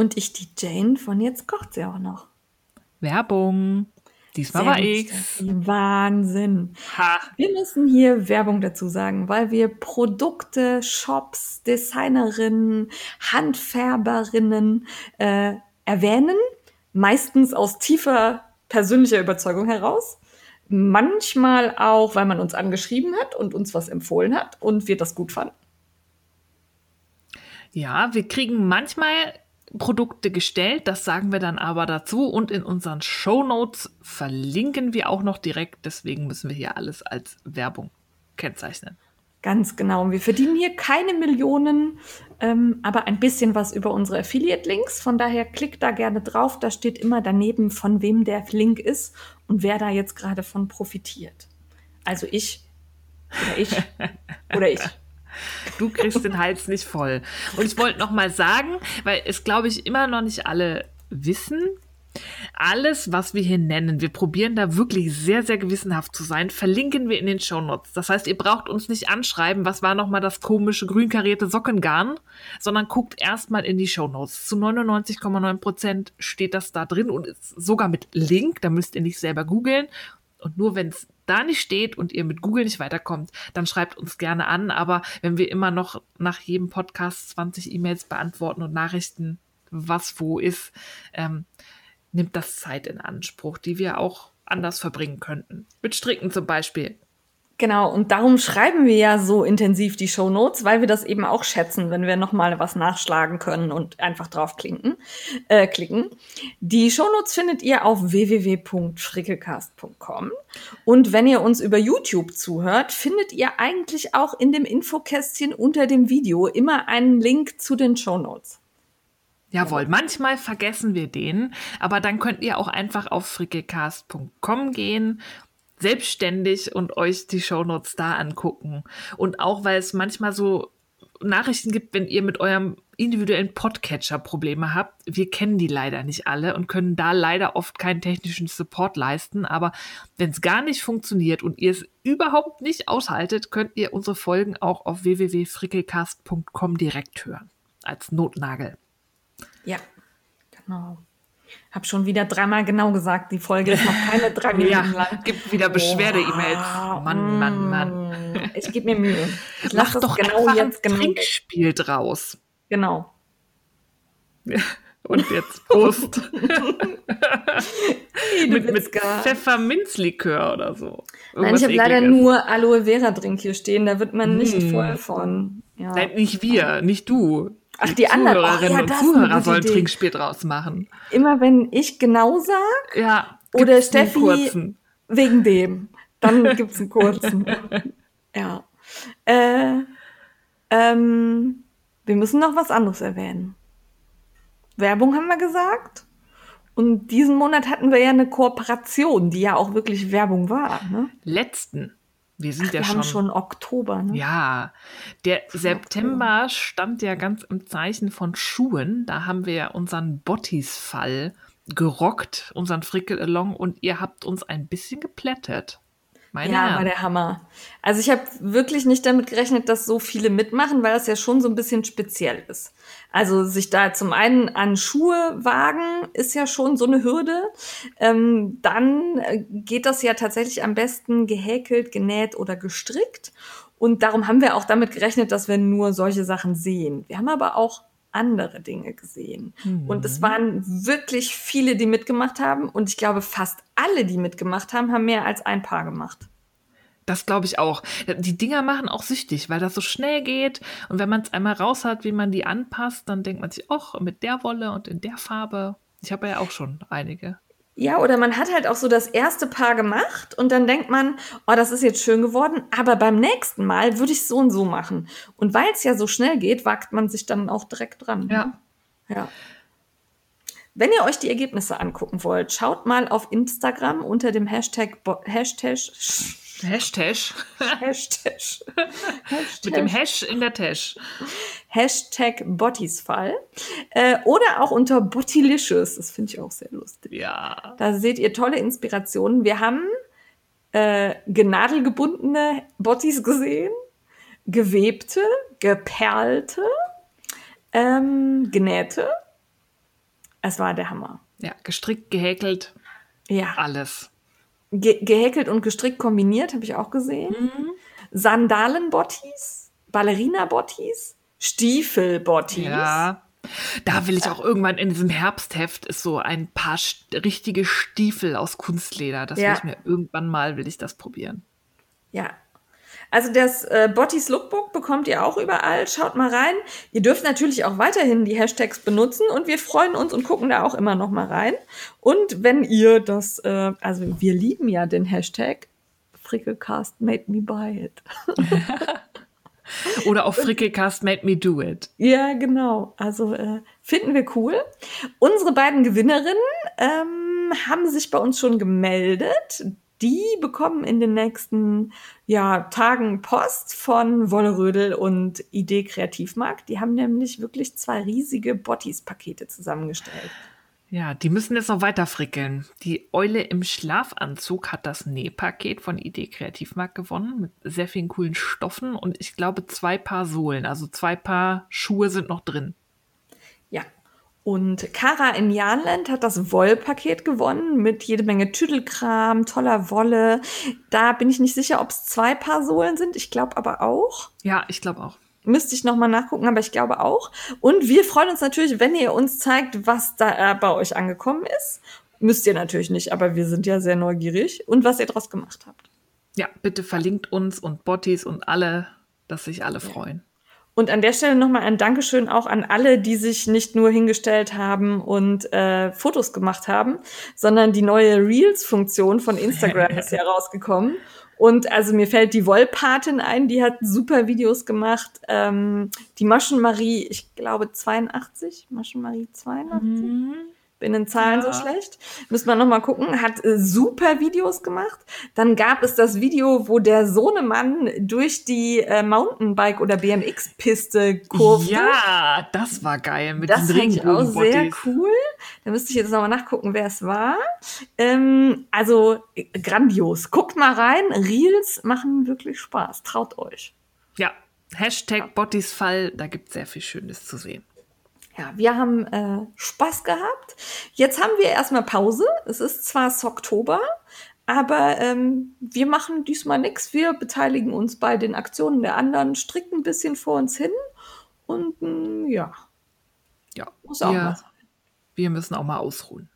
Und ich die Jane von Jetzt kocht sie auch noch. Werbung. Diesmal Sehr war ich. Wahnsinn. Ha. Wir müssen hier Werbung dazu sagen, weil wir Produkte, Shops, Designerinnen, Handfärberinnen äh, erwähnen, meistens aus tiefer persönlicher Überzeugung heraus. Manchmal auch, weil man uns angeschrieben hat und uns was empfohlen hat und wir das gut fanden. Ja, wir kriegen manchmal Produkte gestellt, das sagen wir dann aber dazu und in unseren Shownotes verlinken wir auch noch direkt, deswegen müssen wir hier alles als Werbung kennzeichnen. Ganz genau. Wir verdienen hier keine Millionen, ähm, aber ein bisschen was über unsere Affiliate-Links. Von daher klickt da gerne drauf. Da steht immer daneben, von wem der Link ist und wer da jetzt gerade von profitiert. Also ich oder ich oder ich. Du kriegst den Hals nicht voll. Und ich wollte noch mal sagen, weil es glaube ich immer noch nicht alle wissen, alles, was wir hier nennen, wir probieren da wirklich sehr, sehr gewissenhaft zu sein, verlinken wir in den Shownotes. Das heißt, ihr braucht uns nicht anschreiben, was war nochmal das komische grün karierte Sockengarn, sondern guckt erstmal in die Shownotes. Zu 99,9 Prozent steht das da drin und ist sogar mit Link, da müsst ihr nicht selber googeln. Und nur wenn es da nicht steht und ihr mit Google nicht weiterkommt, dann schreibt uns gerne an. Aber wenn wir immer noch nach jedem Podcast 20 E-Mails beantworten und Nachrichten, was wo ist, ähm, nimmt das Zeit in Anspruch, die wir auch anders verbringen könnten. Mit Stricken zum Beispiel. Genau, und darum schreiben wir ja so intensiv die Shownotes, weil wir das eben auch schätzen, wenn wir nochmal was nachschlagen können und einfach draufklicken, äh, klicken. Die Shownotes findet ihr auf www.frickelcast.com. Und wenn ihr uns über YouTube zuhört, findet ihr eigentlich auch in dem Infokästchen unter dem Video immer einen Link zu den Shownotes. Jawohl, manchmal vergessen wir den, aber dann könnt ihr auch einfach auf frickelcast.com gehen, selbstständig und euch die Shownotes da angucken. Und auch, weil es manchmal so Nachrichten gibt, wenn ihr mit eurem individuellen Podcatcher Probleme habt. Wir kennen die leider nicht alle und können da leider oft keinen technischen Support leisten. Aber wenn es gar nicht funktioniert und ihr es überhaupt nicht aushaltet, könnt ihr unsere Folgen auch auf www.frickelcast.com direkt hören. Als Notnagel. Ja, genau. Hab schon wieder dreimal genau gesagt, die Folge ist noch keine drei Minuten Ja, lang. gibt wieder Beschwerde-E-Mails. Wow. Mann, Mann, Mann. Mm, Ich gebe mir Mühe. Ich Mach doch genau einfach jetzt ein genau. Trinkspiel draus. Genau. Und jetzt Prost. mit mit. Pfefferminzlikör oder so. Nein, ich Irgendwas habe leider nur Aloe Vera Drink hier stehen. Da wird man nicht Hm. voll von. Ja. Nein, nicht wir, nicht du. Ach, die anderen. Zuhörerinnen ja, und Zuhörer sollen Idee. Trinkspiel draus machen. Immer wenn ich genau sag, Ja. Oder Steffi- wegen dem, dann gibt's einen kurzen. ja. Äh, ähm, wir müssen noch was anderes erwähnen. Werbung haben wir gesagt. Und diesen Monat hatten wir ja eine Kooperation, die ja auch wirklich Werbung war. Ne? Letzten. Wir sind Wir ja haben schon. schon Oktober. Ne? Ja, der September stand ja ganz im Zeichen von Schuhen. Da haben wir ja unseren Bottis-Fall gerockt, unseren Frickel-Along, und ihr habt uns ein bisschen geplättet. Meine Ja, war der Hammer. Also ich habe wirklich nicht damit gerechnet, dass so viele mitmachen, weil das ja schon so ein bisschen speziell ist. Also sich da zum einen an Schuhe wagen, ist ja schon so eine Hürde. Ähm, dann äh, geht das ja tatsächlich am besten gehäkelt, genäht oder gestrickt. Und darum haben wir auch damit gerechnet, dass wir nur solche Sachen sehen. Wir haben aber auch andere Dinge gesehen. Und es waren wirklich viele, die mitgemacht haben. Und ich glaube, fast alle, die mitgemacht haben, haben mehr als ein Paar gemacht. Das glaube ich auch. Die Dinger machen auch süchtig, weil das so schnell geht. Und wenn man es einmal raus hat, wie man die anpasst, dann denkt man sich, ach, mit der Wolle und in der Farbe. Ich habe ja auch schon einige. Ja, oder man hat halt auch so das erste Paar gemacht und dann denkt man, oh, das ist jetzt schön geworden, aber beim nächsten Mal würde ich es so und so machen. Und weil es ja so schnell geht, wagt man sich dann auch direkt dran. Ja. Ja. Wenn ihr euch die Ergebnisse angucken wollt, schaut mal auf Instagram unter dem Hashtag, Bo Hashtag, Hashtag. Hashtag, Mit dem Hash in der Tash. Hashtag Bottisfall. Äh, oder auch unter Bottylicious. Das finde ich auch sehr lustig. Ja. Da seht ihr tolle Inspirationen. Wir haben äh, genadelgebundene Bottis gesehen, gewebte, geperlte, ähm, genähte. Es war der Hammer. Ja, gestrickt, gehäkelt, Ja. alles. Ge gehäkelt und gestrickt kombiniert, habe ich auch gesehen. Sandalen-Bottis, Ballerina-Bottis, Stiefel-Bottis. Ja. Da will ich auch irgendwann in diesem Herbstheft ist so ein paar richtige Stiefel aus Kunstleder. Das Ja. will ich mir irgendwann mal, will ich das probieren. Ja. Also das äh, Bottis Lookbook bekommt ihr auch überall. Schaut mal rein. Ihr dürft natürlich auch weiterhin die Hashtags benutzen und wir freuen uns und gucken da auch immer noch mal rein. Und wenn ihr das, äh, also wir lieben ja den Hashtag Frickelcast made me buy it. Oder auf Frickelcast Made Me Do It. Ja, genau. Also äh, finden wir cool. Unsere beiden Gewinnerinnen ähm, haben sich bei uns schon gemeldet. Die bekommen in den nächsten ja, Tagen Post von Wollerödel und Idee Kreativmarkt. Die haben nämlich wirklich zwei riesige Bottis-Pakete zusammengestellt. Ja, die müssen jetzt noch weiter frickeln. Die Eule im Schlafanzug hat das Nähpaket von Idee Kreativmarkt gewonnen mit sehr vielen coolen Stoffen und ich glaube zwei Paar Sohlen, also zwei Paar Schuhe sind noch drin. Und Kara in Janland hat das Wollpaket gewonnen mit jede Menge Tüdelkram, toller Wolle. Da bin ich nicht sicher, ob es zwei Paar Sohlen sind. Ich glaube aber auch. Ja, ich glaube auch. Müsste ich nochmal nachgucken, aber ich glaube auch. Und wir freuen uns natürlich, wenn ihr uns zeigt, was da äh, bei euch angekommen ist. Müsst ihr natürlich nicht, aber wir sind ja sehr neugierig und was ihr daraus gemacht habt. Ja, bitte verlinkt uns und Bottis und alle, dass sich alle freuen. Und an der Stelle nochmal ein Dankeschön auch an alle, die sich nicht nur hingestellt haben und äh, Fotos gemacht haben, sondern die neue Reels-Funktion von Instagram ist ja rausgekommen. Und also mir fällt die Wollpatin ein, die hat super Videos gemacht. Ähm, die Maschenmarie, ich glaube 82, Maschenmarie 82. Bin in Zahlen Ja. so schlecht. Müssen wir noch mal gucken. Hat äh, super Videos gemacht. Dann gab es das Video, wo der Sohnemann durch die äh, Mountainbike- oder BMX-Piste kurvte. Ja, das war geil mit Das fand ich auch sehr cool. Da müsste ich jetzt noch mal nachgucken, wer es war. Ähm, also äh, grandios. Guckt mal rein. Reels machen wirklich Spaß. Traut euch. Ja, Hashtag Bottisfall, da gibt es sehr viel Schönes zu sehen. Ja, wir haben äh, Spaß gehabt. Jetzt haben wir erstmal Pause. Es ist zwar Oktober, aber ähm, wir machen diesmal nichts. Wir beteiligen uns bei den Aktionen der anderen, stricken ein bisschen vor uns hin und mm, ja, Ja, muss auch wir, mal sein. wir müssen auch mal ausruhen.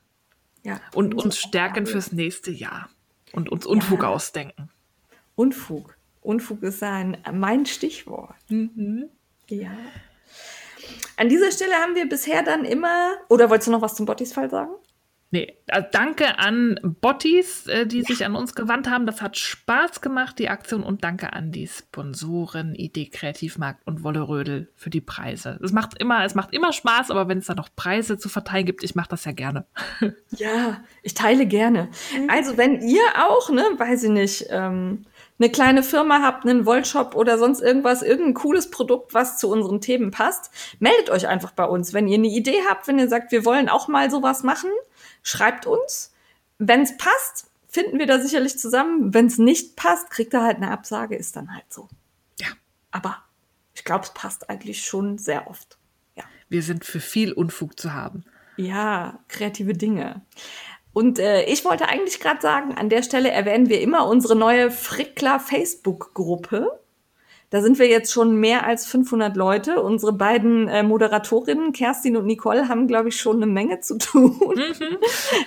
Ja, Und uns stärken fürs nächste Jahr. Und uns Unfug ausdenken. Unfug. Unfug ist ein, mein Stichwort. Ja. An dieser Stelle haben wir bisher dann immer. Oder wolltest du noch was zum Bottis-Fall sagen? Nee, also danke an Bottis, äh, die sich an uns gewandt haben. Das hat Spaß gemacht, die Aktion. Und danke an die Sponsoren, Idee Kreativmarkt und Wollerödel für die Preise. Es macht immer, es macht immer Spaß, aber wenn es da noch Preise zu verteilen gibt, ich mache das ja gerne. Ja, ich teile gerne. Also, wenn ihr auch, ne, weiß ich nicht, ähm, eine kleine Firma habt, einen Wollshop oder sonst irgendwas, irgendein cooles Produkt, was zu unseren Themen passt, meldet euch einfach bei uns. Wenn ihr eine Idee habt, wenn ihr sagt, wir wollen auch mal sowas machen, schreibt uns. Wenn es passt, finden wir da sicherlich zusammen. Wenn es nicht passt, kriegt ihr halt eine Absage, ist dann halt so. Ja, Aber ich glaube, es passt eigentlich schon sehr oft. Ja. wir sind für viel Unfug zu haben. Ja, kreative Dinge. Und äh, ich wollte eigentlich gerade sagen, an der Stelle erwähnen wir immer unsere neue Frickler Facebook-Gruppe. Da sind wir jetzt schon mehr als 500 Leute. Unsere beiden äh, Moderatorinnen, Kerstin und Nicole, haben, glaube ich, schon eine Menge zu tun.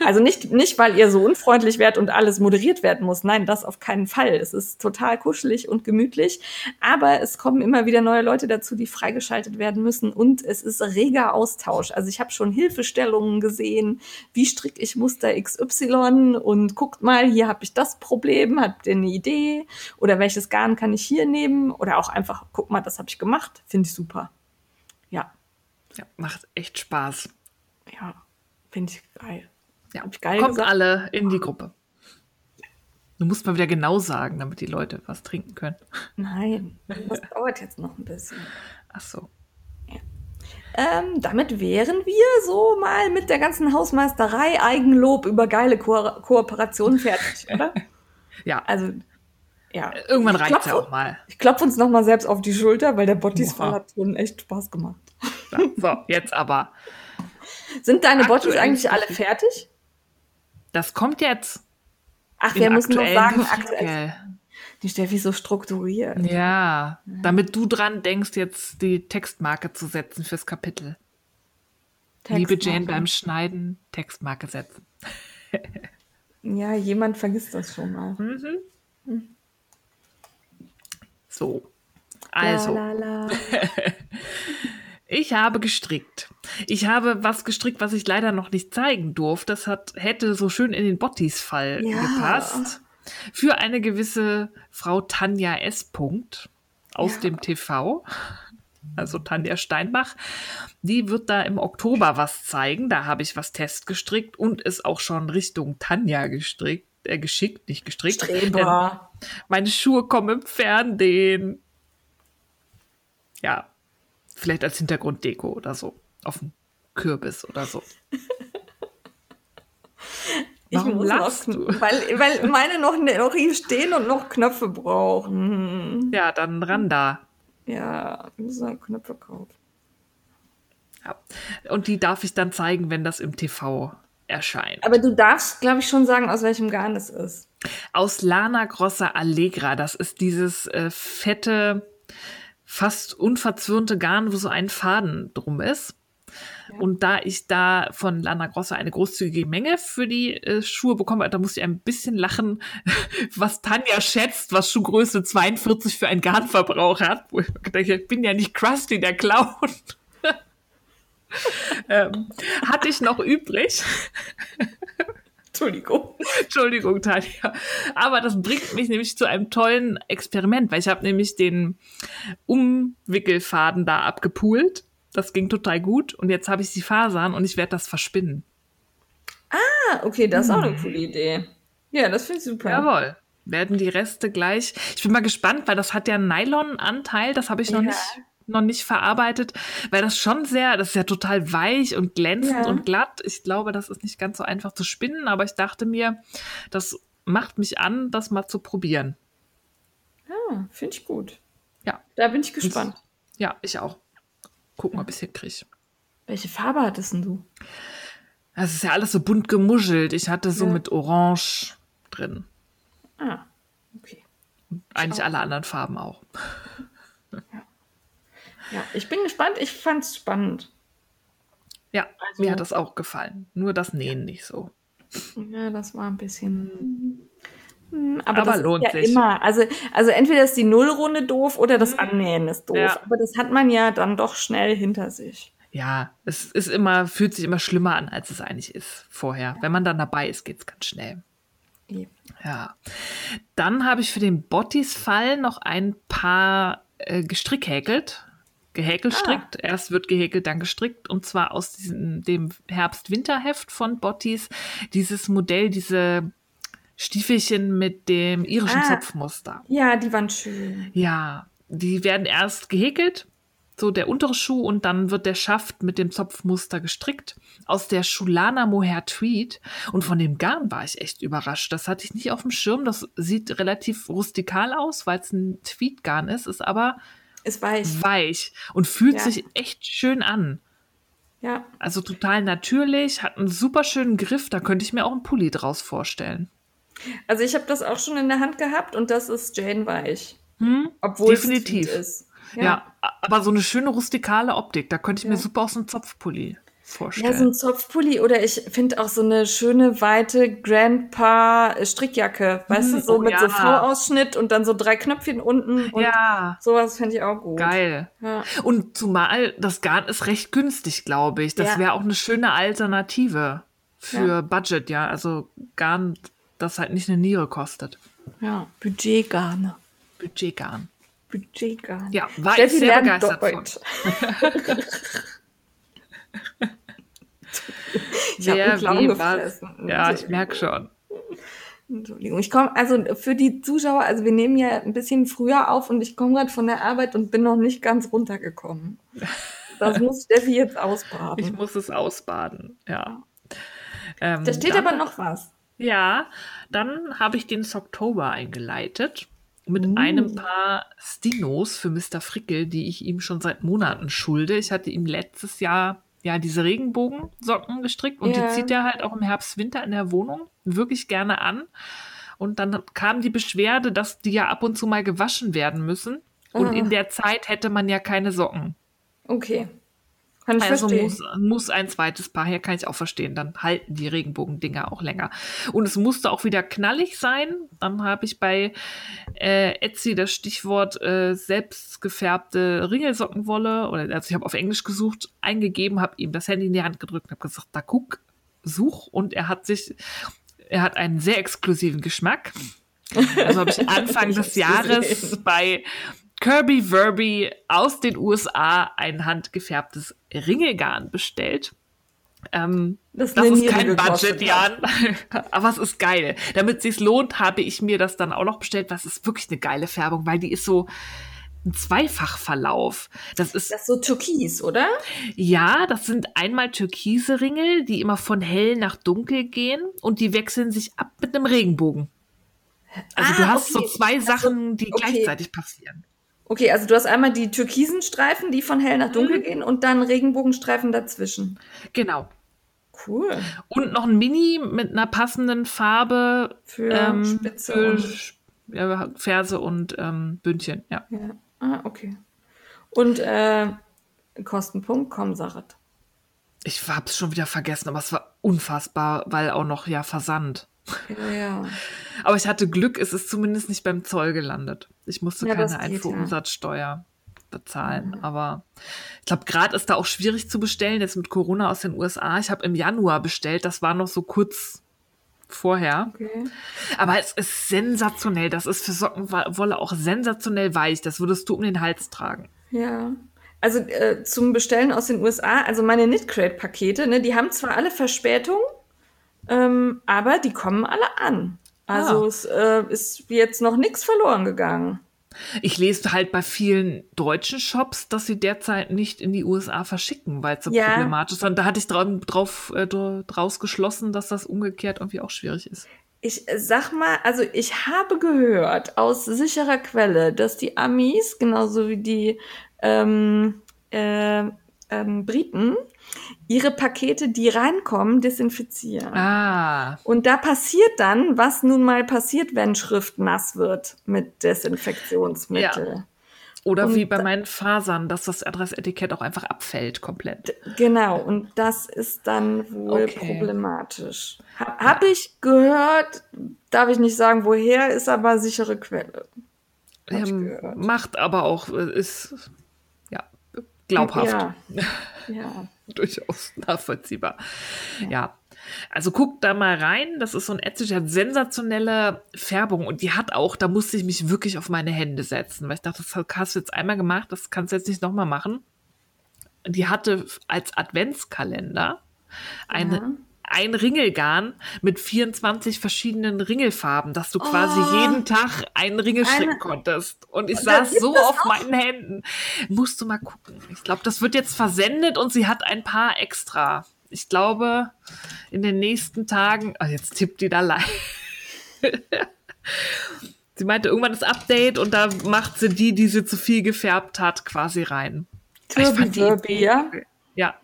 Also nicht, nicht, weil ihr so unfreundlich werdet und alles moderiert werden muss. Nein, das auf keinen Fall. Es ist total kuschelig und gemütlich. Aber es kommen immer wieder neue Leute dazu, die freigeschaltet werden müssen. Und es ist reger Austausch. Also ich habe schon Hilfestellungen gesehen. Wie stricke ich Muster XY? Und guckt mal, hier habe ich das Problem. Habt ihr eine Idee? Oder welches Garn kann ich hier nehmen? Oder auch einfach, guck mal, das habe ich gemacht. Finde ich super. Ja, Ja, macht echt Spaß. ja. Finde ich geil. Ja, Hab ich geil kommt gesagt? alle in die Gruppe. Du musst mal wieder genau sagen, damit die Leute was trinken können. Nein, das dauert jetzt noch ein bisschen. Ach so. Ähm, damit wären wir so mal mit der ganzen Hausmeisterei, Eigenlob über geile Ko Kooperationen fertig, oder? Ja, Also, ja. irgendwann Ich reicht es ja auch mal. Ich klopfe uns noch mal selbst auf die Schulter, weil der Bottis-Fall hat schon echt Spaß gemacht. So, jetzt aber. Sind deine Bottis eigentlich alle fertig? Das kommt jetzt. Ach, wir müssen noch sagen, aktuell. Die Steffi ist so strukturiert. Ja, damit du dran denkst, jetzt die Textmarke zu setzen fürs Kapitel. Liebe Jane Textmarke. beim Schneiden, Textmarke setzen. Ja, jemand vergisst das schon mal. So. Also, La, la, la. ich habe gestrickt. Ich habe was gestrickt, was ich leider noch nicht zeigen durfte. Das hat, hätte so schön in den Bottis-Fall Ja. gepasst. Für eine gewisse Frau Tanja S. Punkt aus Ja. dem TV. Also Tanja Steinbach. Die wird da im Oktober was zeigen. Da habe ich was testgestrickt und ist auch schon Richtung Tanja gestrickt, äh, geschickt, nicht gestrickt. Streber. meine Schuhe kommen im Fernsehen. Ja, vielleicht als Hintergrunddeko oder so. Auf dem Kürbis oder so. Ich Warum muss lachst noch, du? Weil, weil meine noch, noch hier stehen und noch Knöpfe brauchen. Ja, dann ran da. Ja, wir müssen Knöpfe kaufen. Ja. Und die darf ich dann zeigen, wenn das im TV erscheint. Aber du darfst, glaube ich, schon sagen, aus welchem Garn es ist. Aus Lana Grossa Allegra. Das ist dieses äh, fette, fast unverzwirnte Garn, wo so ein Faden drum ist. Und da ich da von Lana Grossa eine großzügige Menge für die äh, Schuhe bekomme, da muss ich ein bisschen lachen, was Tanja schätzt, was Schuhgröße 42 für einen Garnverbrauch hat. Wo ich denke, ich bin ja nicht Krusty, der Clown. ähm, hatte ich noch übrig. Entschuldigung. Entschuldigung, Tanja. Aber das bringt mich nämlich zu einem tollen Experiment, weil ich habe nämlich den Umwickelfaden da abgepult. Das ging total gut. Und jetzt habe ich die Fasern und ich werde das verspinnen. Ah, okay, das ist auch eine coole Idee. Ja, das finde ich super. Jawohl. Werden die Reste gleich. Ich bin mal gespannt, weil das hat ja einen Nylon-Anteil. Das habe ich noch Ja. nicht noch nicht verarbeitet, weil das schon sehr, das ist ja total weich und glänzend Ja. und glatt. Ich glaube, das ist nicht ganz so einfach zu spinnen, aber ich dachte mir, das macht mich an, das mal zu probieren. Ah, finde ich gut. Ja. Da bin ich gespannt. Ja, ich auch. Gucken, ob ich es hinkriege. Welche Farbe hattest denn du? Es ist ja alles so bunt gemuschelt. Ich hatte so Ja. mit Orange drin. Ah, okay. Eigentlich alle anderen Farben auch. Ja, ich bin gespannt. Ich fand's spannend. Ja, Also- mir hat das auch gefallen. Nur das Nähen nicht so. Ja, das war ein bisschen. Hm, Aber, Aber das lohnt ja sich. immer. Also, also entweder ist die Nullrunde doof oder das Annähen ist doof. Ja. Aber das hat man ja dann doch schnell hinter sich. Ja, es ist immer, fühlt sich immer schlimmer an, als es eigentlich ist vorher. Wenn man dann dabei ist, geht es ganz schnell. Ja. Dann habe ich für den Bottis-Fall noch ein paar äh, gestrickhäkelt. Gehäkelt Ah. strickt. Erst wird gehäkelt, dann gestrickt. Und zwar aus diesem, dem Herbst-Winter-Heft von Bottis. Dieses Modell, diese Stiefelchen mit dem irischen Ah. Zopfmuster. Ja, die waren schön. Ja, die werden erst gehäkelt, so der untere Schuh, und dann wird der Schaft mit dem Zopfmuster gestrickt aus der Schulana Mohair Tweed. Und von dem Garn war ich echt überrascht. Das hatte ich nicht auf dem Schirm. Das sieht relativ rustikal aus, weil es ein Tweed-Garn ist, ist aber Ist weich. weich und fühlt Ja. sich echt schön an. Ja. Also total natürlich, hat einen super schönen Griff. Da könnte ich mir auch einen Pulli draus vorstellen. Also ich habe das auch schon in der Hand gehabt und das ist Jane Weich. Hm? Obwohl Definitiv. es ist. Ja. aber so eine schöne rustikale Optik, da könnte ich mir Ja. super aus einem Zopfpulli vorstellen. Ja, so ein Zopfpulli oder ich finde auch so eine schöne, weite Grandpa-Strickjacke. Weißt du, so oh mit so ja. V-Ausschnitt und dann so drei Knöpfchen unten. Und ja, Sowas finde ich auch gut. geil. Ja. Und zumal das Garn ist recht günstig, glaube ich. Das Ja. wäre auch eine schöne Alternative für. Budget, ja. Also Garn, das halt nicht eine Niere kostet. ja, Budgetgarne. Budgetgarn. Budgetgarne. Ja, war Steffi ich sehr begeistert von. Ich habe einen Clown gefressen. Ja, ich merke schon. Entschuldigung, ich komme, also für die Zuschauer, also wir nehmen ja ein bisschen früher auf und ich komme gerade von der Arbeit und bin noch nicht ganz runtergekommen. Das muss Steffi jetzt ausbaden. Ich muss es ausbaden, ja. Ähm, da steht dann, aber noch was. Ja, dann habe ich den Oktober eingeleitet mit uh. einem Paar Stinos für Mr. Frickel, die ich ihm schon seit Monaten schulde. Ich hatte ihm letztes Jahr ja diese Regenbogensocken gestrickt und yeah. die zieht er halt auch im Herbst, Winter in der Wohnung wirklich gerne an. Und dann kam die Beschwerde, dass die ja ab und zu mal gewaschen werden müssen. Und in der Zeit hätte man ja keine Socken. Okay. Kann ich also verstehen. muss, muss ein zweites Paar her, kann ich auch verstehen. Dann halten die Regenbogendinger auch länger. Und es musste auch wieder knallig sein. Dann habe ich bei äh, Etsy das Stichwort äh, selbstgefärbte Ringelsockenwolle, oder also ich habe auf Englisch gesucht, eingegeben, habe ihm das Handy in die Hand gedrückt und habe gesagt, da guck, such. Und er hat sich, er hat einen sehr exklusiven Geschmack. Also habe ich Anfang des Jahres bei Kirby Verby aus den USA ein handgefärbtes Ringelgarn bestellt. Ähm, das, das ist kein Budget, Jan. Aber es ist geil. Damit es sich lohnt, habe ich mir das dann auch noch bestellt. Das ist wirklich eine geile Färbung, weil die ist so ein Zweifachverlauf. Das ist, das ist so türkis, oder? Ja, das sind einmal türkise Ringel, die immer von hell nach dunkel gehen und die wechseln sich ab mit einem Regenbogen. Also ah, du hast okay. so zwei Sachen, die okay. gleichzeitig passieren. Okay, also du hast einmal die türkisen Streifen, die von hell nach dunkel mhm. gehen und dann Regenbogenstreifen dazwischen. Genau. Cool. Und noch ein Mini mit einer passenden Farbe für ähm, Spitze für und Ferse und ähm, Bündchen. Ja. ja. Ah, okay. Und äh, Kostenpunkt, komm, Sarat. Ich hab's schon wieder vergessen, aber es war unfassbar, weil auch noch ja Versand. Ja, ja. Aber ich hatte Glück, es ist zumindest nicht beim Zoll gelandet. Ich musste ja, keine Einfuhrumsatzsteuer bezahlen. Mhm. Aber ich glaube, gerade ist da auch schwierig zu bestellen, jetzt mit Corona aus den USA. Ich habe im Januar bestellt, das war noch so kurz vorher. Okay. Aber es ist sensationell. Das ist für Sockenwolle auch sensationell weich. Das würdest du um den Hals tragen. Ja. Also äh, zum Bestellen aus den USA, also meine Knitcrate-Pakete, ne, die haben zwar alle Verspätung, ähm, aber die kommen alle an. Also ah. es äh, ist jetzt noch nichts verloren gegangen. Ich lese halt bei vielen deutschen Shops, dass sie derzeit nicht in die USA verschicken, weil es so ja. problematisch ist. Und da hatte ich drauf, drauf äh, draus geschlossen, dass das umgekehrt irgendwie auch schwierig ist. Ich sag mal, also ich habe gehört aus sicherer Quelle, dass die Amis, genauso wie die ähm, äh, ähm, Briten, ihre Pakete, die reinkommen, desinfizieren. Ah. Und da passiert dann, was nun mal passiert, wenn Schrift nass wird mit Desinfektionsmittel. Ja. Oder und wie bei meinen Fasern, dass das Adressetikett auch einfach abfällt komplett. Genau, und das ist dann wohl okay. problematisch. Ha Habe ich gehört, darf ich nicht sagen, woher, ist aber sichere Quelle. Ähm, macht aber auch, äh, ist ja glaubhaft. Ja. ja. durchaus nachvollziehbar. Ja. ja. Also guckt da mal rein. Das ist so ein Etsy, der hat sensationelle Färbung und die hat auch, da musste ich mich wirklich auf meine Hände setzen, weil ich dachte, das hast du jetzt einmal gemacht, das kannst du jetzt nicht nochmal machen. Die hatte als Adventskalender eine ja ein Ringelgarn mit 24 verschiedenen Ringelfarben, dass du quasi oh, jeden Tag einen Ringel stricken konntest. Und ich saß so auf meinen Händen. Musst du mal gucken. Ich glaube, das wird jetzt versendet und sie hat ein paar extra. Ich glaube, in den nächsten Tagen, oh, jetzt tippt die da live. sie meinte, irgendwann das Update und da macht sie die, die sie zu viel gefärbt hat, quasi rein. Kirby, Kirby, ja? Ja.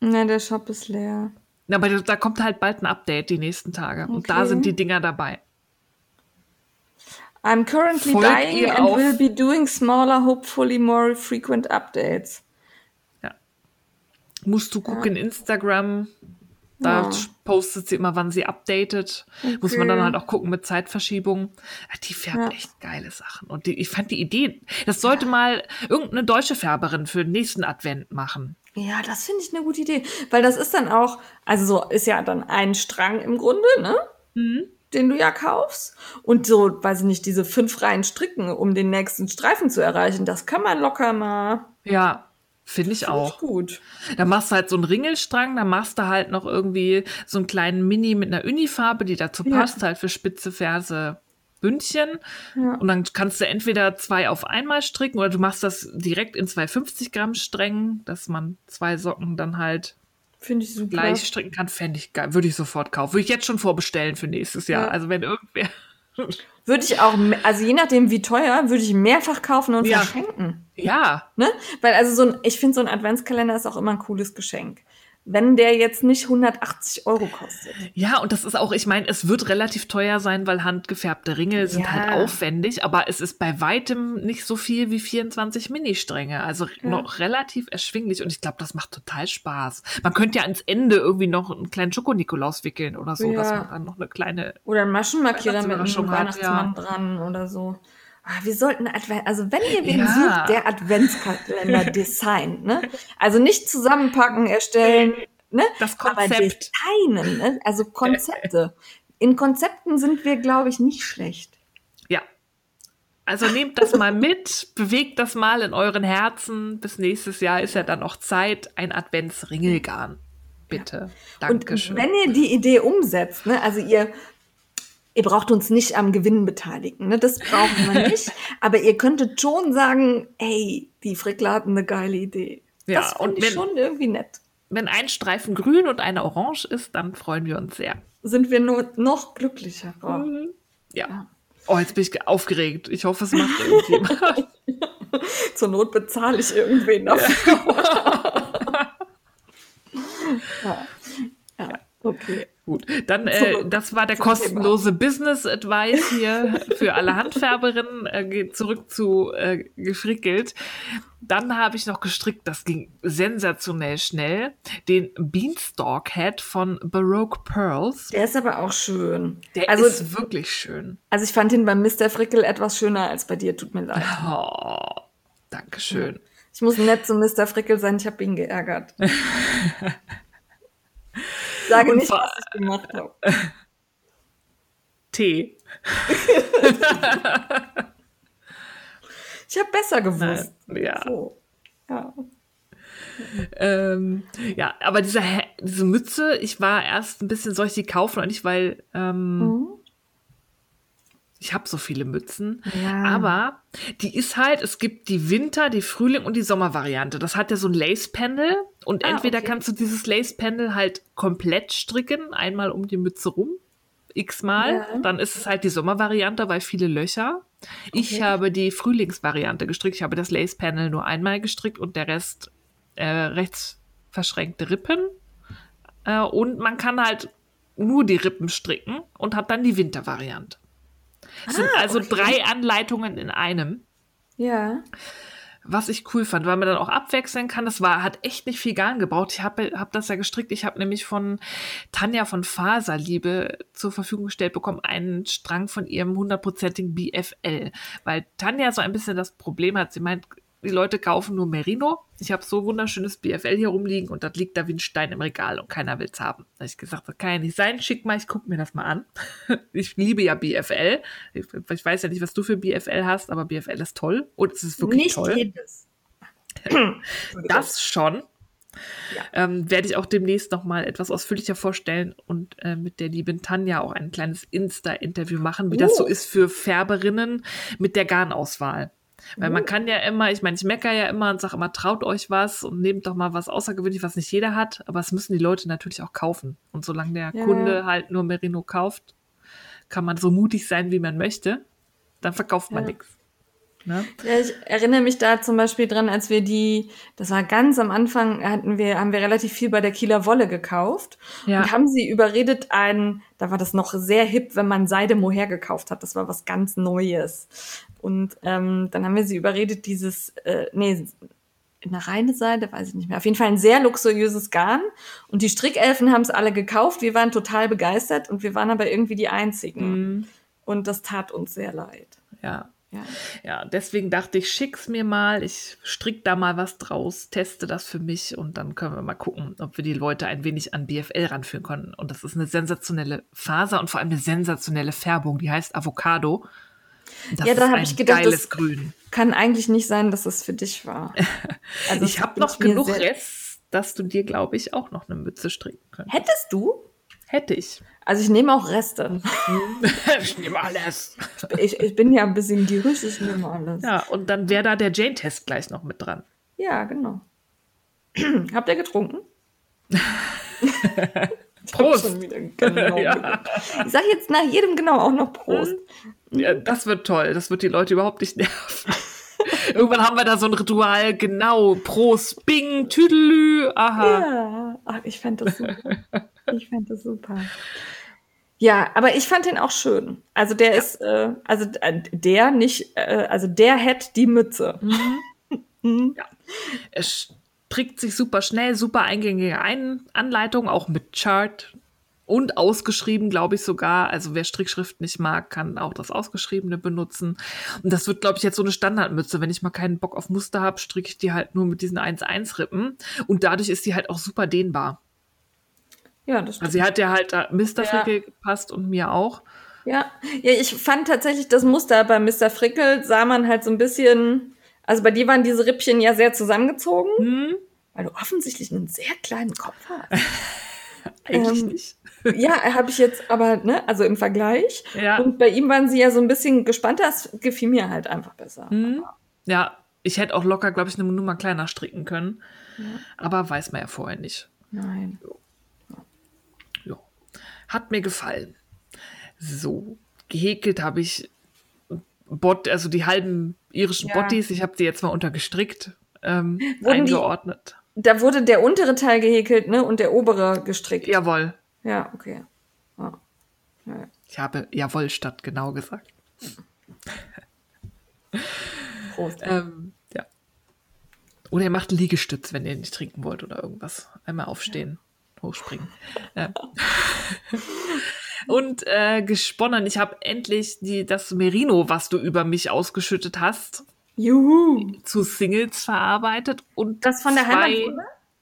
Nein, der Shop ist leer. Na, aber da kommt halt bald ein Update die nächsten Tage. Okay. Und da sind die Dinger dabei. I'm currently Folgt dying and auf. will be doing smaller, hopefully more frequent updates. Ja. Musst du gucken, ja. Instagram. Da ja. postet sie immer, wann sie updatet. Okay. Muss man dann halt auch gucken mit Zeitverschiebung. Die färbt ja. echt geile Sachen. Und die, ich fand die Idee, das sollte mal irgendeine deutsche Färberin für den nächsten Advent machen. Ja, das finde ich eine gute Idee, weil das ist dann auch, also so ist ja dann ein Strang im Grunde, ne? Mhm. Den du ja kaufst. Und so, weiß ich nicht, diese fünf Reihen stricken, um den nächsten Streifen zu erreichen, das kann man locker mal. Ja. Finde ich auch. gut. Da machst du halt so einen Ringelstrang, da machst du halt noch irgendwie so einen kleinen Mini mit einer Unifarbe, die dazu Ja. passt, halt für spitze Ferse Bündchen. Ja. Und dann kannst du entweder zwei auf einmal stricken oder du machst das direkt in zwei 50 Gramm Strängen, dass man zwei Socken dann halt Finde ich super. gleich stricken kann. Fände ich geil. Würde ich sofort kaufen. Würde ich jetzt schon vorbestellen für nächstes Jahr. Ja. Also wenn irgendwer. Würde ich auch, also je nachdem wie teuer, würde ich mehrfach kaufen und Ja. verschenken. Ja, Ne? Weil also so ein, ich finde so ein Adventskalender ist auch immer ein cooles Geschenk. Wenn der jetzt nicht 180 Euro kostet. Ja, und das ist auch, ich meine, es wird relativ teuer sein, weil handgefärbte Ringe sind Ja. halt aufwendig, aber es ist bei weitem nicht so viel wie 24 Ministränge. Also noch relativ erschwinglich und ich glaube, das macht total Spaß. Man könnte ja ans Ende irgendwie noch einen kleinen Schoko-Nikolaus wickeln oder so, dass Ja. man dann noch eine kleine. Oder ein Maschenmarkierer mit einem Weihnachtsüberraschung hat, Weihnachtsmann dran oder so. Ah, wir sollten Advent, also wenn ihr wen Ja. sucht, der Adventskalender designt, ne? Also nicht zusammenpacken, erstellen, ne? Das Aber Konzept. designen, ne? Also Konzepte. In Konzepten sind wir, glaube ich, nicht schlecht. Ja. Also nehmt das mal mit, bewegt das mal in euren Herzen. Bis nächstes Jahr ist ja dann auch Zeit. Ein Adventsringelgarn. Bitte. Dankeschön. Und wenn ihr die Idee umsetzt, ne, also ihr, ihr braucht uns nicht am Gewinn beteiligen, ne, das brauchen wir nicht, aber ihr könntet schon sagen, hey, die Frickler hatten eine geile Idee. Ja, das und finde ich wenn- schon irgendwie nett. Wenn ein Streifen grün und eine orange ist, dann freuen wir uns sehr. Sind wir nur noch glücklicher. Oh. Ja. Oh, jetzt bin ich ge- aufgeregt. Ich hoffe, es macht irgendjemand. Zur Not bezahle ich irgendwen dafür. ja. ja, okay. Gut, dann äh, das war der kostenlose Business Advice hier für alle Handfärberinnen. Äh, geht zurück zu äh, gefrickelt. Dann habe ich noch gestrickt, das ging sensationell schnell, den Beanstalk Hat von Baroque Pearls. Der ist aber auch schön. Der also, ist wirklich schön. also ich fand ihn beim Mr. Frickel etwas schöner als bei dir, tut mir leid. Oh, Dankeschön. Ich muss nett zu Mr. Frickel sein, ich habe ihn geärgert. Sage Und nicht, was ich gemacht habe. Tee. Ich habe besser gewusst. Ja. So. Ja. Ähm, ja, aber diese, diese Mütze, ich war erst ein bisschen, soll ich die kaufen oder nicht, weil ähm, Mhm. Ich habe so viele Mützen. Ja. Aber die ist halt, es gibt die Winter-, die Frühling- und die Sommervariante. Das hat ja so ein Lace-Pendel und Ah, entweder okay. kannst du dieses Lace-Pendel halt komplett stricken, einmal um die Mütze rum, x-mal. Ja. Dann ist es halt die Sommervariante, weil viele Löcher. Ich Okay. habe die Frühlingsvariante gestrickt. Ich habe das Lace-Panel nur einmal gestrickt und der Rest äh, rechts verschränkte Rippen. Äh, und man kann halt nur die Rippen stricken und hat dann die Wintervariante. Es sind also Ah, okay. drei Anleitungen in einem. Ja. Was ich cool fand, weil man dann auch abwechseln kann. Das war, hat echt nicht viel Garn gebraucht. Ich habe hab das ja gestrickt. Ich habe nämlich von Tanja von Faserliebe zur Verfügung gestellt bekommen, einen Strang von ihrem hundertprozentigen BFL. Weil Tanja so ein bisschen das Problem hat. Sie meint, die Leute kaufen nur Merino. Ich habe so wunderschönes BFL hier rumliegen und das liegt da wie ein Stein im Regal und keiner will's haben. Da hab ich gesagt, das kann ja nicht sein. Schick mal, ich guck mir das mal an. Ich liebe ja BFL. Ich, ich weiß ja nicht, was du für BFL hast, aber BFL ist toll und es ist wirklich Nicht toll. jedes. Das schon. Ja. Ähm, werde ich auch demnächst noch mal etwas ausführlicher vorstellen und äh, mit der lieben Tanja auch ein kleines Insta-Interview machen, wie das Oh. so ist für Färberinnen mit der Garnauswahl. Weil man kann ja immer, ich meine, ich meckere ja immer und sage immer, traut euch was und nehmt doch mal was außergewöhnlich, was nicht jeder hat, aber es müssen die Leute natürlich auch kaufen. Und solange der Ja. Kunde halt nur Merino kauft, kann man so mutig sein, wie man möchte, dann verkauft man Ja. nichts. Ne? Ja, ich erinnere mich da zum Beispiel dran, als wir die, das war ganz am Anfang, hatten wir, haben wir relativ viel bei der Kieler Wolle gekauft Ja. und haben sie überredet, ein, da war das noch sehr hip, wenn man Seide Mohair gekauft hat. Das war was ganz Neues. Und ähm, dann haben wir sie überredet, dieses, äh, nee, eine reine Seide, weiß ich nicht mehr. Auf jeden Fall ein sehr luxuriöses Garn. Und die Strickelfen haben es alle gekauft. Wir waren total begeistert und wir waren aber irgendwie die Einzigen. Mhm. Und das tat uns sehr leid. Ja. Ja. Ja, deswegen dachte ich, schick's mir mal, ich strick da mal was draus, teste das für mich und dann können wir mal gucken, ob wir die Leute ein wenig an BFL ranführen können. Und das ist eine sensationelle Faser und vor allem eine sensationelle Färbung, die heißt Avocado. Das Ja, da ist hab ein ich gedacht, geiles das- Grün. Kann eigentlich nicht sein, dass es für dich war. Also ich habe noch genug Rest, dass du dir, glaube ich, auch noch eine Mütze stricken könntest. Hättest du? Hätte ich. Also ich nehme auch Reste. ich nehme alles. Ich, ich bin ja ein bisschen gierig, ich nehme alles. Ja, Ja, und dann wäre da der Jane-Test gleich noch mit dran. genau. Habt ihr getrunken? Ich Prost. schon wieder genau Ja. Ich sage jetzt nach jedem genau auch noch Prost. Ja, das wird toll. Das wird die Leute überhaupt nicht nerven. Irgendwann haben wir da so ein Ritual, genau, Prost, Bing, Tüdelü, aha. Ja, Ach, ich fand das super. Ich fand das super. Ja, aber ich fand den auch schön. Also der ist, äh, also äh, der nicht, äh, also der hätte die Mütze. Mhm. Er strickt sich super schnell, super eingängige Ein Anleitung, auch mit Chart und ausgeschrieben, glaube ich sogar. Also wer Strickschrift nicht mag, kann auch das Ausgeschriebene benutzen. Und das wird, glaube ich, jetzt so eine Standardmütze. Wenn ich mal keinen Bock auf Muster habe, stricke ich die halt nur mit diesen 1-1-Rippen. Und dadurch ist die halt auch super dehnbar. Ja, das stimmt. Also sie hat ja halt da Mr. Ja. Frickel gepasst und mir auch. Ja. ja, ich fand tatsächlich das Muster bei Mr. Frickel sah man halt so ein bisschen, also bei dir waren diese Rippchen ja sehr zusammengezogen, Hm, weil du offensichtlich einen sehr kleinen Kopf hast. eigentlich Ähm, nicht. ja, habe ich jetzt aber, ne, also im Vergleich. Ja. Und bei ihm waren sie ja so ein bisschen gespannter, das gefiel mir halt einfach besser. Hm. Ja, ich hätte auch locker, glaube ich, eine Nummer kleiner stricken können. Aber weiß man ja vorher nicht. Nein. Ja. Hat mir gefallen. So, gehäkelt habe ich Bot, also die halben irischen Ja. Bottis. Ich habe die jetzt mal untergestrickt, ähm, Wurden die- eingeordnet. Da wurde der untere Teil gehäkelt, ne, und der obere gestrickt. Jawohl. Ja, okay. Ja. Ja. Ich habe jawohl statt genau gesagt. Prost. Ähm, ja. Oder ihr macht einen Liegestütz, wenn ihr nicht trinken wollt oder irgendwas. Einmal aufstehen, hochspringen. Ja. Und äh, gesponnen, ich habe endlich die, das Merino, was du über mich ausgeschüttet hast, Juhu. zu Singles verarbeitet. Und Das von der zwei?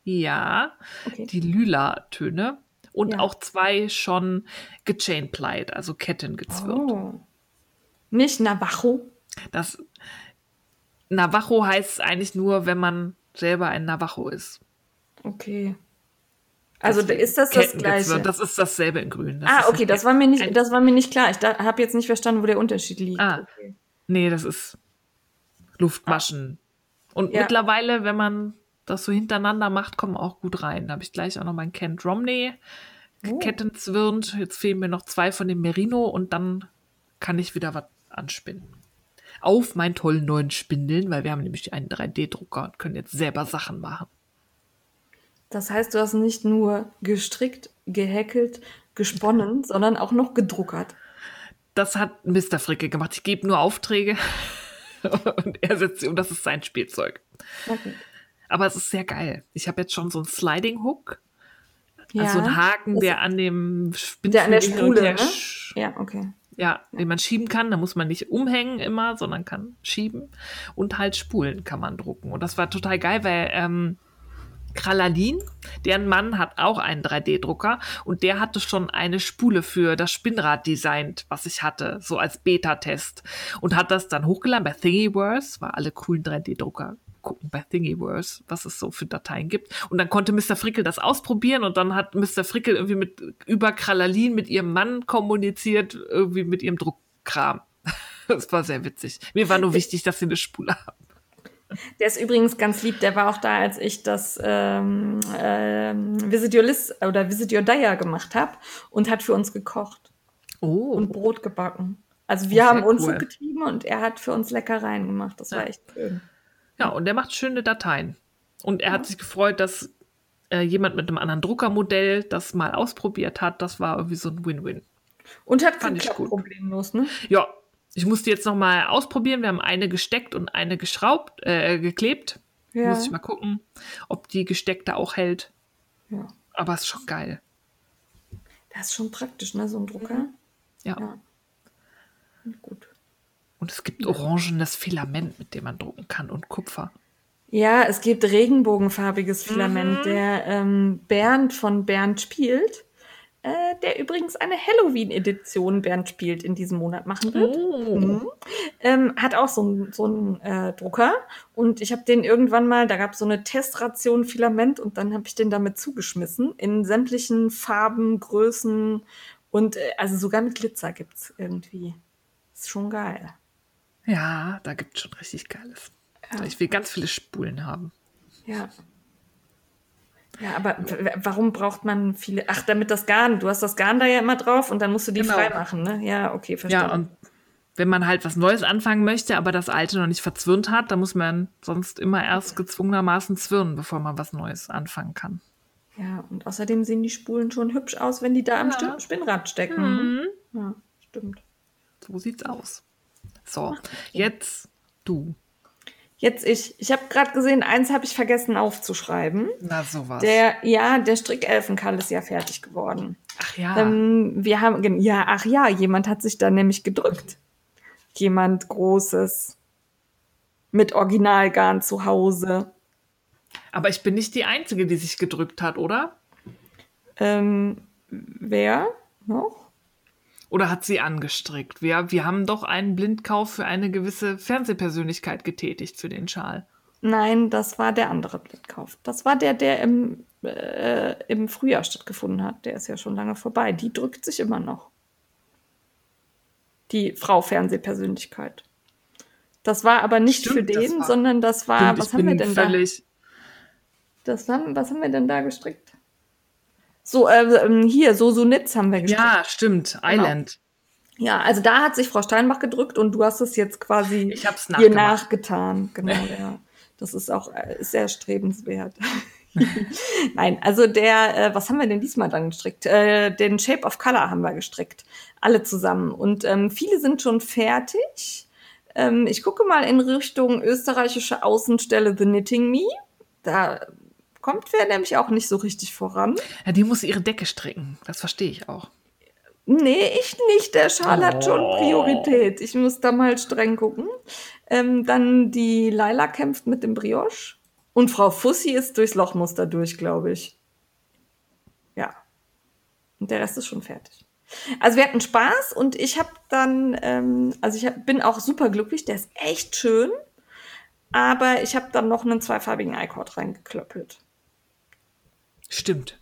Ja, Okay. die Lila-Töne. Und Ja. auch zwei schon gechainplied, also kettengezwirnt. Oh. Nicht Navajo. Das Navajo heißt eigentlich nur, wenn man selber ein Navajo ist. Okay. Also Deswegen ist das das Kettengezwirnt. Gleiche? Das ist dasselbe in Grün. Das ah, okay, das war mir nicht, das war mir nicht klar. Ich habe jetzt nicht verstanden, wo der Unterschied liegt. Ah. Okay. Nee, das ist Luftmaschen. Und Ja. mittlerweile, wenn man das so hintereinander macht, kommen auch gut rein. Da habe ich gleich auch noch meinen Kent Romney Oh. Kettenzwirnt. Jetzt fehlen mir noch zwei von dem Merino und dann kann ich wieder was anspinnen. Auf meinen tollen neuen Spindeln, weil wir haben nämlich einen 3D-Drucker und können jetzt selber Sachen machen. Das heißt, du hast nicht nur gestrickt, gehäkelt, gesponnen, sondern auch noch gedruckert. Das hat Mr. Fricke gemacht. Ich gebe nur Aufträge und er setzt sie um. Das ist sein Spielzeug. Okay. Aber es ist sehr geil. Ich habe jetzt schon so einen Sliding Hook. Ja, also einen Haken, der an dem Spinnflügel Der an der Spule, ne? Ja, okay. Ja, den man schieben kann. Da muss man nicht umhängen immer, sondern kann schieben. Und halt Spulen kann man drucken. Und das war total geil, weil ähm, Kralalin, deren Mann hat auch einen 3D-Drucker und der hatte schon eine Spule für das Spinnrad designt, was ich hatte, so als Beta-Test. Und hat das dann hochgeladen bei Thingiverse, war alle coolen 3D-Drucker gucken bei Thingiverse, was es so für Dateien gibt. Und dann konnte Mr. Frickel das ausprobieren und dann hat Mr. Frickel irgendwie mit über Kralalin mit ihrem Mann kommuniziert, irgendwie mit ihrem Druckkram. Das war sehr witzig. Mir war nur wichtig, dass sie eine Spule haben. Der ist übrigens ganz lieb. Der war auch da, als ich das ähm, ähm, Visit Your List oder Visit Your Dyer gemacht habe und hat für uns gekocht Oh, und Brot gebacken. Also Oh, wir haben uns cool. getrieben und er hat für uns Leckereien gemacht. Das war Ja. echt schön. Ja, und der macht schöne Dateien. Und er hat sich gefreut, dass äh, jemand mit einem anderen Druckermodell das mal ausprobiert hat. Das war irgendwie so ein Win-Win. Und hat Fand geklappt, gut. problemlos, ne? Ja, ich musste jetzt noch mal ausprobieren. Wir haben eine gesteckt und eine geschraubt, äh, geklebt. Ja. Muss ich mal gucken, ob die gesteckte auch hält. Ja. Aber ist schon geil. Das ist schon praktisch, ne, so ein Drucker. Ja. Ja. Gut. Und es gibt orangenes Filament, mit dem man drucken kann und Kupfer. Ja, es gibt regenbogenfarbiges Mhm. Filament. Der ähm, Bernd von Bernd spielt, äh, der übrigens eine Halloween-Edition Bernd spielt in diesem Monat machen wird. Oh. Mhm. Ähm, hat auch so einen so einen, äh, Drucker und ich habe den irgendwann mal, da gab es so eine Testration Filament und dann habe ich den damit zugeschmissen in sämtlichen Farben, Größen und äh, also sogar mit Glitzer gibt's irgendwie. Ist schon geil. Ja, da gibt es schon richtig Geiles. Ja. Ich will ganz viele Spulen haben. Ja. Ja, aber warum braucht man viele? Ach, damit das Garn. Du hast das Garn da ja immer drauf und dann musst du die Genau. freimachen, ne? Ja, okay, verstanden. Ja, und wenn man halt was Neues anfangen möchte, aber das Alte noch nicht verzwirnt hat, dann muss man sonst immer erst gezwungenermaßen zwirnen, bevor man was Neues anfangen kann. Ja, und außerdem sehen die Spulen schon hübsch aus, wenn die da am Ja. Sti- Spinnrad stecken. Ja, stimmt. So sieht's aus. So, jetzt du. Jetzt ich. Ich habe gerade gesehen, eins habe ich vergessen aufzuschreiben. Na, sowas. Der, ja, der Strickelfenkall ist ja fertig geworden. Ach ja. Ähm, wir haben, ja, ach ja, jemand hat sich da nämlich gedrückt. Jemand Großes. Mit Originalgarn zu Hause. aber ich bin nicht die Einzige, die sich gedrückt hat, oder? Ähm, wer noch? Oder hat sie angestrickt? Wir, wir haben doch einen Blindkauf für eine gewisse Fernsehpersönlichkeit getätigt für den Schal. Nein, das war der andere Blindkauf. Das war der, der im, äh, im Frühjahr stattgefunden hat. Der ist ja schon lange vorbei. Die drückt sich immer noch. Die Frau Fernsehpersönlichkeit. Das war aber nicht Stimmt, für den, war- sondern das war, Stimmt, was haben wir denn da? Das haben, was haben wir denn da gestrickt? So, äh, ähm, hier, so Sunitz haben wir gestrickt. Ja, stimmt. Island. Ja, also da hat sich Frau Steinbach gedrückt und du hast es jetzt quasi Ich hab's nachgemacht. nachgetan. Genau, ja. Das ist auch äh, ist sehr strebenswert. Nein, also der, äh, was haben wir denn diesmal dann gestrickt? Äh, den Shape of Color haben wir gestrickt. Alle zusammen. Und ähm, viele sind schon fertig. Ähm, ich gucke mal in Richtung österreichische Außenstelle The Knitting Me. Da kommt wer nämlich auch nicht so richtig voran. Ja, die muss ihre Decke stricken. Das verstehe ich auch. Nee, ich nicht. Der Schal hat schon Priorität. Ich muss da mal streng gucken. Ähm, dann die Laila kämpft mit dem Brioche. Und Frau Fussi ist durchs Lochmuster durch, glaube ich. Ja. Und der Rest ist schon fertig. Also wir hatten Spaß und ich habe dann, ähm, also ich hab, bin auch super glücklich. Der ist echt schön. Aber ich habe dann noch einen zweifarbigen iCord reingeklöppelt. Stimmt.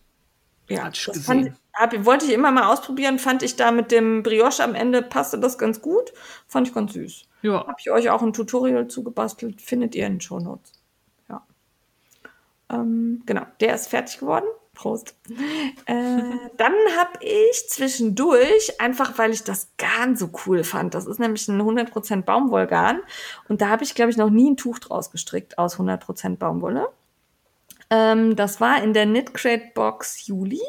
Ja, Hat ich das fand, hab, wollte ich immer mal ausprobieren. Fand ich da mit dem Brioche am Ende passte das ganz gut. Fand ich ganz süß. Ja. Habe ich euch auch ein Tutorial zugebastelt. Findet ihr in den Show Notes. Ja. Ähm, genau, der ist fertig geworden. Prost. Äh, dann habe ich zwischendurch, einfach weil ich das Garn so cool fand, das ist nämlich ein 100% Baumwollgarn und da habe ich, glaube ich, noch nie ein Tuch draus gestrickt aus 100% Baumwolle. Ähm, das war in der Knit Crate Box Juli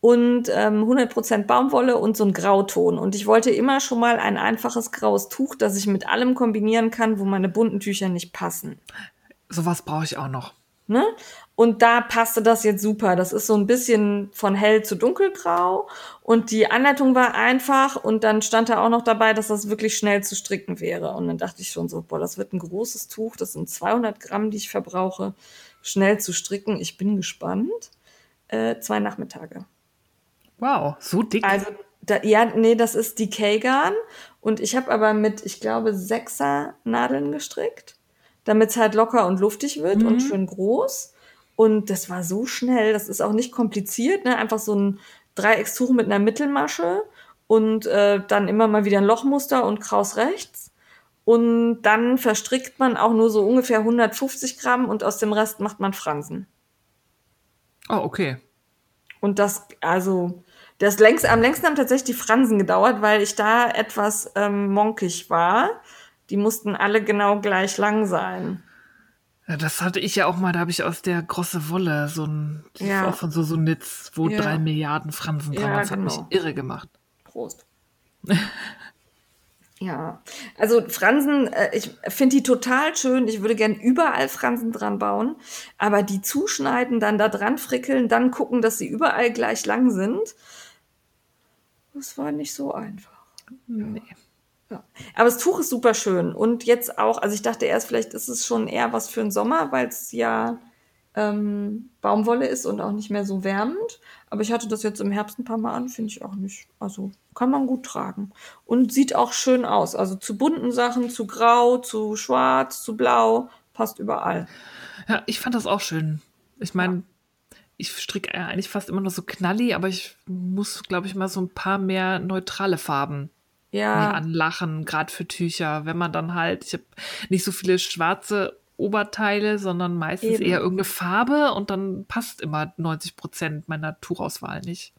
und ähm, 100% Baumwolle und so ein Grauton. Und ich wollte immer schon mal ein einfaches graues Tuch, das ich mit allem kombinieren kann, wo meine bunten Tücher nicht passen. Sowas brauche ich auch noch. Ne? Und da passte das jetzt super. Das ist so ein bisschen von hell zu dunkelgrau. Und die Anleitung war einfach. Und dann stand da auch noch dabei, dass das wirklich schnell zu stricken wäre. Und dann dachte ich schon so, boah, das wird ein großes Tuch. Das sind 200 Gramm, die ich verbrauche, schnell zu stricken. Ich bin gespannt. Äh, zwei Nachmittage. Wow, so dick. Also, da, ja, nee, das ist die K-Garn. Und ich habe aber mit, ich glaube, sechser Nadeln gestrickt, damit es halt locker und luftig wird und schön groß. Und das war so schnell, das ist auch nicht kompliziert, ne? Einfach so ein Dreieckstuch mit einer Mittelmasche und äh, dann immer mal wieder ein Lochmuster und Kraus rechts. Und dann verstrickt man auch nur so ungefähr 150 Gramm und aus dem Rest macht man Fransen. oh, okay. Und das, also, das längst, am längsten haben tatsächlich die Fransen gedauert, weil ich da etwas ähm, monkig war. Die mussten alle genau gleich lang sein. Das hatte ich ja auch mal, da habe ich aus der große Wolle so ein, Ja. auch von so so Nitz, wo Ja. drei Milliarden Fransen dran Ja, waren. Das hat mich genau. irre gemacht. Prost. ja, also Fransen, äh, ich finde die total schön. Ich würde gern überall Fransen dran bauen, aber die zuschneiden, dann da dran frickeln, dann gucken, dass sie überall gleich lang sind. Das war nicht so einfach. Nee. Ja. Aber das Tuch ist super schön. Und jetzt auch, also ich dachte erst, vielleicht ist es schon eher was für den Sommer, weil es ja ähm, Baumwolle ist und auch nicht mehr so wärmend. Aber ich hatte das jetzt im Herbst ein paar Mal an, finde ich auch nicht. Also kann man gut tragen. Und sieht auch schön aus. Also zu bunten Sachen, zu grau, zu schwarz, zu blau, passt überall. Ja, ich fand das auch schön. Ich meine, ich stricke eigentlich fast immer nur so knalli, aber ich muss, glaube ich, mal so ein paar mehr neutrale Farben Ja, anlachen, gerade für Tücher. Wenn man dann halt, ich habe nicht so viele schwarze Oberteile, sondern meistens Eben. eher irgendeine Farbe und dann passt immer 90 Prozent meiner Tuchauswahl nicht.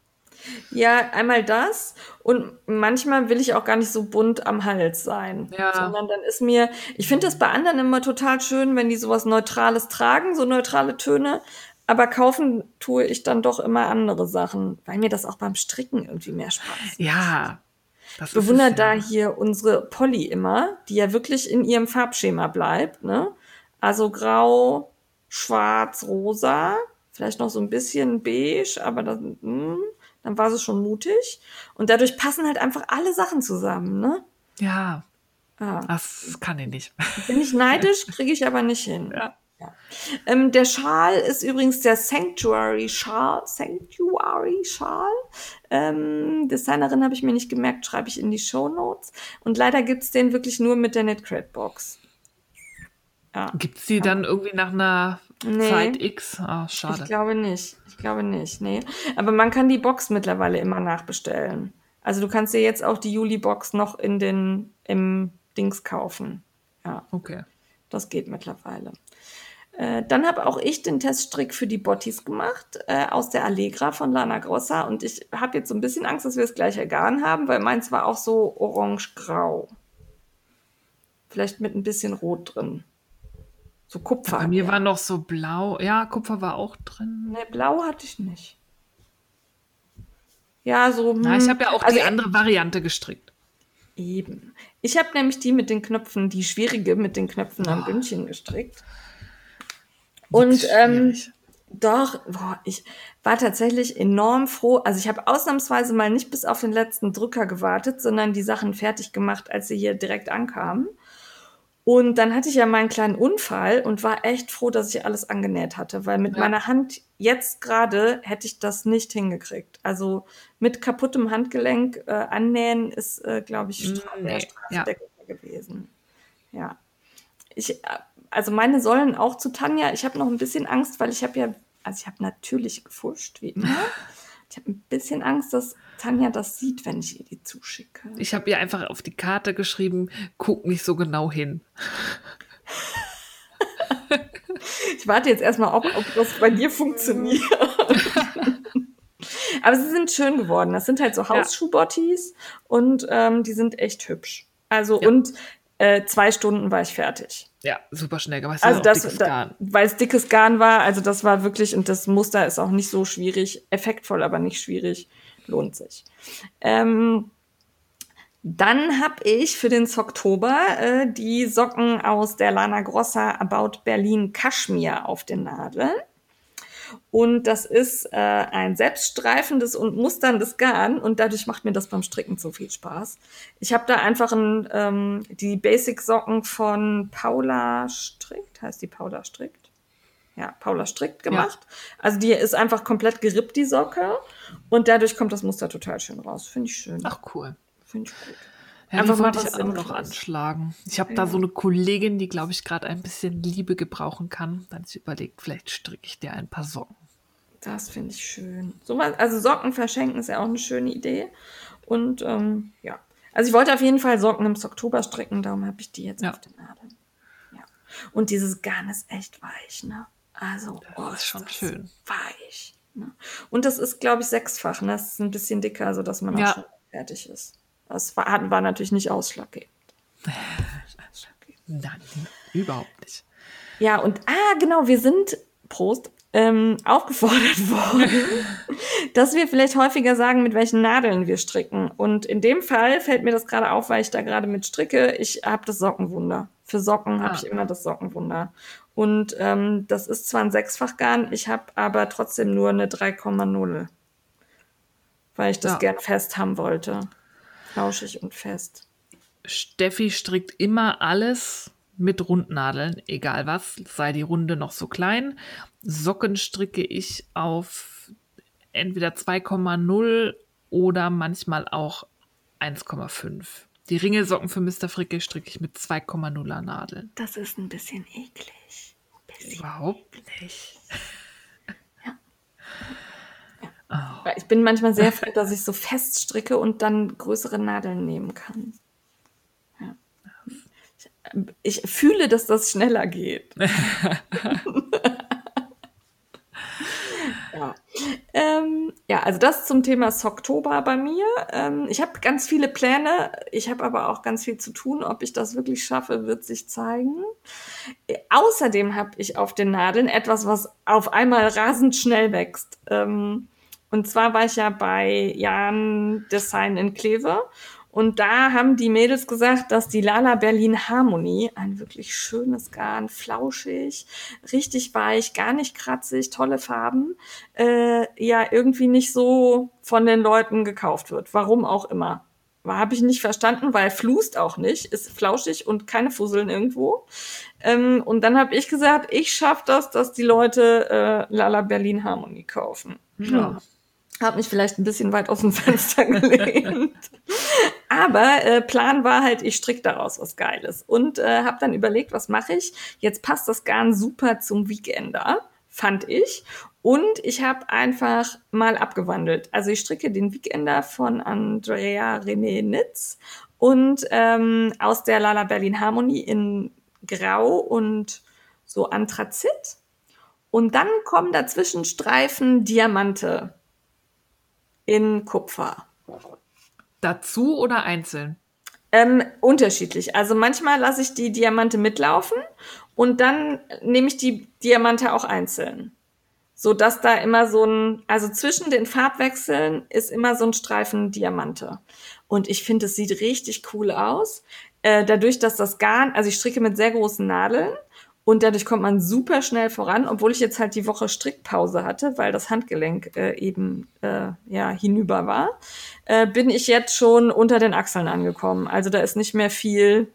ja, einmal das. Und manchmal will ich auch gar nicht so bunt am Hals sein. Ja. Sondern dann ist mir, ich finde das bei anderen immer total schön, wenn die sowas Neutrales tragen, so neutrale Töne. Aber kaufen tue ich dann doch immer andere Sachen, weil mir das auch beim Stricken irgendwie mehr Spaß macht. Ja. Das ist es da ja. hier unsere Polly immer, die ja wirklich in ihrem Farbschema bleibt, ne? Also grau, schwarz, rosa, vielleicht noch so ein bisschen beige, aber dann, hm, dann war sie schon mutig. Und dadurch passen halt einfach alle Sachen zusammen, ne? Ja, Ja. das kann ich nicht. Bin ich neidisch, kriege ich aber nicht hin. Ja. Ja. Ähm, der Schal ist übrigens der Sanctuary Schal. Sanctuary Schal. Ähm, Designerin habe ich mir nicht gemerkt, schreibe ich in die Show Notes. Und leider gibt's den wirklich nur mit der Knitcrate Box. Ja. Gibt es die dann irgendwie nach einer Nee. Zeit X? Ah, Ich schade. glaube nicht. Ich glaube nicht, nee. Aber man kann die Box mittlerweile immer nachbestellen. Also du kannst dir jetzt auch die Juli-Box noch in den, im Dings kaufen. Ja. Okay. Das geht mittlerweile. Äh, dann habe auch ich den Teststrick für die Bottis gemacht äh, aus der Allegra von Lana Grossa und ich habe jetzt so ein bisschen Angst, dass wir das gleiche Garn haben, weil meins war auch so orange-grau. Vielleicht mit ein bisschen Rot drin. So Kupfer. Bei mir war noch so blau. Ja, Kupfer war auch drin. Ne, blau hatte ich nicht. Ja, so. Na, ich hm, habe ja auch also die andere Variante gestrickt. Eben. Ich habe nämlich die mit den Knöpfen, die schwierige mit den Knöpfen am Bündchen gestrickt. Und ähm, doch, boah, ich war tatsächlich enorm froh. Also ich habe ausnahmsweise mal nicht bis auf den letzten Drücker gewartet, sondern die Sachen fertig gemacht, als sie hier direkt ankamen. Und dann hatte ich ja meinen kleinen Unfall und war echt froh, dass ich alles angenäht hatte, weil mit Ja. meiner Hand jetzt gerade hätte ich das nicht hingekriegt. Also mit kaputtem Handgelenk äh, annähen ist, äh, glaube ich, stra Mm, nee, der ja. Strafdeckel gewesen. Ja. Ich, äh, also meine sollen auch zu Tanja. Ich habe noch ein bisschen Angst, weil ich habe ja, also ich habe natürlich gefuscht, wie immer. Ich habe ein bisschen Angst, dass Tanja das sieht, wenn ich ihr die zuschicke. Ich habe ihr einfach auf die Karte geschrieben, guck nicht so genau hin. Ich warte jetzt erstmal, ob, ob das bei dir funktioniert. Aber sie sind schön geworden. Das sind halt so Hausschuhbottis und ähm, die sind echt hübsch. Also Ja. und äh, zwei Stunden war ich fertig. Ja, super schnell. Ist Also das, da, Garn. weil es dickes Garn war, also das war wirklich, und das Muster ist auch nicht so schwierig, effektvoll, aber nicht schwierig, lohnt sich. Ähm, dann habe ich für den Oktober äh, die Socken aus der Lana Grossa About Berlin Kaschmir auf den Nadeln. Und das ist äh, ein selbststreifendes und musterndes Garn und dadurch macht mir das beim Stricken so viel Spaß. Ich habe da einfach ein, ähm, die Basic-Socken von Paula Strickt, heißt die Paula Strickt? Ja, Paula Strickt gemacht. Also die ist einfach komplett gerippt, die Socke. Und dadurch kommt das Muster total schön raus. Finde ich schön. Ach cool. Finde ich gut. Ja, Einfach mal wollte was ich auch noch anschlagen. Ich habe da so eine Kollegin, die, glaube ich, gerade ein bisschen Liebe gebrauchen kann. Dann ist überlegt, vielleicht stricke ich dir ein paar Socken. Das finde ich schön. So was, also Socken verschenken ist ja auch eine schöne Idee. Und ähm, ja. Also ich wollte auf jeden Fall Socken im Oktober stricken, darum habe ich die jetzt Ja. auf den Nadeln. Ja. Und dieses Garn ist echt weich, ne? Also, Das ist schon schön. Weich. Ne? Und das ist, glaube ich, sechsfach. Ne? Das ist ein bisschen dicker, sodass man Ja. auch schon fertig ist. Das war, war natürlich nicht ausschlaggebend. Nein, überhaupt nicht. Ja, und ah, genau, wir sind, Prost, ähm, aufgefordert worden, dass wir vielleicht häufiger sagen, mit welchen Nadeln wir stricken. Und in dem Fall fällt mir das gerade auf, weil ich da gerade mit stricke. Ich habe das Sockenwunder. Für Socken habe Ah. ich immer das Sockenwunder. Und ähm, das ist zwar ein Sechsfachgarn, ich habe aber trotzdem nur eine 3,0. Weil ich das Ja. gern fest haben wollte. Flauschig und fest. Steffi strickt immer alles mit Rundnadeln, egal was, sei die Runde noch so klein. Socken stricke ich auf entweder 2,0 oder manchmal auch 1,5. Die Ringelsocken für Mr. Fricke stricke ich mit 2,0er Nadeln. Das ist ein bisschen eklig. Bisschen Überhaupt nicht. Oh. Ich bin manchmal sehr froh, dass ich so fest stricke und dann größere Nadeln nehmen kann. Ja. Ich, ich fühle, dass das schneller geht. ja. Ähm, ja, also das zum Thema Socktober bei mir. Ähm, ich habe ganz viele Pläne, ich habe aber auch ganz viel zu tun. Ob ich das wirklich schaffe, wird sich zeigen. Äh, außerdem habe ich auf den Nadeln etwas, was auf einmal rasend schnell wächst. Ähm, und zwar war ich ja bei Jan Design in Kleve und da haben die Mädels gesagt, dass die Lala Berlin Harmonie, ein wirklich schönes Garn, flauschig, richtig weich, gar nicht kratzig, tolle Farben, äh, ja irgendwie nicht so von den Leuten gekauft wird. Warum auch immer. Habe ich nicht verstanden, weil flust auch nicht, ist flauschig und keine Fusseln irgendwo. Ähm, und dann habe ich gesagt, ich schaffe das, dass die Leute äh, Lala Berlin Harmonie kaufen. Ja habe mich vielleicht ein bisschen weit aus dem Fenster gelehnt. Aber äh, Plan war halt, ich stricke daraus was Geiles und äh, habe dann überlegt, was mache ich? Jetzt passt das Garn super zum Weekender, fand ich. Und ich habe einfach mal abgewandelt. Also ich stricke den Weekender von Andrea René Nitz und ähm, aus der Lala Berlin Harmonie in Grau und so Anthrazit. Und dann kommen dazwischen Streifen Diamante in Kupfer. Dazu oder einzeln? Ähm, unterschiedlich. Also manchmal lasse ich die Diamante mitlaufen und dann nehme ich die Diamante auch einzeln. So dass da immer so ein, also zwischen den Farbwechseln ist immer so ein Streifen Diamante. Und ich finde, es sieht richtig cool aus. Äh, dadurch, dass das Garn, also ich stricke mit sehr großen Nadeln und dadurch kommt man super schnell voran, obwohl ich jetzt halt die Woche Strickpause hatte, weil das Handgelenk äh, eben äh, ja hinüber war, äh, bin ich jetzt schon unter den Achseln angekommen. Also da ist nicht mehr viel,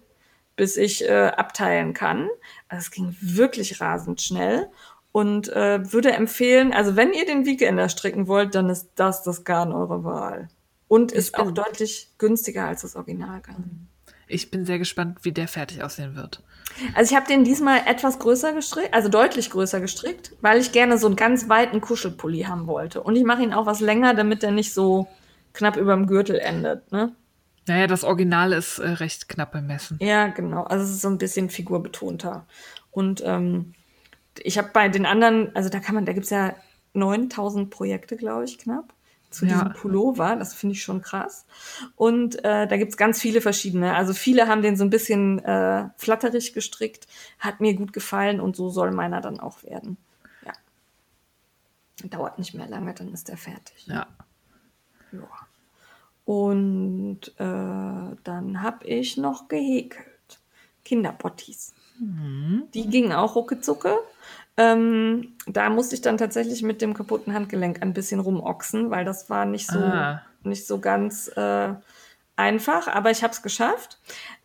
bis ich äh, abteilen kann. Also es ging wirklich rasend schnell und äh, würde empfehlen, also wenn ihr den Weekender stricken wollt, dann ist das das Garn eure Wahl. Und ist auch deutlich günstiger als das Originalgarn. Ich bin sehr gespannt, wie der fertig aussehen wird. Also ich habe den diesmal etwas größer gestrickt, also deutlich größer gestrickt, weil ich gerne so einen ganz weiten Kuschelpulli haben wollte. Und ich mache ihn auch was länger, damit der nicht so knapp über dem Gürtel endet. Ne? Naja, das Original ist äh, recht knapp bemessen. Ja, genau. Also es ist so ein bisschen figurbetonter. Und ähm, ich habe bei den anderen, also da kann man, da gibt's ja 9000 Projekte, glaube ich, knapp zu diesem Pullover. Das finde ich schon krass. Und äh, da gibt's ganz viele verschiedene. Also viele haben den so ein bisschen äh, flatterig gestrickt. Hat mir gut gefallen und so soll meiner dann auch werden. Ja. Dauert nicht mehr lange, dann ist er fertig. Ja. ja. Und äh, dann habe ich noch gehäkelt. Kinderbottis. Mhm. Die gingen auch ruckezucke. Ähm, da musste ich dann tatsächlich mit dem kaputten Handgelenk ein bisschen rumochsen, weil das war nicht so, ah. nicht so ganz äh, einfach, aber ich habe es geschafft.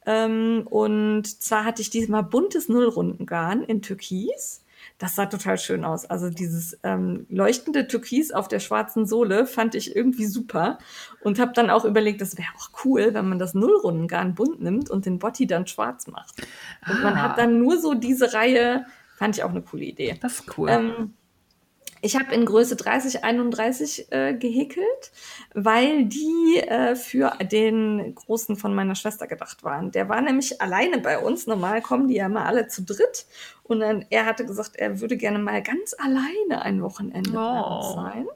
Ähm, und zwar hatte ich diesmal buntes Nullrundengarn in Türkis. Das sah total schön aus. Also dieses ähm, leuchtende Türkis auf der schwarzen Sohle fand ich irgendwie super und habe dann auch überlegt, das wäre auch cool, wenn man das Nullrundengarn bunt nimmt und den Botti dann schwarz macht. Und ah. man hat dann nur so diese Reihe Fand ich auch eine coole Idee. Das ist cool. Ähm, ich habe in Größe 30, 31 äh, gehäkelt, weil die äh, für den Großen von meiner Schwester gedacht waren. Der war nämlich alleine bei uns. Normal kommen die ja mal alle zu dritt. Und dann, er hatte gesagt, er würde gerne mal ganz alleine ein Wochenende oh. sein.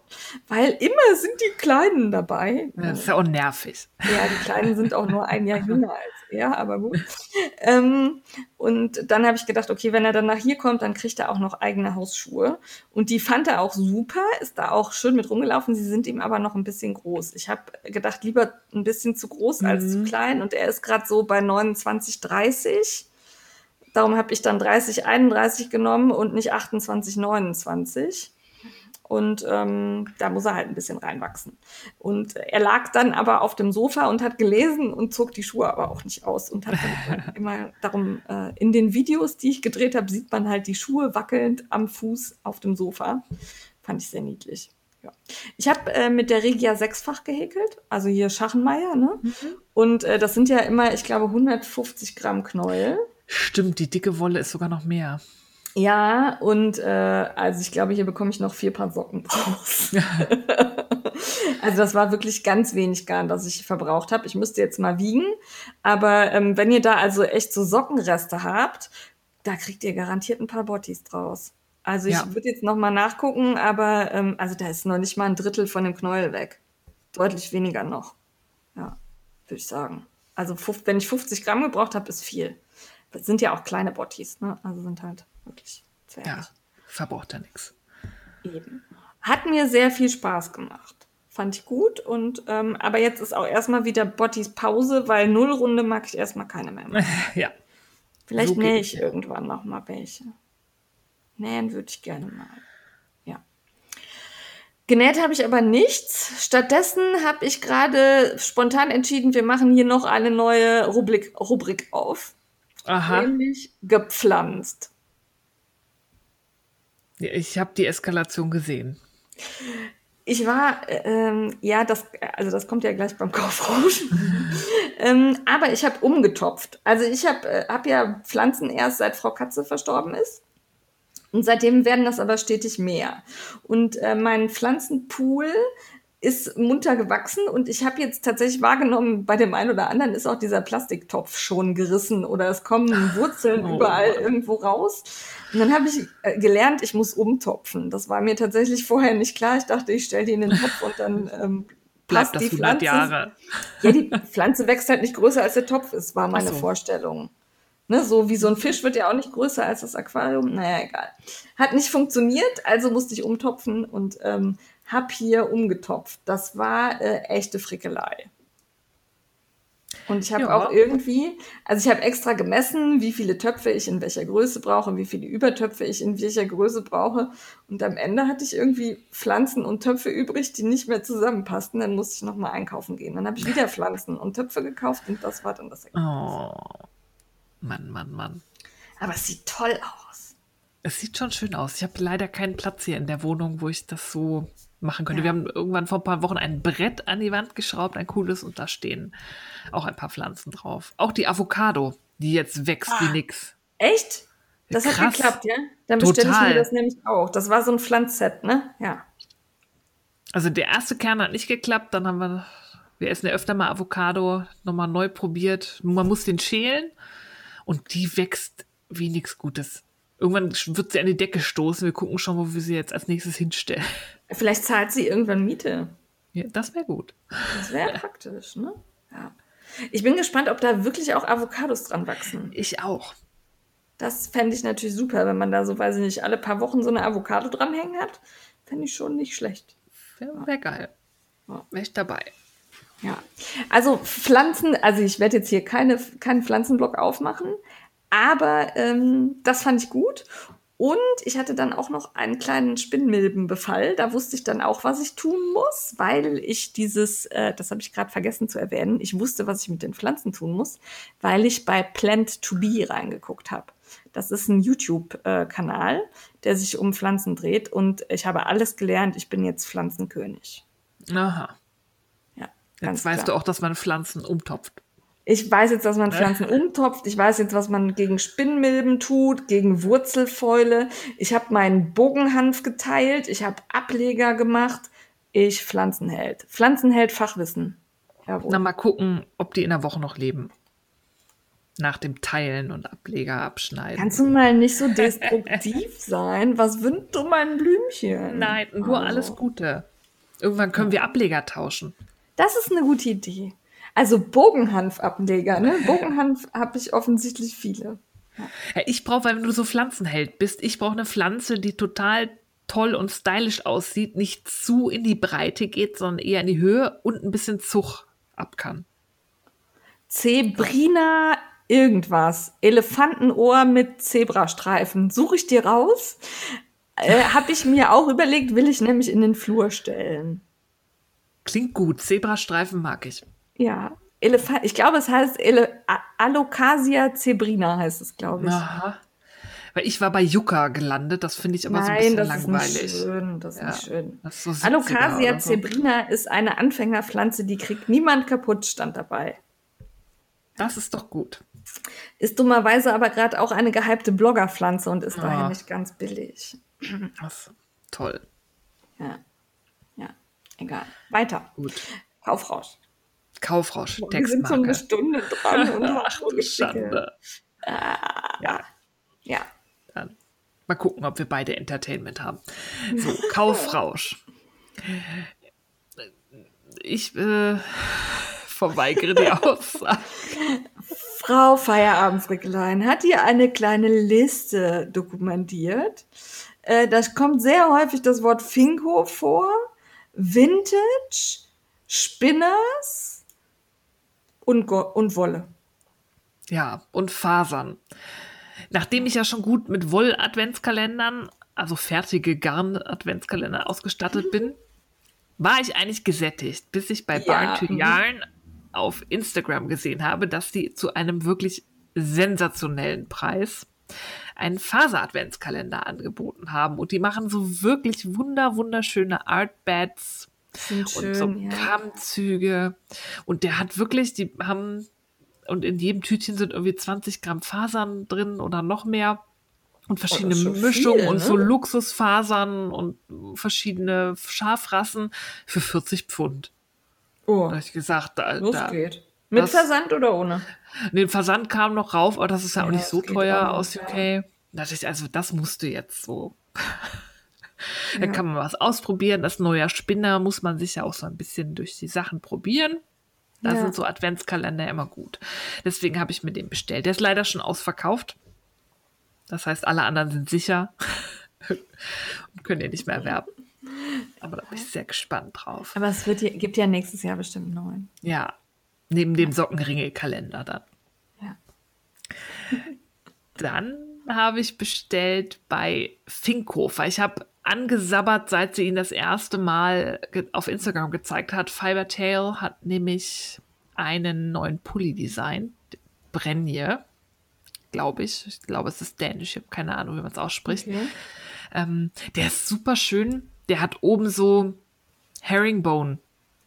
Weil immer sind die Kleinen dabei. Das ist ja auch nervig. Ja, die Kleinen sind auch nur ein Jahr jünger als er, aber gut. ähm, und dann habe ich gedacht, okay, wenn er dann nach hier kommt, dann kriegt er auch noch eigene Hausschuhe. Und die fand er auch super, ist da auch schön mit rumgelaufen. Sie sind ihm aber noch ein bisschen groß. Ich habe gedacht, lieber ein bisschen zu groß mhm. als zu mhm. klein. Und er ist gerade so bei 29, 30. Darum habe ich dann 30, 31 genommen und nicht 28, 29. Und ähm, da muss er halt ein bisschen reinwachsen. Und er lag dann aber auf dem Sofa und hat gelesen und zog die Schuhe aber auch nicht aus und hat dann immer darum, äh, in den Videos, die ich gedreht habe, sieht man halt die Schuhe wackelnd am Fuß auf dem Sofa. Fand ich sehr niedlich. Ja. Ich habe äh, mit der Regia sechsfach gehäkelt, also hier Schachenmeier, ne? Mhm. Und äh, das sind ja immer, ich glaube, 150 Gramm Knäuel. Stimmt, die dicke Wolle ist sogar noch mehr. Ja, und äh, also ich glaube, hier bekomme ich noch vier Paar Socken draus. also das war wirklich ganz wenig Garn, das ich verbraucht habe. Ich müsste jetzt mal wiegen. Aber ähm, wenn ihr da also echt so Sockenreste habt, da kriegt ihr garantiert ein paar Bottis draus. Also ich ja. würde jetzt noch mal nachgucken, aber ähm, also da ist noch nicht mal ein Drittel von dem Knäuel weg. Deutlich weniger noch. Ja, würde ich sagen. Also wenn ich 50 Gramm gebraucht habe, ist viel. Das sind ja auch kleine Bottis, ne? Also sind halt wirklich zwergig. Ja, verbraucht ja nichts. Eben. Hat mir sehr viel Spaß gemacht. Fand ich gut. Und ähm, aber jetzt ist auch erstmal wieder Bottis Pause, weil Nullrunde mag ich erstmal keine mehr. Machen. ja. Vielleicht so nähe ich irgendwann noch mal welche. Nähen würde ich gerne mal. Ja. Genäht habe ich aber nichts. Stattdessen habe ich gerade spontan entschieden, wir machen hier noch eine neue Rubrik, Rubrik auf. Aha. Nämlich gepflanzt. Ich habe die Eskalation gesehen. Ich war, ähm, ja, das, also das kommt ja gleich beim Kaufrausch. ähm, aber ich habe umgetopft. Also ich habe äh, hab ja Pflanzen erst seit Frau Katze verstorben ist. Und seitdem werden das aber stetig mehr. Und äh, mein Pflanzenpool ist munter gewachsen und ich habe jetzt tatsächlich wahrgenommen, bei dem einen oder anderen ist auch dieser Plastiktopf schon gerissen oder es kommen Wurzeln oh. überall irgendwo raus. Und dann habe ich äh, gelernt, ich muss umtopfen. Das war mir tatsächlich vorher nicht klar. Ich dachte, ich stelle die in den Topf und dann ähm, bleibt die Pflanze. Jahre. Ja, die Pflanze wächst halt nicht größer als der Topf ist, war meine so. Vorstellung. Ne, so wie so ein Fisch wird ja auch nicht größer als das Aquarium. Naja, egal. Hat nicht funktioniert, also musste ich umtopfen und ähm, hab hier umgetopft. Das war äh, echte Frickelei. Und ich habe ja. auch irgendwie, also ich habe extra gemessen, wie viele Töpfe ich in welcher Größe brauche, wie viele Übertöpfe ich in welcher Größe brauche. Und am Ende hatte ich irgendwie Pflanzen und Töpfe übrig, die nicht mehr zusammenpassten. Dann musste ich nochmal einkaufen gehen. Dann habe ich wieder Pflanzen und Töpfe gekauft und das war dann das Ergebnis. Oh, Mann, Mann, Mann. Aber es sieht toll aus. Es sieht schon schön aus. Ich habe leider keinen Platz hier in der Wohnung, wo ich das so machen könnte. Ja. Wir haben irgendwann vor ein paar Wochen ein Brett an die Wand geschraubt, ein cooles, und da stehen auch ein paar Pflanzen drauf. Auch die Avocado, die jetzt wächst ah, wie nix. Echt? Das Krass. hat geklappt, ja? Dann bestelle ich mir das nämlich auch. Das war so ein Pflanzset, ne? Ja. Also der erste Kern hat nicht geklappt, dann haben wir, wir essen ja öfter mal Avocado, nochmal neu probiert. Man muss den schälen und die wächst wie nichts Gutes. Irgendwann wird sie an die Decke stoßen. Wir gucken schon, wo wir sie jetzt als nächstes hinstellen. Vielleicht zahlt sie irgendwann Miete. Ja, das wäre gut. Das wäre praktisch, ne? Ja. Ich bin gespannt, ob da wirklich auch Avocados dran wachsen. Ich auch. Das fände ich natürlich super, wenn man da so, weiß ich nicht, alle paar Wochen so eine Avocado dranhängen hat. Fände ich schon nicht schlecht. Wäre wär geil. Wäre ich dabei. Ja. Also Pflanzen, also ich werde jetzt hier keine, keinen Pflanzenblock aufmachen, aber ähm, das fand ich gut. Und ich hatte dann auch noch einen kleinen Spinnmilbenbefall. Da wusste ich dann auch, was ich tun muss, weil ich dieses, äh, das habe ich gerade vergessen zu erwähnen, ich wusste, was ich mit den Pflanzen tun muss, weil ich bei Plant to Be reingeguckt habe. Das ist ein YouTube-Kanal, der sich um Pflanzen dreht und ich habe alles gelernt. Ich bin jetzt Pflanzenkönig. Aha. Ja. Jetzt weißt klar. du auch, dass man Pflanzen umtopft. Ich weiß jetzt, dass man Pflanzen umtopft. Ich weiß jetzt, was man gegen Spinnmilben tut, gegen Wurzelfäule. Ich habe meinen Bogenhanf geteilt. Ich habe Ableger gemacht. Ich Pflanzenheld. Pflanzenheld Fachwissen. Jawohl. Na, mal gucken, ob die in der Woche noch leben. Nach dem Teilen und Ableger abschneiden. Kannst du mal nicht so destruktiv sein? Was wünscht du mein Blümchen? Nein, nur also. alles Gute. Irgendwann können wir Ableger tauschen. Das ist eine gute Idee. Also Bogenhanfableger, ne? Bogenhanf habe ich offensichtlich viele. Ja. ich brauche, weil du so Pflanzenheld bist, ich brauche eine Pflanze, die total toll und stylisch aussieht, nicht zu in die Breite geht, sondern eher in die Höhe und ein bisschen Zug ab kann. Zebrina irgendwas. Elefantenohr mit Zebrastreifen. Suche ich dir raus. Äh, Habe ich mir auch überlegt, will ich nämlich in den Flur stellen. Klingt gut. Zebrastreifen mag ich. Ja. Elefant, ich glaube, es heißt Ele Alocasia zebrina, heißt es, glaube ich. Aha. Weil ich war bei Yucca gelandet, das finde ich aber Nein, so ein bisschen das langweilig. ist nicht schön. Das ist Ja, nicht schön. ist so 70er Alocasia so. zebrina ist eine Anfängerpflanze, die kriegt niemand kaputt, stand dabei. Das ist doch gut. Ist dummerweise aber gerade auch eine gehypte Bloggerpflanze und ist daher Ah. nicht ganz billig. Das, toll. Ja. Ja, egal. Weiter. Gut. Kaufrausch. Kaufrausch, Wir sind schon eine. Stunde dran und haben Ach du. Schande. Ja, Ja. dann mal gucken, ob wir beide Entertainment haben. So, Kaufrausch. Ich äh, verweigere die Aussage. Frau Feierabendsricklein hat hier eine kleine Liste dokumentiert. Äh, da kommt sehr häufig das Wort Finko vor, Vintage, Spinners und, Go und Wolle. Ja, und Fasern. Nachdem ich ja schon gut mit Woll-Adventskalendern, also fertige Garn-Adventskalender ausgestattet bin, war ich eigentlich gesättigt, bis ich bei Ja, Barn to mhm. Yarn auf Instagram gesehen habe, dass die zu einem wirklich sensationellen Preis einen Faser-Adventskalender angeboten haben. Und die machen so wirklich wunder, wunderschöne Artbeds Sind und so schön, ja. Kammzüge. Und der hat wirklich, die haben, und in jedem Tütchen sind irgendwie 20 Gramm Fasern drin oder noch mehr. Und verschiedene schon Mischungen viel, und so ne? Luxusfasern und verschiedene Schafrassen für 40 Pfund. Oh, Da habe ich gesagt, da, los da, geht. Mit das- Versand oder ohne? den Versand kam noch rauf, aber das ist ja, auch Ja, nicht das so teuer auch aus ja. UK. Da dachte ich, also das musste jetzt so. Da Ja. kann man was ausprobieren. Das neue Spinner muss man sich ja auch so ein bisschen durch die Sachen probieren. Da Ja. sind so Adventskalender immer gut. Deswegen habe ich mir den bestellt. Der ist leider schon ausverkauft. Das heißt, alle anderen sind sicher und können den nicht mehr erwerben. Aber da bin ich sehr gespannt drauf. Aber es wird, gibt ja nächstes Jahr bestimmt einen neuen. Ja, neben dem Sockenringe-Kalender dann. Ja. Dann habe ich bestellt bei Finkhofer. Ich habe angesabbert, seit sie ihn das erste Mal auf Instagram gezeigt hat. Fibertail hat nämlich einen neuen Pulli designt. Brenje, glaube ich. Ich glaube, es ist dänisch. Ich habe keine Ahnung, wie man es ausspricht. Okay. Ähm, der ist super schön. Der hat oben so Herringbone.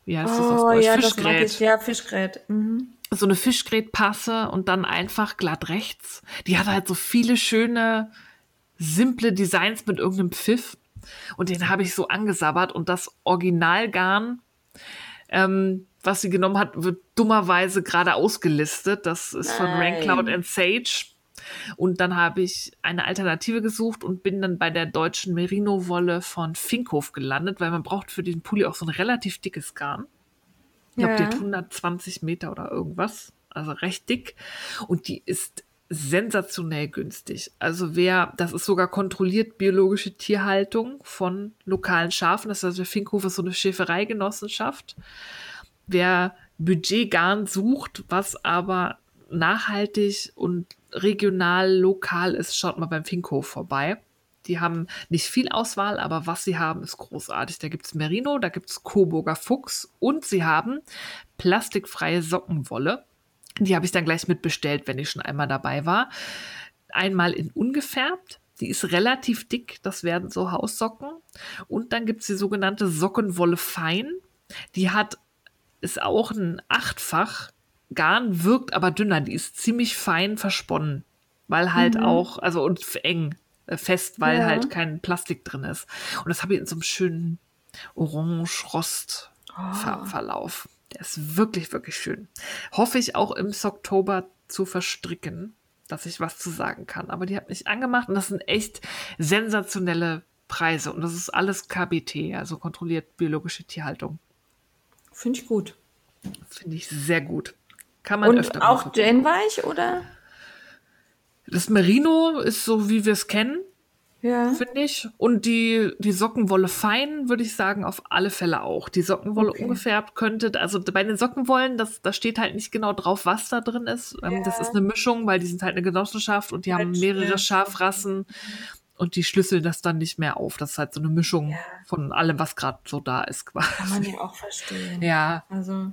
Wie heißt das auf Oh Deutsch? ja, das mag Fischgrät ich. Ja, Fischgrät. Mhm. so eine Fischgrätpasse und dann einfach glatt rechts. Die hat halt so viele schöne, simple Designs mit irgendeinem Pfiff. Und den habe ich so angesabbert und das Originalgarn, ähm, was sie genommen hat, wird dummerweise gerade ausgelistet. Das ist von Nein. Raincloud and Sage. Und dann habe ich eine Alternative gesucht und bin dann bei der deutschen Merino-Wolle von Finkhof gelandet, weil man braucht für diesen Pulli auch so ein relativ dickes Garn. Ich glaube, die Ja. hat 120 Meter oder irgendwas. Also recht dick. Und die ist sensationell günstig. Also wer, das ist sogar kontrolliert biologische Tierhaltung von lokalen Schafen. Das ist also Finkhof ist so eine Schäfereigenossenschaft. Wer Budgetgarn sucht, was aber nachhaltig und regional, lokal ist, schaut mal beim Finkhof vorbei. Die haben nicht viel Auswahl, aber was sie haben, ist großartig. Da gibt es Merino, da gibt es Coburger Fuchs und sie haben plastikfreie Sockenwolle. Die habe ich dann gleich mitbestellt, wenn ich schon einmal dabei war. Einmal in ungefärbt. Die ist relativ dick, das werden so Haussocken. Und dann gibt es die sogenannte Sockenwolle Fein. Die hat, ist auch ein Achtfach. Garn wirkt aber dünner. Die ist ziemlich fein versponnen. Weil halt auch, also und eng, äh, fest, weil Ja. halt kein Plastik drin ist. Und das habe ich in so einem schönen Orange-Rost-Farbverlauf. Der ist wirklich, wirklich schön. Hoffe ich auch im Oktober zu verstricken, dass ich was zu sagen kann. Aber die hat mich angemacht und das sind echt sensationelle Preise. Und das ist alles KBT, also kontrolliert biologische Tierhaltung. Finde ich gut. Finde ich sehr gut. Kann man Und öfter auch gucken. Jane Weich, oder? Das Merino ist so, wie wir es kennen. Ja. finde ich. Und die, die Sockenwolle fein, würde ich sagen, auf alle Fälle auch. Die Sockenwolle Okay. ungefärbt könnte, also bei den Sockenwollen, das, da steht halt nicht genau drauf, was da drin ist. Ähm, Das ist eine Mischung, weil die sind halt eine Genossenschaft und die haben Halt, mehrere ja. Schafrassen. und die schlüsseln das dann nicht mehr auf. Das ist halt so eine Mischung Ja. von allem, was gerade so da ist. Kann man Quasi. ja auch verstehen. Ja, Also,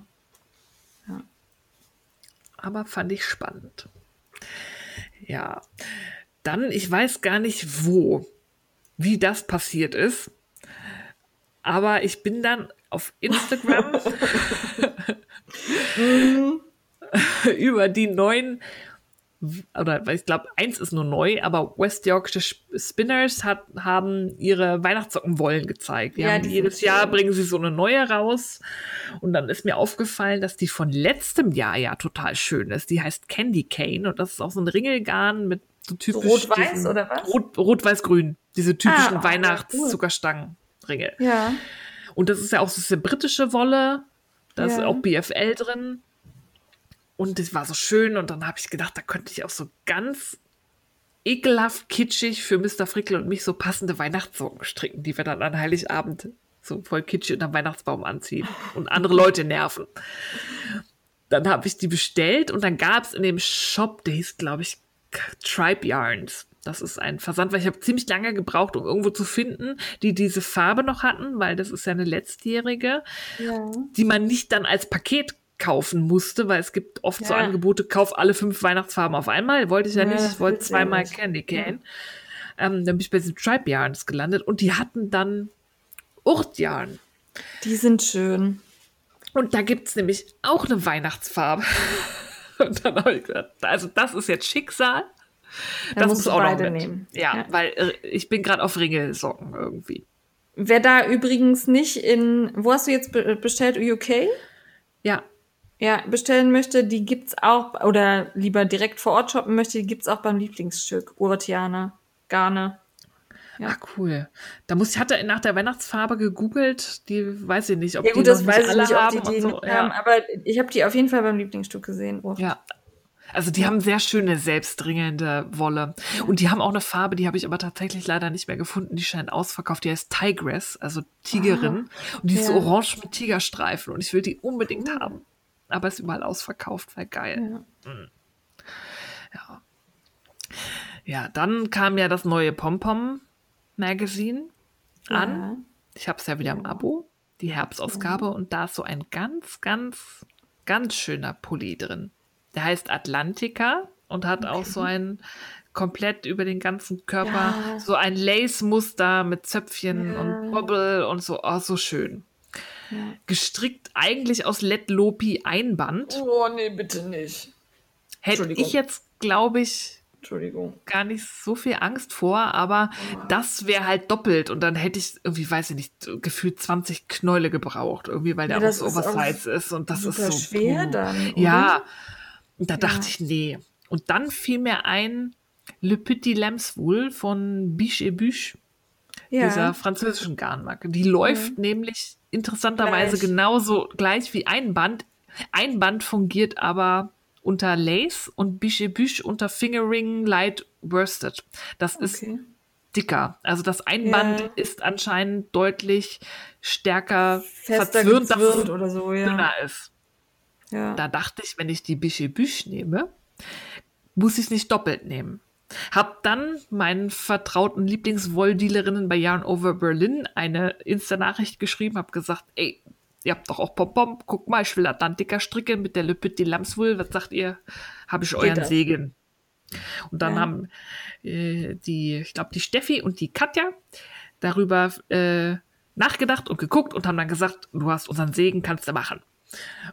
aber fand ich spannend. Ja, dann, ich weiß gar nicht wo, wie das passiert ist, aber ich bin dann auf Instagram über die neuen, oder ich glaube, eins ist nur neu, aber West Yorkshire Spinners hat, haben ihre Weihnachtssockenwollen gezeigt. Ja, jedes Jahr schön. bringen sie so eine neue raus. Und dann ist mir aufgefallen, dass die von letztem Jahr ja total schön ist. Die heißt Candy Cane und das ist auch so ein Ringelgarn mit so typisch. rot-weiß oder was? Rot, Rot-Weiß-Grün. Diese typischen Ah, oh, Weihnachtszuckerstangenringe. ja. Und das ist ja auch so diese britische Wolle. Da ist Ja. auch BFL drin. Und das war so schön. Und dann habe ich gedacht, da könnte ich auch so ganz ekelhaft kitschig für Mr. Frickel und mich so passende Weihnachtssocken stricken, die wir dann an Heiligabend so voll kitschig unterm Weihnachtsbaum anziehen und andere Leute nerven. Dann habe ich die bestellt und dann gab es in dem Shop, der hieß, glaube ich, Tribe Yarns. Das ist ein Versand, weil ich habe ziemlich lange gebraucht, um irgendwo zu finden, die diese Farbe noch hatten, weil das ist ja eine letztjährige, Ja. die man nicht dann als Paket kaufen musste, weil es gibt oft so Ja. Angebote, kauf alle fünf Weihnachtsfarben auf einmal. Wollte ich ja, Ja, nicht, ich wollte zweimal. Candy Cane. Ähm, dann bin ich bei diesen Tribe Yarns gelandet und die hatten dann Urtjarn. Die sind schön. Und da gibt es nämlich auch eine Weihnachtsfarbe. Und dann habe ich gesagt, also das ist jetzt Schicksal. Dann das musst du muss auch noch beide nehmen. Ja, Ja. weil äh, ich bin gerade auf Ringelsocken irgendwie. Wer da übrigens nicht in, wo hast du jetzt be bestellt? UK? Ja, Ja, bestellen möchte, die gibt's auch, oder lieber direkt vor Ort shoppen möchte, die gibt's auch beim Lieblingsstück. Urtiana, Garne. Ja. ah, cool. Da muss ich hatte nach der Weihnachtsfarbe gegoogelt, die weiß ich nicht, ob Ja die gut, noch das weiß ich alle nicht, ob haben die die und so. haben, aber ich habe die auf jeden Fall beim Lieblingsstück gesehen. Oh. ja. Also die haben sehr schöne, selbstringelnde Wolle. Und die haben auch eine Farbe, die habe ich aber tatsächlich leider nicht mehr gefunden. Die scheint ausverkauft. Die heißt Tigress, also Tigerin. Und die ist Ah. Ja. orange mit Tigerstreifen. Und ich will die unbedingt haben. Aber ist überall ausverkauft, weil geil. Ja. Ja. Ja, dann kam ja das neue Pom-Pom Magazine an. Ja. Ich habe es ja wieder im Abo, die Herbstausgabe, und da ist so ein ganz, ganz, ganz schöner Pulli drin. Der heißt Atlantica und hat auch so ein komplett über den ganzen Körper Ja. so ein Lace-Muster mit Zöpfchen Ja. und Bobbel und so, oh, so schön. Gestrickt eigentlich aus Let Lopi Einband. Oh, nee, bitte nicht. Hätte ich jetzt, glaube ich, Entschuldigung. gar nicht so viel Angst vor, aber das wäre halt doppelt und dann hätte ich irgendwie, weiß ich nicht, gefühlt 20 Knäule gebraucht, irgendwie, weil der Ja, auch so Oversize ist und das ist so schwer puh. dann, oder? Ja, und da dachte ich, nee. Und dann fiel mir ein Le Petit Lemswool von Biche et Buche, Ja. dieser französischen Garnmarke. Die läuft nämlich interessanterweise Gleich. genauso gleich wie Einband. Einband fungiert aber unter Lace und Biche Buche unter Fingering Light Worsted. Das ist okay. dicker. Also das Einband Ja. ist anscheinend deutlich stärker Fester verzwirnt, dass es gezwirnt oder so, ja. dünner ist. ja. Da dachte ich, wenn ich die Biche Büch nehme, muss ich es nicht doppelt nehmen. Hab dann meinen vertrauten Lieblingswolldealerinnen bei Yarn Over Berlin eine Insta-Nachricht geschrieben, hab gesagt, ey, ihr habt doch auch Pompom, guck mal, ich will Atlantica stricken mit der Le Petit Lamswool, was sagt ihr? Habe ich euren das? Segen. Und dann Ja. haben äh, die, ich glaube, die Steffi und die Katja darüber äh, nachgedacht und geguckt und haben dann gesagt, du hast unseren Segen, kannst du machen.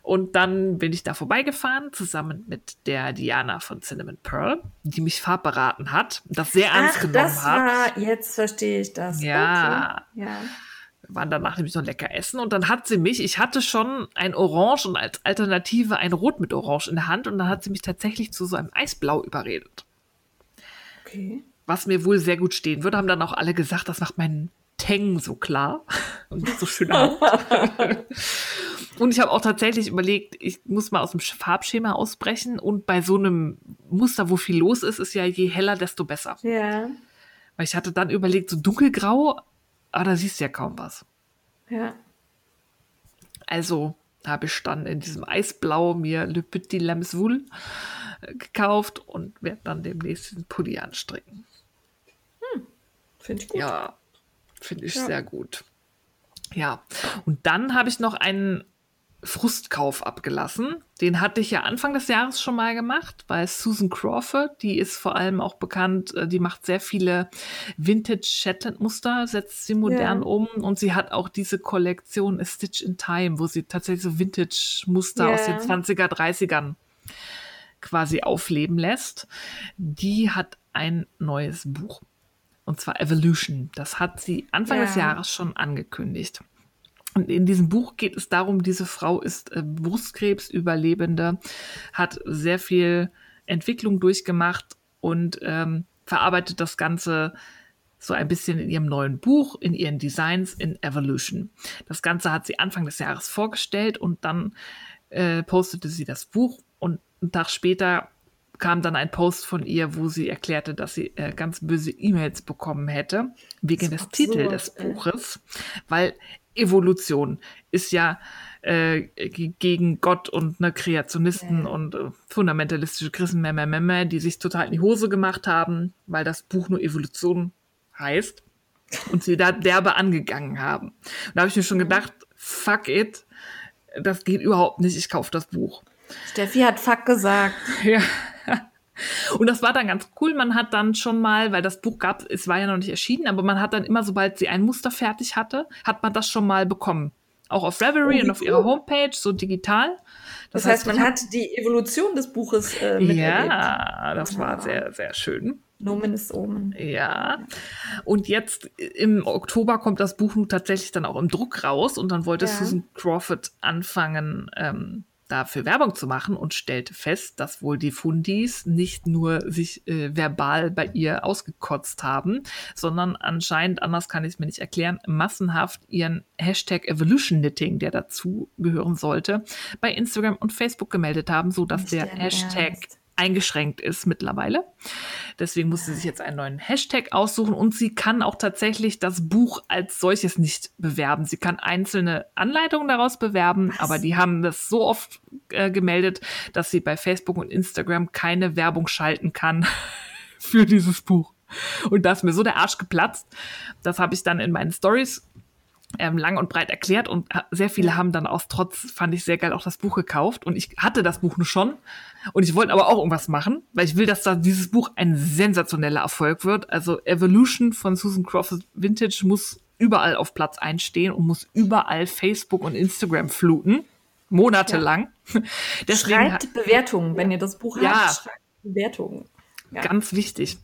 Und dann bin ich da vorbeigefahren, zusammen mit der Diana von Cinnamon Pearl, die mich farbberaten hat, das sehr ernst Ach, genommen das hat. war, jetzt verstehe ich das. Ja. Okay. Ja. Waren danach nämlich noch lecker essen und dann hat sie mich, ich hatte schon ein Orange und als Alternative ein Rot mit Orange in der Hand und dann hat sie mich tatsächlich zu so einem Eisblau überredet. Okay. was mir wohl sehr gut stehen würde, haben dann auch alle gesagt, das macht meinen Teng so klar und so schön Haut. und ich habe auch tatsächlich überlegt, ich muss mal aus dem Farbschema ausbrechen und bei so einem Muster, wo viel los ist, ist ja je heller, desto besser. Ja. Weil ich hatte dann überlegt, so dunkelgrau, aber da siehst du ja kaum was. Ja. Also habe ich dann in diesem Eisblau mir Le Petit Lamswool äh, gekauft und werde dann demnächst diesen Pulli anstricken. Finde ich gut. Ja, finde ich Ja. sehr gut. Ja, und dann habe ich noch einen Frustkauf abgelassen. Den hatte ich ja Anfang des Jahres schon mal gemacht, bei Susan Crawford. Die ist vor allem auch bekannt, äh, die macht sehr viele Vintage Shetland-Muster, setzt sie modern Ja. um und sie hat auch diese Kollektion A Stitch in Time, wo sie tatsächlich so Vintage-Muster Ja. aus den 20er, 30ern quasi aufleben lässt. Die hat ein neues Buch. Und zwar Evolution. Das hat sie Anfang Ja. des Jahres schon angekündigt. Und in diesem Buch geht es darum, diese Frau ist äh, Brustkrebsüberlebende, hat sehr viel Entwicklung durchgemacht und ähm, verarbeitet das Ganze so ein bisschen in ihrem neuen Buch, in ihren Designs in Evolution. Das Ganze hat sie Anfang des Jahres vorgestellt und dann äh, postete sie das Buch und einen Tag später kam dann ein Post von ihr, wo sie erklärte, dass sie äh, ganz böse E-Mails bekommen hätte, wegen des Titels des. Buches, weil Evolution ist ja äh, gegen Gott und ne, Kreationisten Ja. und äh, fundamentalistische Christen, mehr, mehr, mehr, mehr, die sich total in die Hose gemacht haben, weil das Buch nur Evolution heißt und sie da derbe angegangen haben. Und da habe ich mir schon gedacht, fuck it, das geht überhaupt nicht, ich kaufe das Buch. Steffi hat Fuck gesagt. Ja. Und das war dann ganz cool. Man hat dann schon mal, weil das Buch gab, es war ja noch nicht erschienen, aber man hat dann immer, sobald sie ein Muster fertig hatte, hat man das schon mal bekommen. Auch auf Reverie Oh, und auf ihrer Homepage, so digital. Das, heißt, man hat die Evolution des Buches äh, miterlebt. Ja, das war Ja. sehr, sehr schön. Nomen ist Omen. Ja. Und jetzt im Oktober kommt das Buch nun tatsächlich dann auch im Druck raus und dann wollte Ja. Susan Crawford anfangen, ähm, dafür Werbung zu machen und stellte fest, dass wohl die Fundis nicht nur sich äh, verbal bei ihr ausgekotzt haben, sondern anscheinend, anders kann ich es mir nicht erklären, massenhaft ihren Hashtag Evolution Knitting, der dazu gehören sollte, bei Instagram und Facebook gemeldet haben, so dass der Hashtag Ernst. Eingeschränkt ist mittlerweile. Deswegen musste sie sich jetzt einen neuen Hashtag aussuchen und sie kann auch tatsächlich das Buch als solches nicht bewerben. Sie kann einzelne Anleitungen daraus bewerben, aber die haben das so oft äh, gemeldet, dass sie bei Facebook und Instagram keine Werbung schalten kann für dieses Buch. Und da ist mir so der Arsch geplatzt. Das habe ich dann in meinen Stories ähm, lang und breit erklärt und sehr viele haben dann aus Trotz, fand ich sehr geil, auch das Buch gekauft und ich hatte das Buch nur schon und ich wollte aber auch irgendwas machen, weil ich will, dass da dieses Buch ein sensationeller Erfolg wird. Also Evolution von Susan Crawford Vintage muss überall auf Platz einstehen und muss überall Facebook und Instagram fluten. Monatelang. Deswegen Schreibt Bewertungen, wenn ihr das Buch Ja. habt. Schreibt Bewertungen. Ja. Ganz wichtig.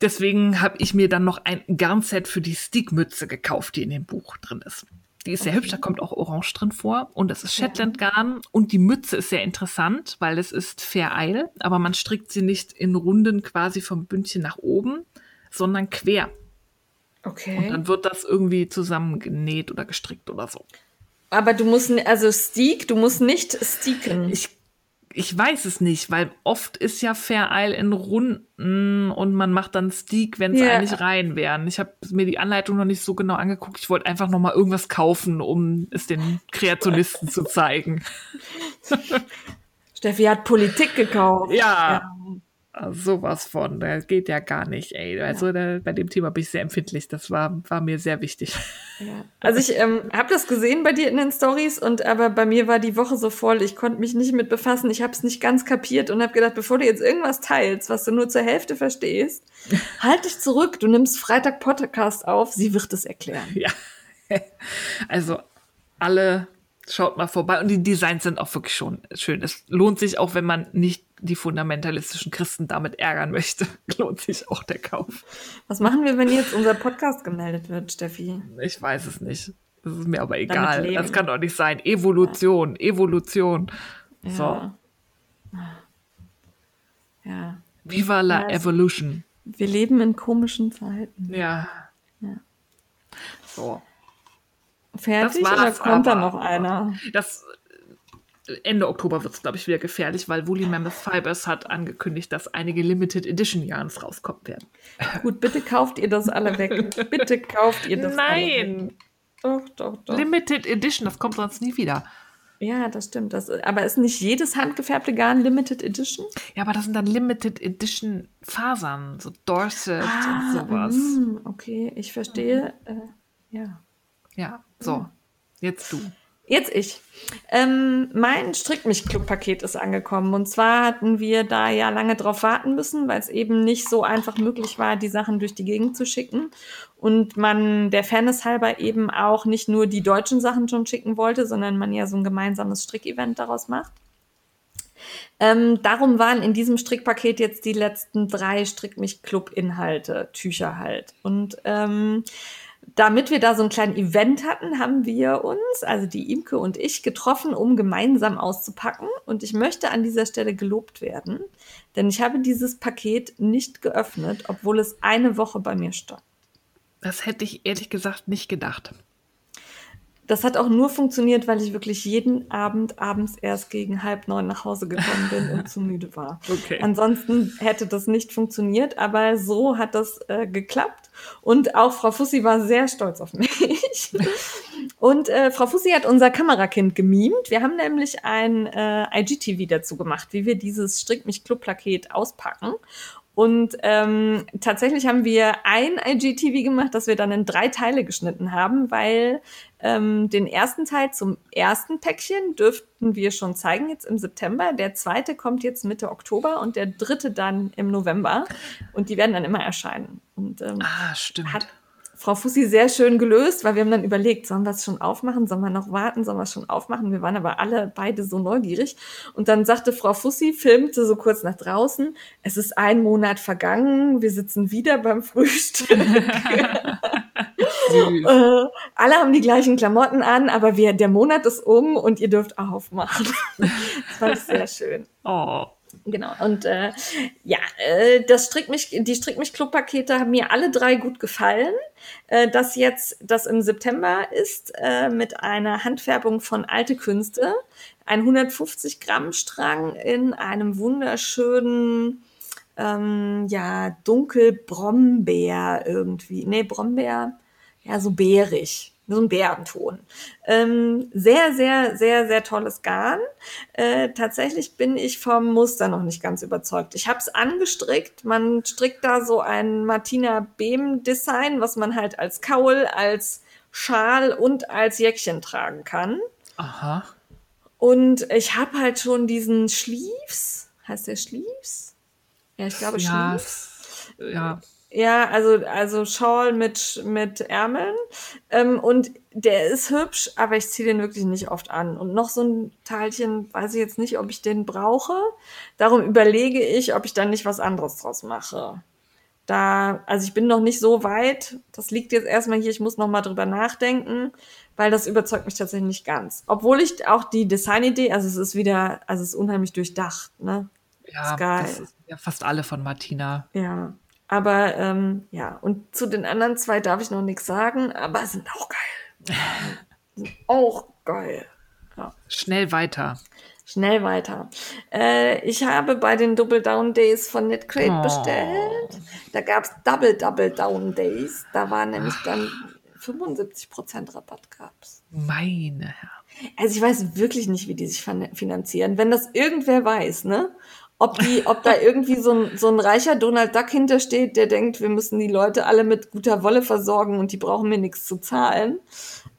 Deswegen habe ich mir dann noch ein Garnset für die Stickmütze gekauft, die in dem Buch drin ist. Die ist sehr hübsch, da kommt auch Orange drin vor und es ist Ja. Shetland Garn und die Mütze ist sehr interessant, weil es ist Fair Isle, aber man strickt sie nicht in Runden quasi vom Bündchen nach oben, sondern quer. Und Okay. dann wird das irgendwie zusammengenäht oder gestrickt oder so. Aber du musst, also Steak, du musst nicht steaken. Ich, ich weiß es nicht, weil oft ist ja Fair Isle in Runden und man macht dann Steak, wenn es Ja. eigentlich rein wären. Ich habe mir die Anleitung noch nicht so genau angeguckt. Ich wollte einfach noch mal irgendwas kaufen, um es den Kreationisten zu zeigen. Steffi hat Politik gekauft. Ja. Sowas von, das geht ja gar nicht, ey. Also da, bei dem Thema bin ich sehr empfindlich. Das war, war mir sehr wichtig. Ja. Also ich ähm, habe das gesehen bei dir in den Stories und aber bei mir war die Woche so voll, ich konnte mich nicht mit befassen, ich habe es nicht ganz kapiert und habe gedacht, bevor du jetzt irgendwas teilst, was du nur zur Hälfte verstehst, halt dich zurück, du nimmst Freitag Podcast auf, sie wird es erklären. Ja. Also alle schaut mal vorbei und die Designs sind auch wirklich schon schön. Es lohnt sich auch, wenn man nicht die fundamentalistischen Christen damit ärgern möchte, lohnt sich auch der Kauf. Was machen wir, wenn jetzt unser Podcast gemeldet wird, Steffi? Ich weiß es nicht. Das ist mir aber egal. Das kann doch nicht sein. Evolution, Evolution. So. Ja. Ja. Viva la Ja, Evolution. Wir leben in komischen Zeiten. Ja. Ja. So. Fertig Das oder war's kommt da aber. noch einer? Das Ende Oktober wird es, glaube ich, wieder gefährlich, weil Woolly Mammoth Fibers hat angekündigt, dass einige Limited Edition Yarns rauskommen werden. Gut, bitte kauft ihr das alle weg. Bitte kauft ihr das alle weg. Nein! Doch, doch, doch. Limited Edition, das kommt sonst nie wieder. Ja, das stimmt. Das, aber ist nicht jedes handgefärbte Garn Limited Edition? Ja, aber das sind dann Limited Edition Fasern, so Dorset Ah, und sowas. mm, okay, ich verstehe. Äh, ja. Ja, so. Jetzt du. Jetzt ich. Ähm, mein Strickmich-Club-Paket ist angekommen. Und zwar hatten wir da ja lange drauf warten müssen, weil es eben nicht so einfach möglich war, die Sachen durch die Gegend zu schicken. Und man der Fairness halber eben auch nicht nur die deutschen Sachen schon schicken wollte, sondern man ja so ein gemeinsames Strickevent daraus macht. Ähm, darum waren in diesem Strickpaket jetzt die letzten drei Strickmich-Club-Inhalte, Tücher halt. Und ähm, damit wir da so einen kleinen Event hatten, haben wir uns, also die Imke und ich, getroffen, um gemeinsam auszupacken. Und ich möchte an dieser Stelle gelobt werden, denn ich habe dieses Paket nicht geöffnet, obwohl es eine Woche bei mir stand. Das hätte ich ehrlich gesagt nicht gedacht. Das hat auch nur funktioniert, weil ich wirklich jeden Abend abends erst gegen halb neun nach Hause gekommen bin und zu müde war. Okay. Ansonsten hätte das nicht funktioniert, aber so hat das äh, geklappt. Und auch Frau Fussi war sehr stolz auf mich. Und äh, Frau Fussi hat unser Kamerakind gemimt. Wir haben nämlich ein äh, IGTV dazu gemacht, wie wir dieses Strick mich Club-Paket auspacken. Und ähm, tatsächlich haben wir ein IGTV gemacht, das wir dann in drei Teile geschnitten haben, weil ähm, den ersten Teil zum ersten Päckchen dürften wir schon zeigen jetzt im September. Der zweite kommt jetzt Mitte Oktober und der dritte dann im November. Und die werden dann immer erscheinen. Und ähm, Ah, stimmt. hat Frau Fussi sehr schön gelöst, weil wir haben dann überlegt, sollen wir es schon aufmachen, sollen wir noch warten, sollen wir es schon aufmachen? Wir waren aber alle beide so neugierig. Und dann sagte Frau Fussi, filmte so kurz nach draußen, es ist ein Monat vergangen, wir sitzen wieder beim Frühstück. Äh, alle haben die gleichen Klamotten an, aber wir, der Monat ist um und ihr dürft aufmachen. das fand ich sehr schön. Oh. Genau. Und äh, ja, äh, das Strickmich, die Strickmich-Club-Pakete haben mir alle drei gut gefallen. Äh, das jetzt, das im September ist, äh, mit einer Handfärbung von Alte Künste. Ein 150 Gramm Strang in einem wunderschönen, ähm, ja, dunkel Brombeer irgendwie. Nee, Brombeer, ja, so bärig. So ein Bärenton. Ähm, sehr, sehr, sehr, sehr tolles Garn. Äh, tatsächlich bin ich vom Muster noch nicht ganz überzeugt. Ich habe es angestrickt. Man strickt da so ein Martina Behm Design, was man halt als Kaul, als Schal und als Jäckchen tragen kann. Aha. Und ich habe halt schon diesen Sleeves. Heißt der Sleeves? Ja, ich glaube Ja, Sleeves. s- ja. Ja, also, also Shawl mit, mit Ärmeln. Ähm, und der ist hübsch, aber ich ziehe den wirklich nicht oft an. Und noch so ein Teilchen, weiß ich jetzt nicht, ob ich den brauche. Darum überlege ich, ob ich dann nicht was anderes draus mache. Da, also ich bin noch nicht so weit. Das liegt jetzt erstmal hier. Ich muss noch mal drüber nachdenken, weil das überzeugt mich tatsächlich nicht ganz. Obwohl ich auch die Designidee, also es ist wieder, also es ist unheimlich durchdacht, ne? Ja, geil. das ist ja fast alle von Martina. Ja, aber ähm, ja, und zu den anderen zwei darf ich noch nichts sagen, aber sind auch geil. sind auch geil. Ja. Schnell weiter. Schnell weiter. Äh, ich habe bei den Double Down Days von Knitcrate Oh. bestellt. Da gab's Double Double Down Days. Da war nämlich dann 75% Rabatt gab's. Meine Herren. Also ich weiß wirklich nicht, wie die sich fin- finanzieren. Wenn das irgendwer weiß, ne? Ob, die, ob da irgendwie so ein, so ein reicher Donald Duck hintersteht, der denkt, wir müssen die Leute alle mit guter Wolle versorgen und die brauchen mir nichts zu zahlen.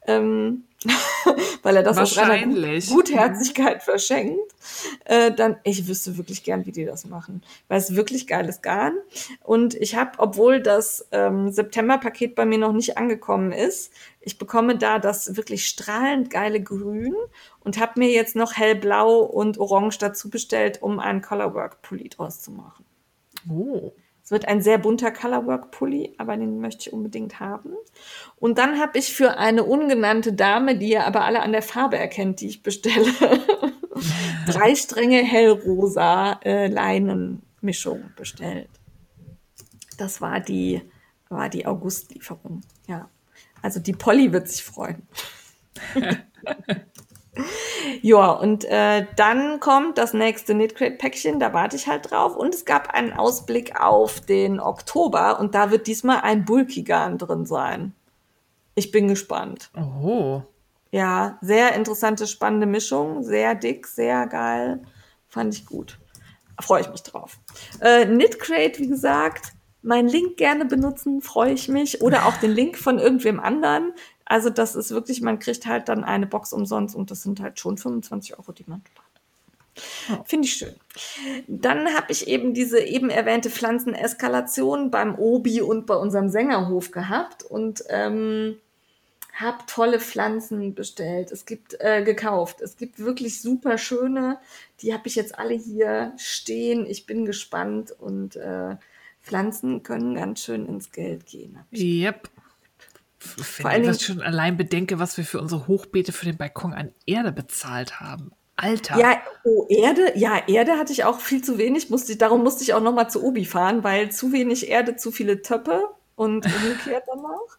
Ähm, weil er das aus Gut Wahrscheinlich. Gutherzigkeit verschenkt. Äh, dann, ich wüsste wirklich gern, wie die das machen. Weil es wirklich geiles Garn. Und ich habe, obwohl das ähm, September-Paket bei mir noch nicht angekommen ist, ich bekomme da das wirklich strahlend geile Grün und habe mir jetzt noch hellblau und orange dazu bestellt, um einen Colorwork-Pulli draus zu machen. Oh. Es wird ein sehr bunter Colorwork-Pulli, aber den möchte ich unbedingt haben. Und dann habe ich für eine ungenannte Dame, die ihr aber alle an der Farbe erkennt, die ich bestelle, drei Stränge hellrosa äh, Leinenmischung bestellt. Das war die, war die August-Lieferung. Ja. Also die Polly wird sich freuen. Ja, und äh, dann kommt das nächste Knitcrate-Päckchen, da warte ich halt drauf. Und es gab einen Ausblick auf den Oktober und da wird diesmal ein Bulky-Garn drin sein. Ich bin gespannt. Oh. Ja, sehr interessante, spannende Mischung. Sehr dick, sehr geil. Fand ich gut. Freue ich mich drauf. Äh, Knitcrate, wie gesagt, mein Link gerne benutzen, freue ich mich. Oder auch den Link von irgendwem anderen. Also das ist wirklich, man kriegt halt dann eine Box umsonst und das sind halt schon 25 Euro, die man spart. Finde ich schön. Dann habe ich eben diese eben erwähnte Pflanzeneskalation beim Obi und bei unserem Sängerhof gehabt und ähm, habe tolle Pflanzen bestellt. Es gibt äh, gekauft. Es gibt wirklich super schöne. Die habe ich jetzt alle hier stehen. Ich bin gespannt und äh, Pflanzen können ganz schön ins Geld gehen. Yep. Wenn ich das schon allein bedenke, was wir für unsere Hochbeete für den Balkon an Erde bezahlt haben. Alter. Ja, oh, Erde, ja, Erde hatte ich auch viel zu wenig, musste, darum musste ich auch noch mal zu Obi fahren, weil zu wenig Erde, zu viele Töpfe und umgekehrt danach.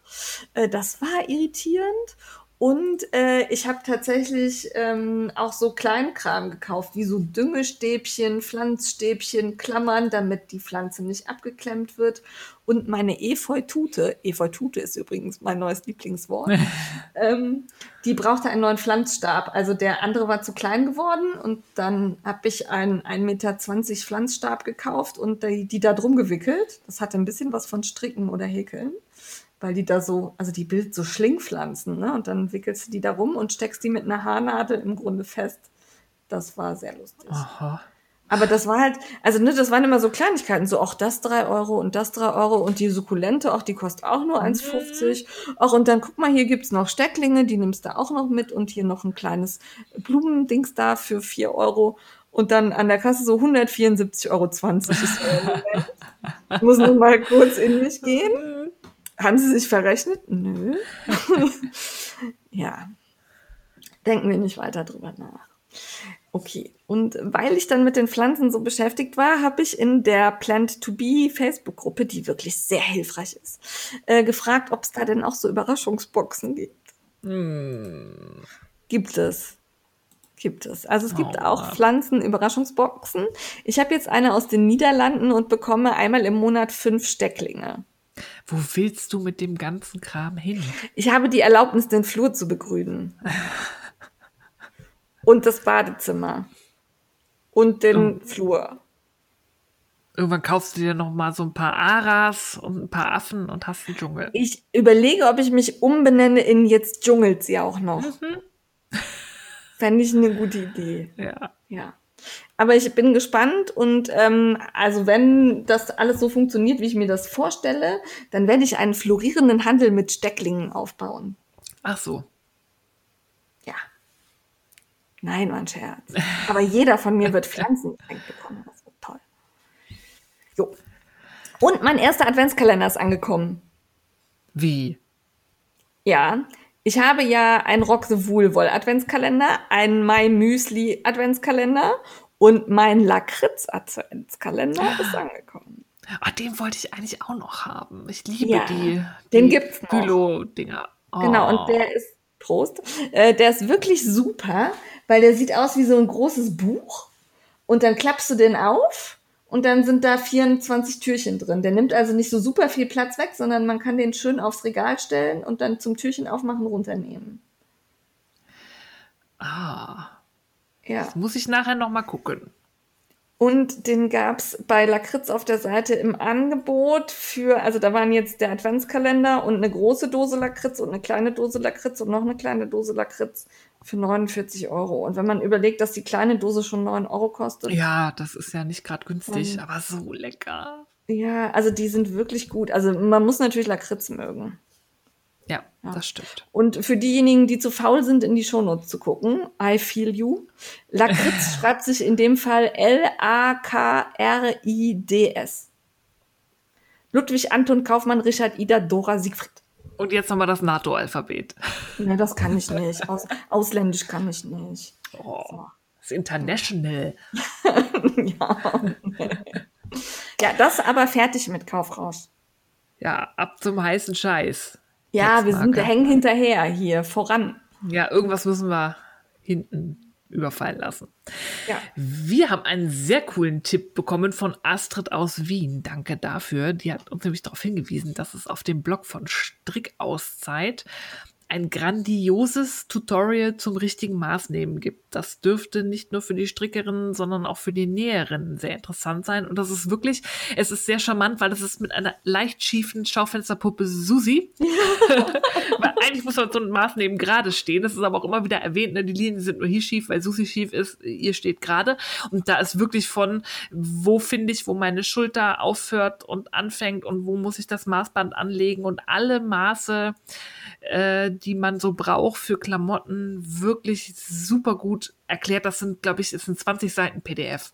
Äh, das war irritierend. Und äh, ich habe tatsächlich ähm, auch so Kleinkram gekauft, wie so Düngestäbchen, Pflanzstäbchen, Klammern, damit die Pflanze nicht abgeklemmt wird. Und meine Efeutute, Efeutute ist übrigens mein neues Lieblingswort, ähm, die brauchte einen neuen Pflanzstab. Also der andere war zu klein geworden und dann habe ich einen 1,20 Meter Pflanzstab gekauft und die, die da drum gewickelt. Das hatte ein bisschen was von Stricken oder Häkeln weil die da so, also die bildet so Schlingpflanzen, ne? Und dann wickelst du die da rum und steckst die mit einer Haarnadel im Grunde fest. Das war sehr lustig. Aha. Aber das war halt, also ne, das waren immer so Kleinigkeiten, so auch das drei Euro und das drei Euro und die Sukkulente, auch die kostet auch nur 1,50. Auch und dann guck mal, hier gibt's noch Stecklinge, die nimmst du auch noch mit und hier noch ein kleines Blumendings da für vier Euro. Und dann an der Kasse so 174,20 Euro. ich muss nur mal kurz in mich gehen. Haben Sie sich verrechnet? Nö. ja. Denken wir nicht weiter drüber nach. Okay. Und weil ich dann mit den Pflanzen so beschäftigt war, habe ich in der Plant to Be Facebook-Gruppe, die wirklich sehr hilfreich ist, äh, gefragt, ob es da denn auch so Überraschungsboxen gibt. Hm. Gibt es. Gibt es. Also es gibt oh, auch Pflanzen-Überraschungsboxen. Ich habe jetzt eine aus den Niederlanden und bekomme einmal im Monat fünf Stecklinge. Wo willst du mit dem ganzen Kram hin? Ich habe die Erlaubnis, den Flur zu begrünen. und das Badezimmer. Und den oh. Flur. Irgendwann kaufst du dir noch mal so ein paar Aras und ein paar Affen und hast einen Dschungel. Ich überlege, ob ich mich umbenenne in jetzt dschungelt sie auch noch. Mhm. Fände ich eine gute Idee. Ja. Ja. Aber ich bin gespannt und ähm, also wenn das alles so funktioniert, wie ich mir das vorstelle, dann werde ich einen florierenden Handel mit Stecklingen aufbauen. Ach so. Ja. Nein, mein Scherz. Aber jeder von mir wird Pflanzen bekommen. Das wird toll. Jo. Und mein erster Adventskalender ist angekommen. Wie? Ja, ich habe ja einen Rock the Wool Adventskalender, einen My Müsli Adventskalender und mein Lakritz Adventskalender ah. ist angekommen. Ah, den wollte ich eigentlich auch noch haben. Ich liebe ja, die, den gibt's noch. Bülow-Dinger. Oh. Genau, und der ist, Prost, äh, der ist wirklich super, weil der sieht aus wie so ein großes Buch. Und dann klappst du den auf und dann sind da 24 Türchen drin. Der nimmt also nicht so super viel Platz weg, sondern man kann den schön aufs Regal stellen und dann zum Türchen aufmachen runternehmen. Ah. Ja. Das muss ich nachher noch mal gucken. Und den gab es bei Lakritz auf der Seite im Angebot für, also da waren jetzt der Adventskalender und eine große Dose Lakritz und eine kleine Dose Lakritz und noch eine kleine Dose Lakritz für 49 Euro. Und wenn man überlegt, dass die kleine Dose schon 9 Euro kostet. Ja, das ist ja nicht gerade günstig, aber so lecker. Ja, also die sind wirklich gut. Also man muss natürlich Lakritz mögen. Ja, ja, das stimmt. Und für diejenigen, die zu faul sind, in die Shownotes zu gucken, I feel you. Lakritz schreibt sich in dem Fall L-A-K-R-I-D-S. Ludwig Anton Kaufmann Richard Ida Dora Siegfried. Und jetzt nochmal das NATO-Alphabet. Ne, das kann ich nicht. Aus, ausländisch kann ich nicht. Oh, so. Das ist international. ja. ja, das aber fertig mit Kaufrausch. Ja, ab zum heißen Scheiß. Ja, wir sind, hängen hinterher hier, voran. Ja, irgendwas müssen wir hinten überfallen lassen. Ja. Wir haben einen sehr coolen Tipp bekommen von Astrid aus Wien. Danke dafür. Die hat uns nämlich darauf hingewiesen, dass es auf dem Blog von Strickauszeit ein grandioses Tutorial zum richtigen Maßnehmen gibt. Das dürfte nicht nur für die Strickerinnen, sondern auch für die Näherinnen sehr interessant sein. Und das ist wirklich, es ist sehr charmant, weil das ist mit einer leicht schiefen Schaufensterpuppe Susi. weil eigentlich muss man so ein Maßnehmen gerade stehen. Das ist aber auch immer wieder erwähnt. Ne? Die Linien sind nur hier schief, weil Susi schief ist. Ihr steht gerade. Und da ist wirklich von, wo finde ich, wo meine Schulter aufhört und anfängt und wo muss ich das Maßband anlegen und alle Maße äh, die man so braucht für Klamotten, wirklich super gut erklärt. Das sind, glaube ich, es sind 20 Seiten PDF.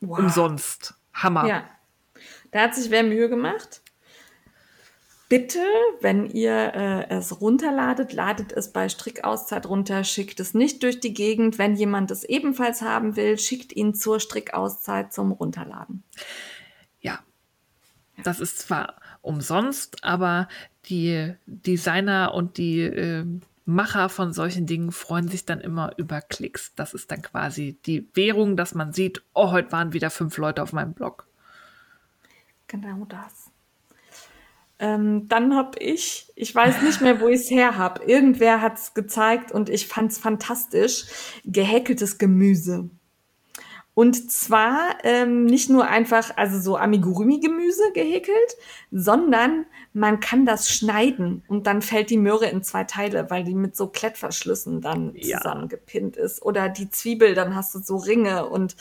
Wow. Umsonst. Hammer. Ja. Da hat sich wer Mühe gemacht. Bitte, wenn ihr äh, es runterladet, ladet es bei Strickauszeit runter, schickt es nicht durch die Gegend. Wenn jemand es ebenfalls haben will, schickt ihn zur Strickauszeit zum Runterladen. Ja, das ist zwar umsonst, aber die Designer und die äh, Macher von solchen Dingen freuen sich dann immer über Klicks. Das ist dann quasi die Währung, dass man sieht, oh, heute waren wieder fünf Leute auf meinem Blog. Genau das. Ähm, dann habe ich, ich weiß nicht mehr, wo ich es her habe. Irgendwer hat es gezeigt und ich fand es fantastisch. Gehäkeltes Gemüse. Und zwar ähm, nicht nur einfach, also so Amigurumi-Gemüse gehäkelt, sondern man kann das schneiden und dann fällt die Möhre in zwei Teile, weil die mit so Klettverschlüssen dann ja. zusammengepinnt ist. Oder die Zwiebel, dann hast du so Ringe und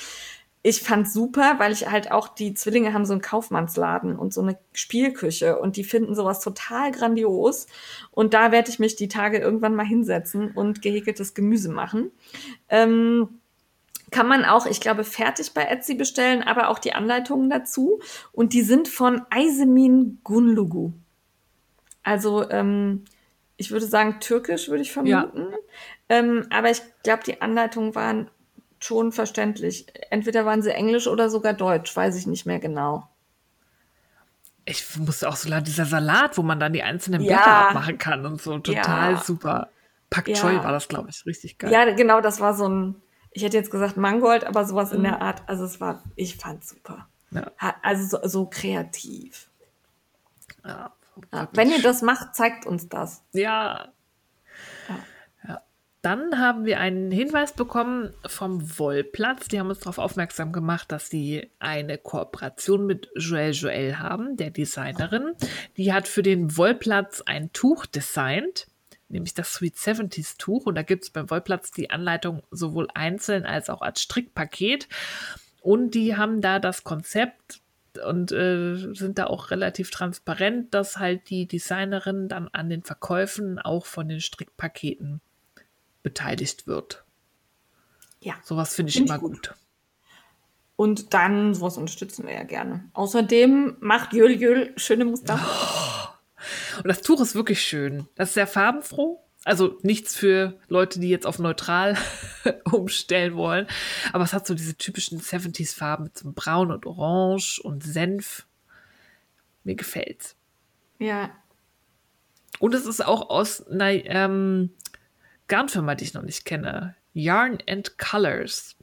ich fand super, weil ich halt auch die Zwillinge haben so einen Kaufmannsladen und so eine Spielküche und die finden sowas total grandios. Und da werde ich mich die Tage irgendwann mal hinsetzen und gehäkeltes Gemüse machen. Ähm, kann man auch, ich glaube, fertig bei Etsy bestellen, aber auch die Anleitungen dazu. Und die sind von Aysemin Gunlugu. Also, ähm, ich würde sagen, türkisch würde ich vermuten. Ja. Ähm, aber ich glaube, die Anleitungen waren schon verständlich. Entweder waren sie englisch oder sogar deutsch, weiß ich nicht mehr genau. Ich musste auch so lang dieser Salat, wo man dann die einzelnen Blätter ja. abmachen kann und so. Total ja. super. Pak Choi war das, glaube ich, richtig geil. Ja, genau, das war so ein, ich hätte jetzt gesagt Mangold, aber sowas mhm. in der Art. Also es war, ich fand super. Ja. Also so, so kreativ. Ja, ja, wenn ihr das macht, zeigt uns das. Ja. Dann haben wir einen Hinweis bekommen vom Wollplatz. Die haben uns darauf aufmerksam gemacht, dass sie eine Kooperation mit Joelle Joelle haben, der Designerin. Die hat für den Wollplatz ein Tuch designt nämlich das Sweet 70s Tuch. Und da gibt es beim Wollplatz die Anleitung sowohl einzeln als auch als Strickpaket. Und die haben da das Konzept und äh, sind da auch relativ transparent, dass halt die Designerin dann an den Verkäufen auch von den Strickpaketen beteiligt wird. Ja. Sowas finde ich find immer gut. gut. Und dann, sowas unterstützen wir ja gerne. Außerdem macht Jöl Jöl schöne Muster. Oh. Und das Tuch ist wirklich schön. Das ist sehr farbenfroh. Also nichts für Leute, die jetzt auf neutral umstellen wollen. Aber es hat so diese typischen 70s-Farben mit so Braun und Orange und Senf. Mir gefällt's. Ja. Und es ist auch aus einer ähm, Garnfirma, die ich noch nicht kenne. Yarn and Colors.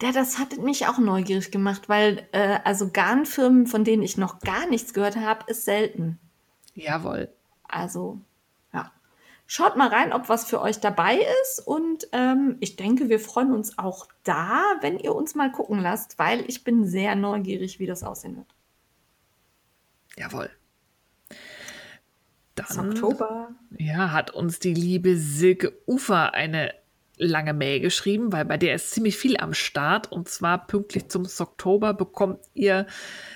Ja, das hat mich auch neugierig gemacht, weil äh, also Garnfirmen, von denen ich noch gar nichts gehört habe, ist selten. Jawohl. Also, ja. Schaut mal rein, ob was für euch dabei ist. Und ähm, ich denke, wir freuen uns auch da, wenn ihr uns mal gucken lasst, weil ich bin sehr neugierig, wie das aussehen wird. Jawohl. Dann, Oktober. Ja, hat uns die liebe Silke Ufer eine lange Mail geschrieben, weil bei der ist ziemlich viel am Start. Und zwar pünktlich zum Oktober bekommt ihr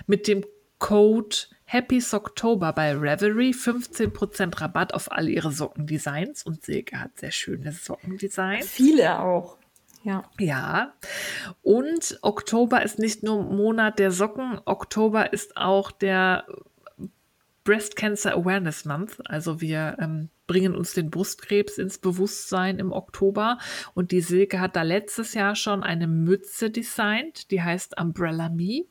mit dem Code Happy Socktober bei Reverie 15% Rabatt auf all ihre Sockendesigns und Silke hat sehr schöne Sockendesigns. Viele auch. Ja. Ja. Und Oktober ist nicht nur Monat der Socken, Oktober ist auch der Breast Cancer Awareness Month. Also wir ähm, bringen uns den Brustkrebs ins Bewusstsein im Oktober. Und die Silke hat da letztes Jahr schon eine Mütze designt, die heißt Umbrella Me.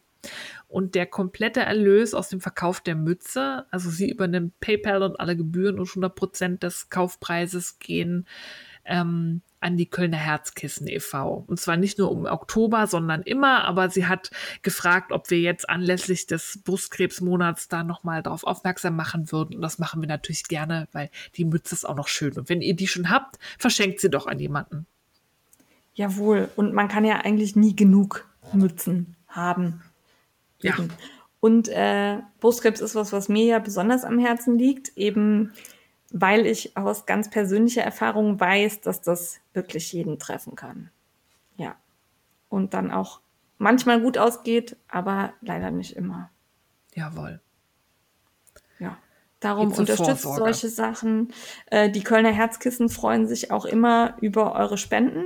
Und der komplette Erlös aus dem Verkauf der Mütze, also sie übernimmt PayPal und alle Gebühren und 100 Prozent des Kaufpreises gehen ähm, an die Kölner Herzkissen e.V. Und zwar nicht nur im Oktober, sondern immer, aber sie hat gefragt, ob wir jetzt anlässlich des Brustkrebsmonats da nochmal drauf aufmerksam machen würden. Und das machen wir natürlich gerne, weil die Mütze ist auch noch schön. Und wenn ihr die schon habt, verschenkt sie doch an jemanden. Jawohl. Und man kann ja eigentlich nie genug Mützen haben. Ja. Und äh, Brustkrebs ist was, was mir ja besonders am Herzen liegt, eben weil ich aus ganz persönlicher Erfahrung weiß, dass das wirklich jeden treffen kann. Ja. Und dann auch manchmal gut ausgeht, aber leider nicht immer. Jawohl. Ja. Darum unterstützt Vorsorge. solche Sachen. Äh, die Kölner Herzkissen freuen sich auch immer über eure Spenden.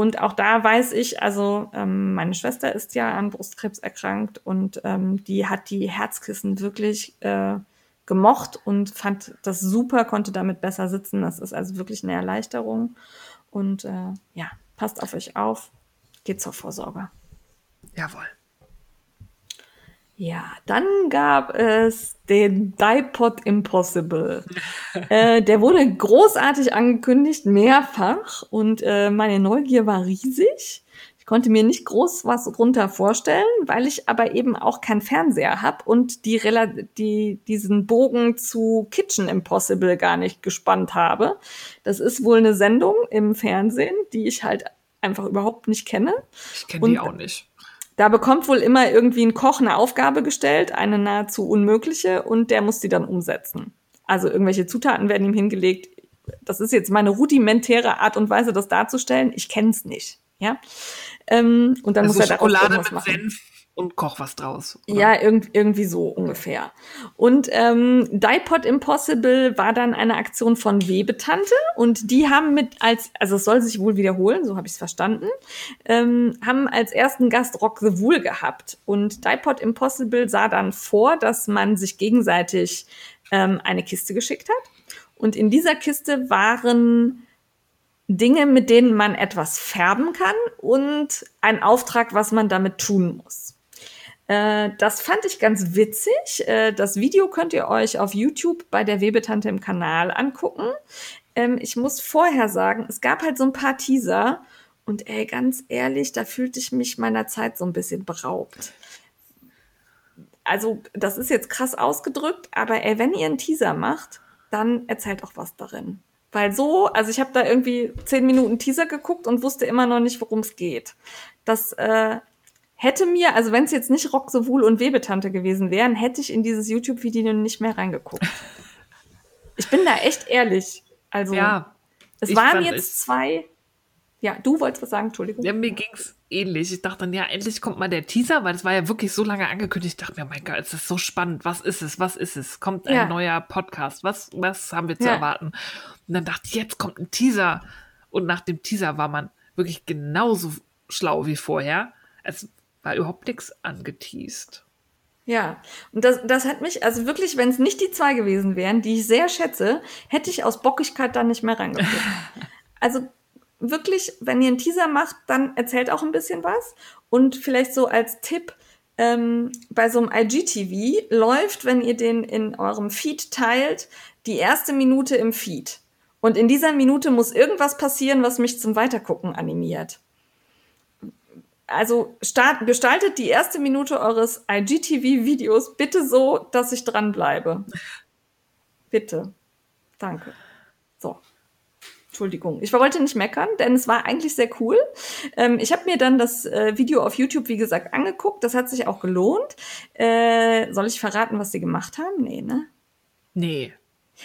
Und auch da weiß ich, also ähm, meine Schwester ist ja an Brustkrebs erkrankt und ähm, die hat die Herzkissen wirklich äh, gemocht und fand das super, konnte damit besser sitzen. Das ist also wirklich eine Erleichterung. Und äh, ja, passt auf euch auf, geht zur Vorsorge. Jawohl. Ja, dann gab es den Dipod Impossible. äh, der wurde großartig angekündigt, mehrfach. Und äh, meine Neugier war riesig. Ich konnte mir nicht groß was drunter vorstellen, weil ich aber eben auch keinen Fernseher habe und die, die, diesen Bogen zu Kitchen Impossible gar nicht gespannt habe. Das ist wohl eine Sendung im Fernsehen, die ich halt einfach überhaupt nicht kenne. Ich kenne die auch nicht. Da bekommt wohl immer irgendwie ein Koch eine Aufgabe gestellt, eine nahezu unmögliche, und der muss die dann umsetzen. Also irgendwelche Zutaten werden ihm hingelegt. Das ist jetzt meine rudimentäre Art und Weise, das darzustellen. Ich kenne es nicht. Ja. Ähm, und dann also muss er Schokolade mit machen. Senf und koch was draus. Oder? Ja, irg irgendwie so ungefähr. Und ähm, Dipod Impossible war dann eine Aktion von Webetante und die haben mit als, also es soll sich wohl wiederholen, so habe ich es verstanden, ähm, haben als ersten Gast Rock the Wool gehabt. Und Dipod Impossible sah dann vor, dass man sich gegenseitig ähm, eine Kiste geschickt hat. Und in dieser Kiste waren Dinge, mit denen man etwas färben kann und ein Auftrag, was man damit tun muss. Äh, das fand ich ganz witzig. Äh, das Video könnt ihr euch auf YouTube bei der Webetante im Kanal angucken. Ähm, ich muss vorher sagen, es gab halt so ein paar Teaser und ey, ganz ehrlich, da fühlte ich mich meiner Zeit so ein bisschen beraubt. Also, das ist jetzt krass ausgedrückt, aber ey, wenn ihr einen Teaser macht, dann erzählt auch was darin. Weil so, also ich habe da irgendwie zehn Minuten Teaser geguckt und wusste immer noch nicht, worum es geht. Das äh, hätte mir, also wenn es jetzt nicht Rock sowohl und Webetante gewesen wären, hätte ich in dieses YouTube-Video nicht mehr reingeguckt. ich bin da echt ehrlich. Also, ja, es waren jetzt zwei. Ja, du wolltest was sagen, Entschuldigung. Ja, mir ging's ähnlich. Ich dachte dann, ja, endlich kommt mal der Teaser, weil es war ja wirklich so lange angekündigt. Ich dachte mir, mein Gott, es ist so spannend. Was ist es? Was ist es? Kommt ein ja. neuer Podcast? Was, was haben wir zu ja. erwarten? Und dann dachte ich, jetzt kommt ein Teaser. Und nach dem Teaser war man wirklich genauso schlau wie vorher. Es war überhaupt nichts angeteased. Ja, und das, das hat mich, also wirklich, wenn es nicht die zwei gewesen wären, die ich sehr schätze, hätte ich aus Bockigkeit dann nicht mehr reingeguckt. also wirklich, wenn ihr einen Teaser macht, dann erzählt auch ein bisschen was. Und vielleicht so als Tipp, ähm, bei so einem IGTV läuft, wenn ihr den in eurem Feed teilt, die erste Minute im Feed. Und in dieser Minute muss irgendwas passieren, was mich zum Weitergucken animiert also start, gestaltet die erste Minute eures IGTV-Videos bitte so, dass ich dranbleibe. Bitte. Danke. So. Entschuldigung. Ich wollte nicht meckern, denn es war eigentlich sehr cool. Ähm, ich habe mir dann das äh, Video auf YouTube, wie gesagt, angeguckt. Das hat sich auch gelohnt. Äh, soll ich verraten, was sie gemacht haben? Nee, ne? Nee.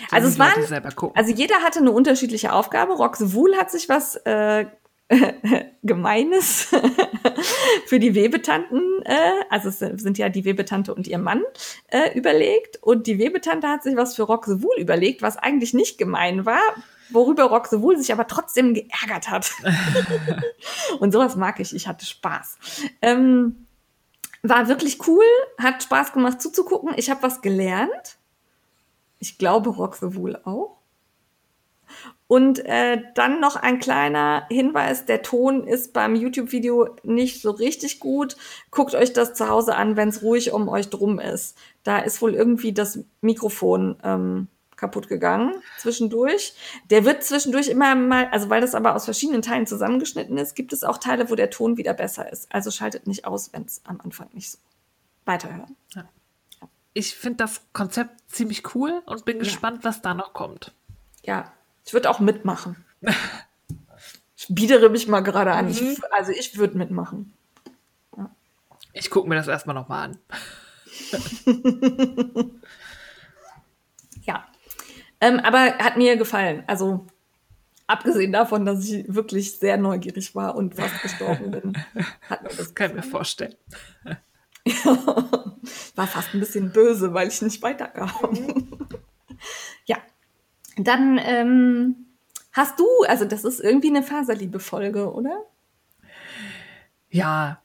also es waren, also jeder hatte eine unterschiedliche Aufgabe. Rox Wool hat sich was äh, Gemeines für die Webetanten, äh, also es sind ja die Webetante und ihr Mann, äh, überlegt. Und die Webetante hat sich was für Rock the Wool überlegt, was eigentlich nicht gemein war, worüber Rock the Wool sich aber trotzdem geärgert hat. und sowas mag ich, ich hatte Spaß. Ähm, war wirklich cool, hat Spaß gemacht zuzugucken. Ich habe was gelernt. Ich glaube, Rock the Wool auch. Und äh, dann noch ein kleiner Hinweis, der Ton ist beim YouTube-Video nicht so richtig gut. Guckt euch das zu Hause an, wenn es ruhig um euch drum ist. Da ist wohl irgendwie das Mikrofon ähm, kaputt gegangen zwischendurch. Der wird zwischendurch immer mal, also weil das aber aus verschiedenen Teilen zusammengeschnitten ist, gibt es auch Teile, wo der Ton wieder besser ist. Also schaltet nicht aus, wenn es am Anfang nicht so weiterhören. Ja. Ich finde das Konzept ziemlich cool und bin ja. gespannt, was da noch kommt. Ja, ich würde auch mitmachen. ich biedere mich mal gerade an. Mhm. Ich, also ich würde mitmachen. Ja. Ich gucke mir das erstmal nochmal an. ja. Ähm, aber hat mir gefallen. Also abgesehen davon, dass ich wirklich sehr neugierig war und fast gestorben bin, hat mir das. das kann ich mir vorstellen. war fast ein bisschen böse, weil ich nicht weiterkam. Dann ähm, hast du, also das ist irgendwie eine Faserliebe-Folge, oder? Ja,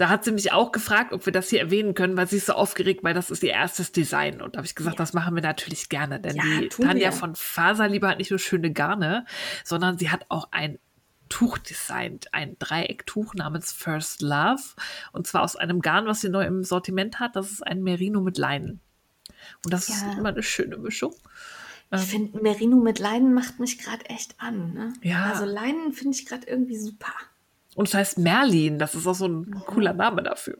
da hat sie mich auch gefragt, ob wir das hier erwähnen können, weil sie ist so aufgeregt, weil das ist ihr erstes Design. Und da habe ich gesagt, ja. das machen wir natürlich gerne. Denn ja, die Tanja wir. von Faserliebe hat nicht nur schöne Garne, sondern sie hat auch ein Tuch designt, ein Dreiecktuch namens First Love. Und zwar aus einem Garn, was sie neu im Sortiment hat. Das ist ein Merino mit Leinen. Und das ja. ist immer eine schöne Mischung. Ich ähm, finde, Merino mit Leinen macht mich gerade echt an. Ne? Ja. Also Leinen finde ich gerade irgendwie super. Und es heißt Merlin, das ist auch so ein cooler Name dafür.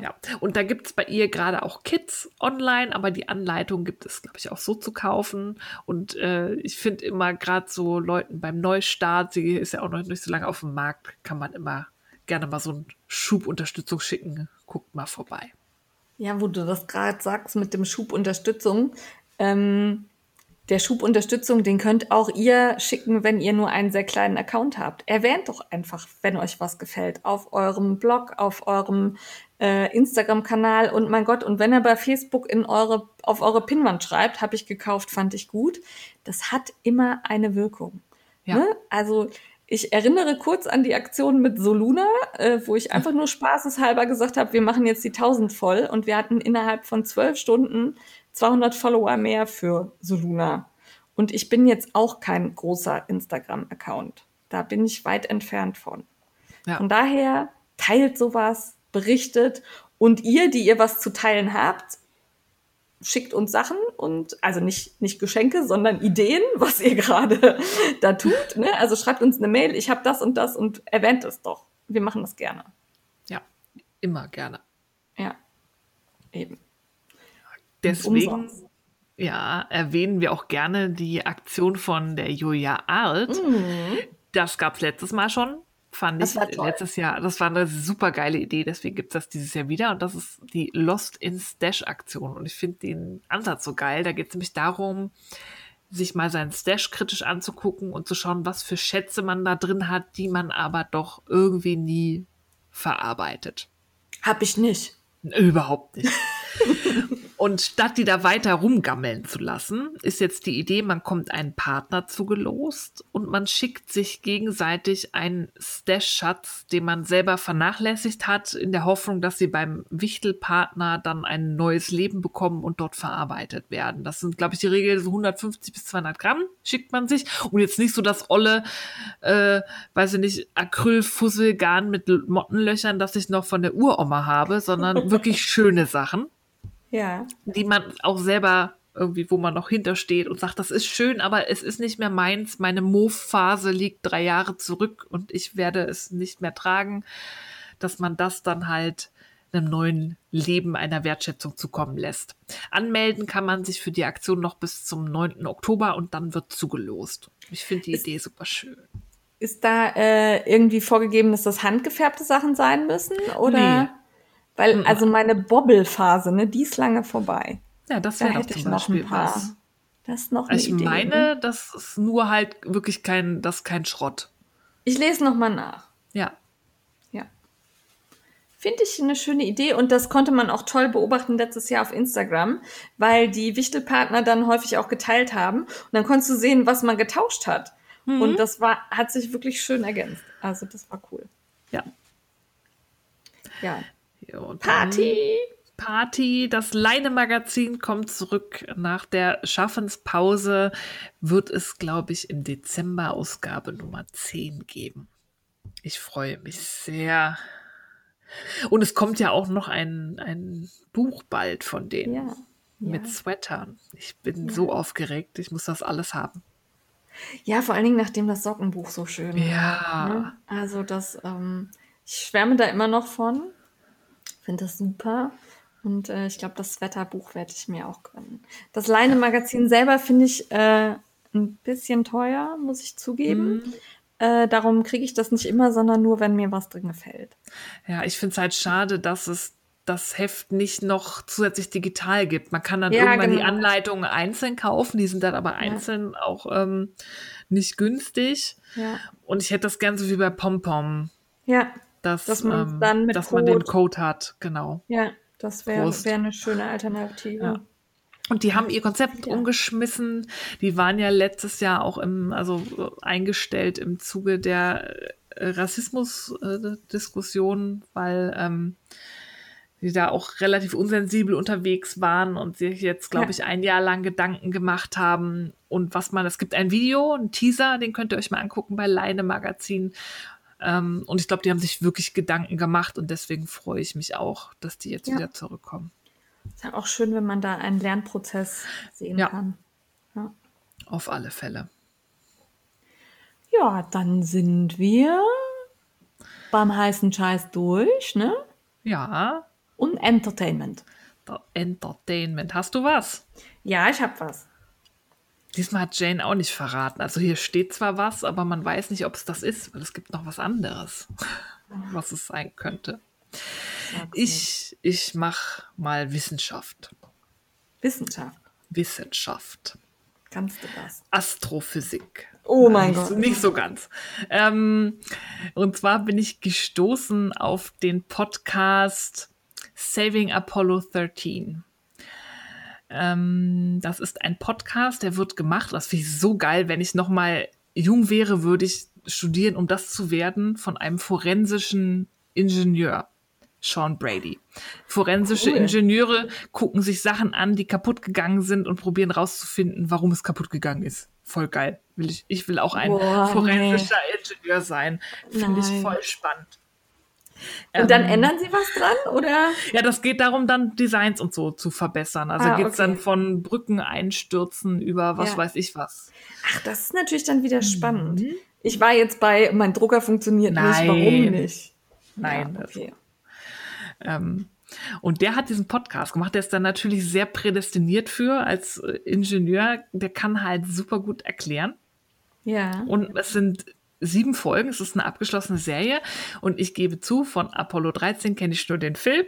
Ja, und da gibt es bei ihr gerade auch Kits online, aber die Anleitung gibt es, glaube ich, auch so zu kaufen. Und äh, ich finde immer gerade so Leuten beim Neustart, sie ist ja auch noch nicht so lange auf dem Markt, kann man immer gerne mal so einen Schubunterstützung schicken. Guckt mal vorbei. Ja, wo du das gerade sagst mit dem Schubunterstützung. Ähm, der Schubunterstützung, den könnt auch ihr schicken, wenn ihr nur einen sehr kleinen Account habt. Erwähnt doch einfach, wenn euch was gefällt, auf eurem Blog, auf eurem äh, Instagram-Kanal und mein Gott, und wenn er bei Facebook in eure, auf eure Pinwand schreibt, habe ich gekauft, fand ich gut, das hat immer eine Wirkung. Ja. Ne? Also ich erinnere kurz an die Aktion mit Soluna, äh, wo ich einfach nur spaßeshalber gesagt habe, wir machen jetzt die 1000 voll und wir hatten innerhalb von zwölf Stunden 200 Follower mehr für Soluna. Und ich bin jetzt auch kein großer Instagram-Account. Da bin ich weit entfernt von. Ja. Von daher teilt sowas, berichtet und ihr, die ihr was zu teilen habt, schickt uns Sachen und also nicht, nicht Geschenke, sondern Ideen, was ihr gerade da tut. Ne? Also schreibt uns eine Mail, ich habe das und das und erwähnt es doch. Wir machen das gerne. Ja, immer gerne. Ja, eben. Deswegen ja, erwähnen wir auch gerne die Aktion von der Julia Alt. Mhm. Das gab es letztes Mal schon. Fand das ich letztes Jahr. Das war eine super geile Idee. Deswegen gibt es das dieses Jahr wieder. Und das ist die Lost in Stash Aktion. Und ich finde den Ansatz so geil. Da geht es nämlich darum, sich mal seinen Stash kritisch anzugucken und zu schauen, was für Schätze man da drin hat, die man aber doch irgendwie nie verarbeitet. Hab ich nicht. Überhaupt nicht. Und statt die da weiter rumgammeln zu lassen, ist jetzt die Idee, man kommt einen Partner zugelost und man schickt sich gegenseitig einen Stash-Schatz, den man selber vernachlässigt hat, in der Hoffnung, dass sie beim Wichtelpartner dann ein neues Leben bekommen und dort verarbeitet werden. Das sind, glaube ich, die Regel so 150 bis 200 Gramm schickt man sich und jetzt nicht so das olle, äh, weiß ich nicht, Acrylfusselgarn mit Mottenlöchern, das ich noch von der Uroma habe, sondern wirklich schöne Sachen. Ja. Die man auch selber irgendwie, wo man noch hintersteht und sagt, das ist schön, aber es ist nicht mehr meins. Meine Move-Phase liegt drei Jahre zurück und ich werde es nicht mehr tragen, dass man das dann halt einem neuen Leben einer Wertschätzung zukommen lässt. Anmelden kann man sich für die Aktion noch bis zum 9. Oktober und dann wird zugelost. Ich finde die ist, Idee super schön. Ist da äh, irgendwie vorgegeben, dass das handgefärbte Sachen sein müssen? Oder? Nee. Weil, mhm. also meine Bobbelphase, ne, die ist lange vorbei. Ja, das wäre da doch zum Beispiel noch ein paar. was. Das ist noch eine Ich Idee, meine, ne? das ist nur halt wirklich kein, das ist kein Schrott. Ich lese noch mal nach. Ja. Ja. Finde ich eine schöne Idee und das konnte man auch toll beobachten letztes Jahr auf Instagram, weil die Wichtelpartner dann häufig auch geteilt haben und dann konntest du sehen, was man getauscht hat. Mhm. Und das war, hat sich wirklich schön ergänzt. Also das war cool. Ja. Ja. Party! Party, das Leine-Magazin kommt zurück nach der Schaffenspause. Wird es, glaube ich, im Dezember Ausgabe Nummer 10 geben. Ich freue mich sehr. Und es kommt ja auch noch ein, ein Buch bald von denen. Ja. mit Sweatern. Ich bin so aufgeregt. Ich muss das alles haben. Ja, vor allen Dingen, nachdem das Sockenbuch so schön Ja. war. Ne? Also das, ähm, ich schwärme da immer noch von. Finde das super. Und äh, ich glaube, das Wetterbuch werde ich mir auch gönnen. Das Leine-Magazin selber finde ich äh, ein bisschen teuer, muss ich zugeben. Äh, darum kriege ich das nicht immer, sondern nur, wenn mir was drin gefällt. Ja, ich finde es halt schade, dass es das Heft nicht noch zusätzlich digital gibt. Man kann dann Ja, irgendwann die genau. Anleitungen einzeln kaufen, die sind dann aber einzeln auch ähm, nicht günstig. Ja. Und ich hätte das gern so wie bei PomPom, Ja, dass, Dass man ähm, dann dass man den Code- hat, genau. ja, das wäre wär eine schöne Alternative. Ja. Und die haben ihr Konzept Ja. umgeschmissen. Die waren ja letztes Jahr auch im, also äh, eingestellt im Zuge der äh, Rassismus-Diskussion, weil ähm, die da auch relativ unsensibel unterwegs waren und sich jetzt, glaube Ja. ich, ein Jahr lang Gedanken gemacht haben. Und was man, es gibt ein Video, ein Teaser, den könnt ihr euch mal angucken bei Leine Magazin. Ähm, und ich glaube, die haben sich wirklich Gedanken gemacht und deswegen freue ich mich auch, dass die jetzt Ja. wieder zurückkommen. Ist ja auch schön, wenn man da einen Lernprozess sehen Ja. kann. Ja. Auf alle Fälle. ja, dann sind wir beim heißen Scheiß durch, ne? Ja, Und Entertainment. Entertainment. Hast du was? Ja, ich hab was. Diesmal hat Jane auch nicht verraten. Also hier steht zwar was, aber man weiß nicht, ob es das ist, weil es gibt noch was anderes, was es sein könnte. Ich, ich mache mal Wissenschaft. Wissenschaft. Wissenschaft. Kannst du das? Astrophysik. Oh mein nicht, Gott. Nicht so ganz. Ähm, und zwar bin ich gestoßen auf den Podcast Saving Apollo 13. Ähm, das ist ein Podcast, der wird gemacht. Das finde ich so geil. Wenn ich noch mal jung wäre, würde ich studieren, um das zu werden, von einem forensischen Ingenieur. Sean Brady. Forensische Cool. Ingenieure gucken sich Sachen an, die kaputt gegangen sind und probieren rauszufinden, warum es kaputt gegangen ist. Voll geil. Will ich, ich will auch ein Boah, forensischer Ingenieur sein. Finde ich voll spannend. Und dann Ähm, ändern sie was dran, oder? ja, das geht darum, dann Designs und so zu verbessern. Also Ah, geht's dann okay. von Brücken einstürzen über was Ja. weiß ich was. Ach, das ist natürlich dann wieder spannend. Mhm. Ich war jetzt bei, mein Drucker funktioniert nicht, warum Nein. nicht? Nein, Ja, das- okay. Ähm, und der hat diesen Podcast gemacht. Der ist dann natürlich sehr prädestiniert für als äh, Ingenieur. Der kann halt super gut erklären. Ja. Und es sind sieben Folgen. Es ist eine abgeschlossene Serie. Und ich gebe zu, von Apollo 13 kenne ich nur den Film.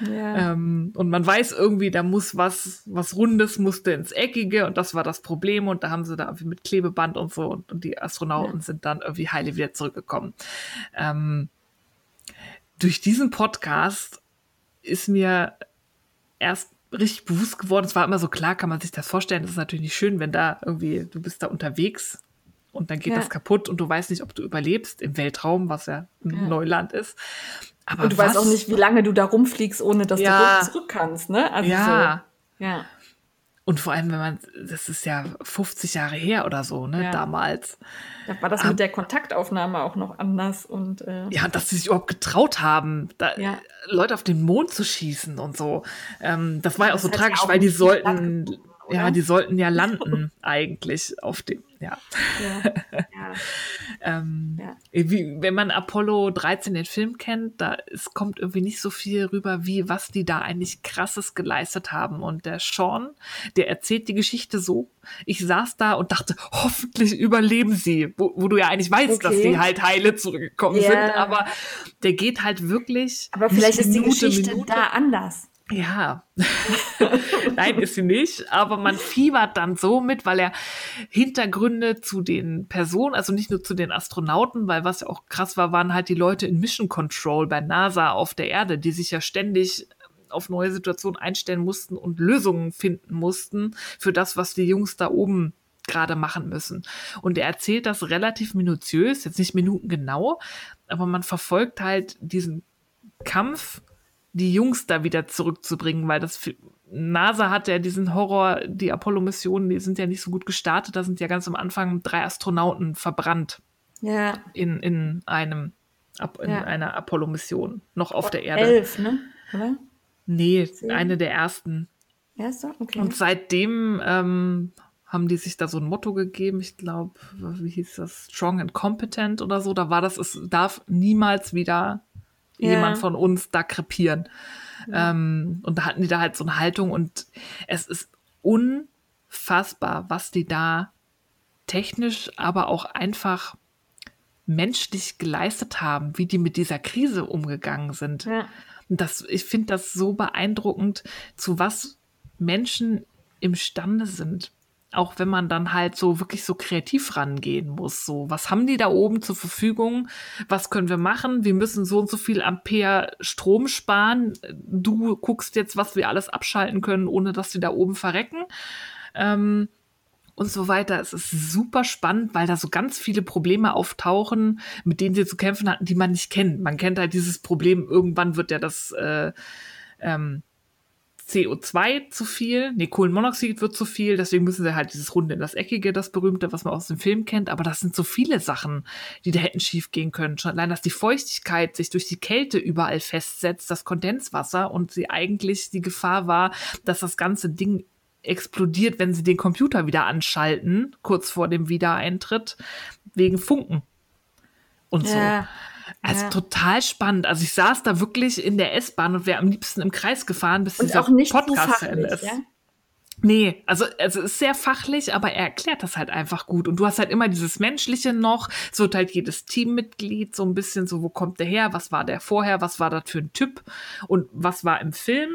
ja. Ähm, und man weiß irgendwie, da muss was, was Rundes musste ins Eckige und das war das Problem und da haben sie da irgendwie mit Klebeband und so und, und die Astronauten sind dann irgendwie heile wieder zurückgekommen. Ähm, durch diesen Podcast ist mir erst richtig bewusst geworden, es war immer so klar, kann man sich das vorstellen, das ist natürlich nicht schön, wenn da irgendwie, du bist da unterwegs und dann geht Ja. das kaputt und du weißt nicht, ob du überlebst im Weltraum, was ja ein Ja. Neuland ist. Aber Und du weißt was- auch nicht, wie lange du da rumfliegst, ohne dass Ja. du zurück kannst, ne? Also Ja. So, ja. Und vor allem, wenn man, das ist ja 50 Jahre her oder so, ne, Ja. damals. Da war das Ah. mit der Kontaktaufnahme auch noch anders und äh, Ja, dass sie sich überhaupt getraut haben, da Ja. Leute auf den Mond zu schießen und so. Ähm, Ähm, das war ja auch Das so tragisch, auch weil die sollten, oder? ja, die sollten ja landen eigentlich auf dem, ja. ja, ja, Ähm, ja. wie, wenn man Apollo 13 den Film kennt, da es kommt irgendwie nicht so viel rüber, wie was die da eigentlich krasses geleistet haben. Und der Sean, der erzählt die Geschichte so. Ich saß da und dachte, hoffentlich überleben sie, wo, wo du ja eigentlich weißt, dass Okay. die halt heile zurückgekommen Ja. sind. Aber der geht halt wirklich. Aber vielleicht ist die Minute, Geschichte Minute. da anders. Ja, nein, ist sie nicht, aber man fiebert dann so mit, weil er Hintergründe zu den Personen, also nicht nur zu den Astronauten, weil was ja auch krass war, waren halt die Leute in Mission Control bei NASA auf der Erde, die sich ja ständig auf neue Situationen einstellen mussten und Lösungen finden mussten für das, was die Jungs da oben gerade machen müssen. Und er erzählt das relativ minutiös, jetzt nicht minutengenau, aber man verfolgt halt diesen Kampf die Jungs da wieder zurückzubringen, weil das für- NASA hat ja diesen Horror, die Apollo-Missionen, die sind ja nicht so gut gestartet. Da sind ja ganz am Anfang drei Astronauten verbrannt Ja. in, in einem in Ja. einer Apollo-Mission noch auf der Erde. Elf, ne? Oder? Nee, Zehn? eine der ersten. Erster? Okay. Und seitdem ähm, haben die sich da so ein Motto gegeben. Ich glaube, wie hieß das? Strong and Competent oder so. Da war das, es darf niemals wieder Ja. jemand von uns da krepieren. Ähm, und da hatten die da halt so eine Haltung und es ist unfassbar, was die da technisch, aber auch einfach menschlich geleistet haben, wie die mit dieser Krise umgegangen sind. Ja. Und das, ich finde das so beeindruckend, zu was Menschen imstande sind. Auch wenn man dann halt so wirklich so kreativ rangehen muss. So, was haben die da oben zur Verfügung? Was können wir machen? Wir müssen so und so viel Ampere Strom sparen. Du guckst jetzt, was wir alles abschalten können, ohne dass die da oben verrecken. Ähm, und so weiter. Es ist super spannend, weil da so ganz viele Probleme auftauchen, mit denen sie zu kämpfen hatten, die man nicht kennt. Man kennt halt dieses Problem, irgendwann wird ja das äh, ähm, CO2 zu viel, nee, Kohlenmonoxid wird zu viel, deswegen müssen sie halt dieses Runde in das Eckige, das berühmte, was man aus dem Film kennt, aber das sind so viele Sachen, die da hätten schief gehen können. Schon allein, dass die Feuchtigkeit sich durch die Kälte überall festsetzt, das Kondenswasser und sie eigentlich die Gefahr war, dass das ganze Ding explodiert, wenn sie den Computer wieder anschalten, kurz vor dem Wiedereintritt, wegen Funken und so. Ja. Also Ja. total spannend. Also ich saß da wirklich in der S-Bahn und wäre am liebsten im Kreis gefahren, bis Und dieser auch nicht Podcast zu Ende fachlich, ist. ja? Nee, also, also es ist sehr fachlich, aber er erklärt das halt einfach gut. Und du hast halt immer dieses Menschliche noch, es wird halt jedes Teammitglied so ein bisschen so, wo kommt der her, was war der vorher, was war das für ein Typ und was war im Film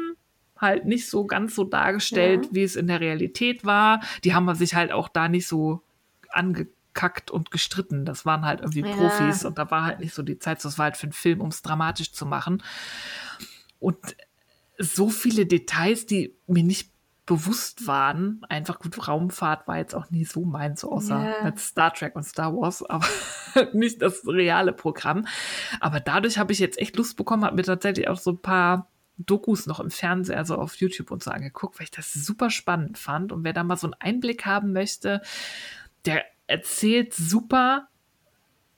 halt nicht so ganz so dargestellt, Ja. wie es in der Realität war. Die haben sich halt auch da nicht so angekackt und gestritten. Das waren halt irgendwie Ja. Profis und da war halt nicht so die Zeit, das war halt für einen Film, um es dramatisch zu machen. Und so viele Details, die mir nicht bewusst waren. Einfach gut, Raumfahrt war jetzt auch nie so meins, so außer Ja. mit Star Trek und Star Wars, aber nicht das reale Programm. Aber dadurch habe ich jetzt echt Lust bekommen, habe mir tatsächlich auch so ein paar Dokus noch im Fernsehen, also auf YouTube und so angeguckt, weil ich das super spannend fand. Und wer da mal so einen Einblick haben möchte, der erzählt super.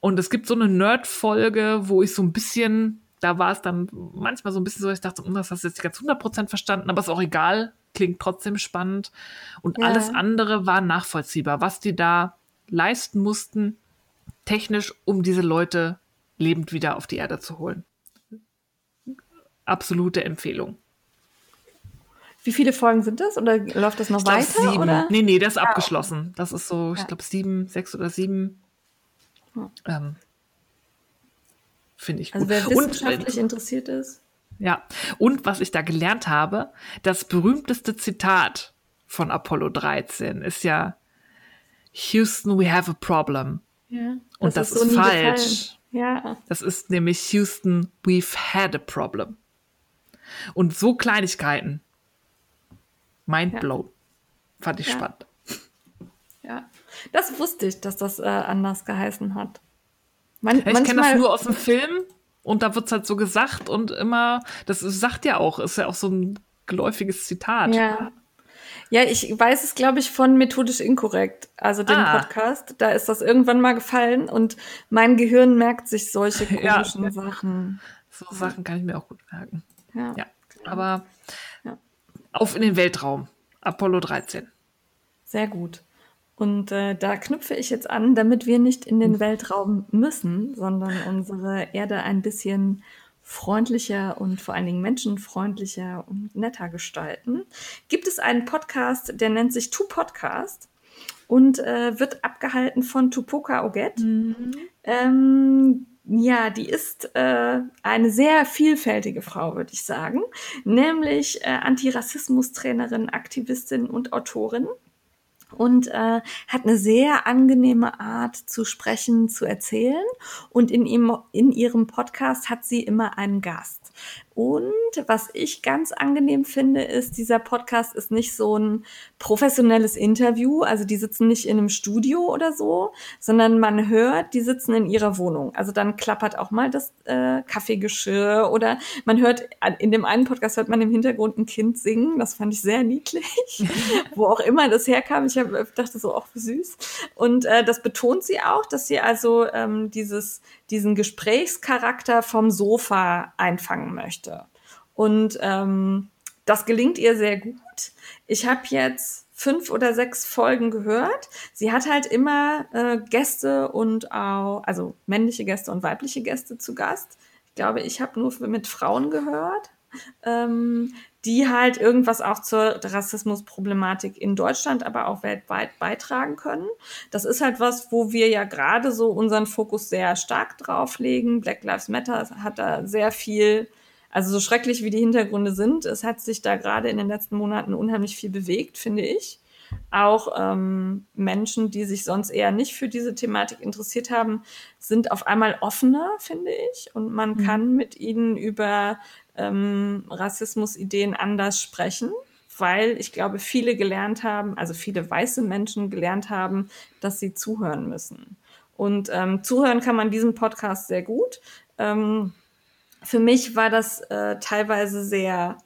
Und es gibt so eine Nerd-Folge, wo ich so ein bisschen, da war es dann manchmal so ein bisschen so, ich dachte, hm, das hast du jetzt nicht ganz 100% verstanden, aber ist auch egal, klingt trotzdem spannend. Und Ja. alles andere war nachvollziehbar, was die da leisten mussten, technisch, um diese Leute lebend wieder auf die Erde zu holen. Absolute Empfehlung. Wie viele Folgen sind das? Oder läuft das noch Ich glaub, weiter? sieben. Oder? Nee, nee, das ist Ah, abgeschlossen. Das ist so, ich glaube, sieben, sechs oder sieben. Hm. Ähm, Finde ich Also gut. wer Und, wissenschaftlich interessiert ist. ja, und was ich da gelernt habe, das berühmteste Zitat von Apollo 13 ist ja Houston, we have a problem. Ja, Und das, so ist nie falsch. Ja, Das ist nämlich Houston, we've had a problem. Und so Kleinigkeiten. Mind Ja. blown. Fand ich Ja. spannend. ja. Das wusste ich, dass das äh, anders geheißen hat. Man, Ja, ich kenne das nur aus dem Film und da wird es halt so gesagt und immer, das sagt ja auch, ist ja auch so ein geläufiges Zitat. Ja. Ja, ich weiß es, glaube ich, von Methodisch Inkorrekt, also dem Ah. Podcast. Da ist das irgendwann mal gefallen und mein Gehirn merkt sich solche Ja. komischen Sachen. So Sachen kann ich mir auch gut merken. Ja. Ja, aber Ja. Auf in den Weltraum. Apollo 13. Sehr gut. Und äh, da knüpfe ich jetzt an, damit wir nicht in Hm. den Weltraum müssen, sondern unsere Erde ein bisschen freundlicher und vor allen Dingen menschenfreundlicher und netter gestalten. Gibt es einen Podcast, der nennt sich Tu Podcast und äh, wird abgehalten von Tupoka Oget. Ähm, ja, die ist äh, eine sehr vielfältige Frau, würde ich sagen, nämlich äh, Antirassismus-Trainerin, Aktivistin und Autorin und äh, hat eine sehr angenehme Art zu sprechen, zu erzählen. Und in, ihm, in ihrem Podcast hat sie immer einen Gast. Und was ich ganz angenehm finde, ist, dieser Podcast ist nicht so ein professionelles Interview. Also die sitzen nicht in einem Studio oder so, sondern man hört, die sitzen in ihrer Wohnung. Also dann klappert auch mal das äh, Kaffeegeschirr oder man hört, in dem einen Podcast hört man im Hintergrund ein Kind singen. Das fand ich sehr niedlich. Wo auch immer das herkam. Ich hab, dachte so, auch süß. Und äh, das betont sie auch, dass sie also ähm, dieses, diesen Gesprächscharakter vom Sofa einfangen möchte. Und ähm, das gelingt ihr sehr gut. Ich habe jetzt fünf oder sechs Folgen gehört. Sie hat halt immer äh, Gäste und auch, also männliche Gäste und weibliche Gäste zu Gast. Ich glaube, ich habe nur mit Frauen gehört. Ähm, die halt irgendwas auch zur Rassismusproblematik in Deutschland, aber auch weltweit beitragen können. Das ist halt was, wo wir ja gerade so unseren Fokus sehr stark drauf legen. Black Lives Matter hat da sehr viel, also so schrecklich wie die Hintergründe sind, es hat sich da gerade in den letzten Monaten unheimlich viel bewegt, finde ich. Auch ähm, Menschen, die sich sonst eher nicht für diese Thematik interessiert haben, sind auf einmal offener, finde ich. Und man mhm. kann mit ihnen über ähm, Rassismusideen anders sprechen, weil ich glaube, viele gelernt haben, also viele weiße Menschen gelernt haben, dass sie zuhören müssen. Und ähm, zuhören kann man diesem Podcast sehr gut. Ähm, für mich war das äh, teilweise sehr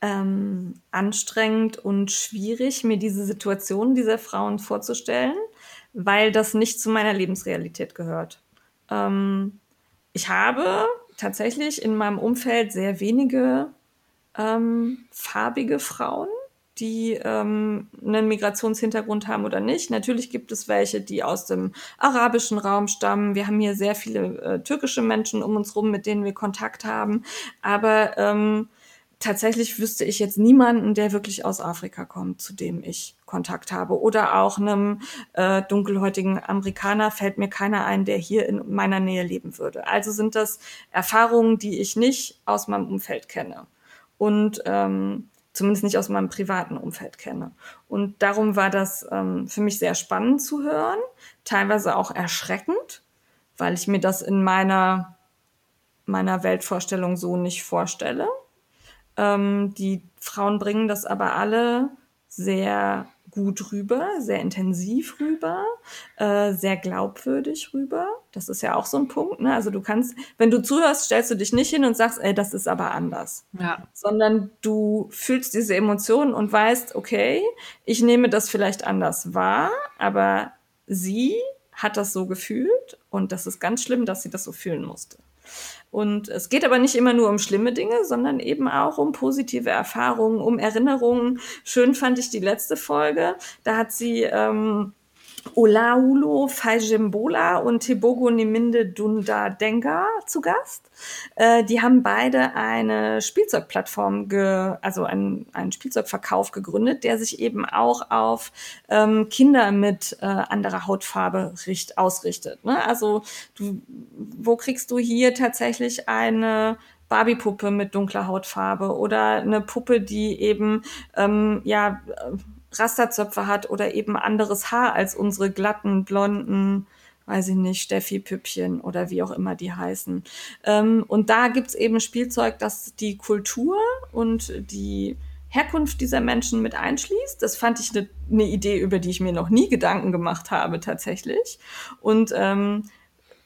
ähm, anstrengend und schwierig, mir diese Situation dieser Frauen vorzustellen, weil das nicht zu meiner Lebensrealität gehört. Ähm, ich habe tatsächlich in meinem Umfeld sehr wenige ähm, farbige Frauen, die ähm, einen Migrationshintergrund haben oder nicht. Natürlich gibt es welche, die aus dem arabischen Raum stammen. Wir haben hier sehr viele äh, türkische Menschen um uns rum, mit denen wir Kontakt haben. Aber ähm, tatsächlich wüsste ich jetzt niemanden, der wirklich aus Afrika kommt, zu dem ich Kontakt habe. Oder auch einem äh, dunkelhäutigen Amerikaner fällt mir keiner ein, der hier in meiner Nähe leben würde. Also sind das Erfahrungen, die ich nicht aus meinem Umfeld kenne. Und ähm, zumindest nicht aus meinem privaten Umfeld kenne. Und darum war das ähm, für mich sehr spannend zu hören, teilweise auch erschreckend, weil ich mir das in meiner, meiner Weltvorstellung so nicht vorstelle. Ähm, die Frauen bringen das aber alle sehr gut rüber, sehr intensiv rüber, äh, sehr glaubwürdig rüber. Das ist ja auch so ein Punkt. Ne? Also du kannst, wenn du zuhörst, stellst du dich nicht hin und sagst, ey, das ist aber anders. Ja. Sondern du fühlst diese Emotionen und weißt, okay, ich nehme das vielleicht anders wahr, aber sie hat das so gefühlt und das ist ganz schlimm, dass sie das so fühlen musste. Und es geht aber nicht immer nur um schlimme Dinge, sondern eben auch um positive Erfahrungen, um Erinnerungen. Schön fand ich die letzte Folge. Da hat sie ähm, Olaulo Fajimbola und Tebogo Niminde Dunda Denga zu Gast. Äh, die haben beide eine Spielzeugplattform, ge also einen, einen Spielzeugverkauf gegründet, der sich eben auch auf ähm, Kinder mit äh, anderer Hautfarbe richt ausrichtet. Ne? Also du, wo kriegst du hier tatsächlich eine Barbie-Puppe mit dunkler Hautfarbe oder eine Puppe, die eben ähm, ja Rasterzöpfe hat oder eben anderes Haar als unsere glatten, blonden, weiß ich nicht, Steffi-Püppchen oder wie auch immer die heißen. Ähm, und da gibt's eben Spielzeug, das die Kultur und die Herkunft dieser Menschen mit einschließt. Das fand ich eine ne Idee, über die ich mir noch nie Gedanken gemacht habe tatsächlich. Und ähm,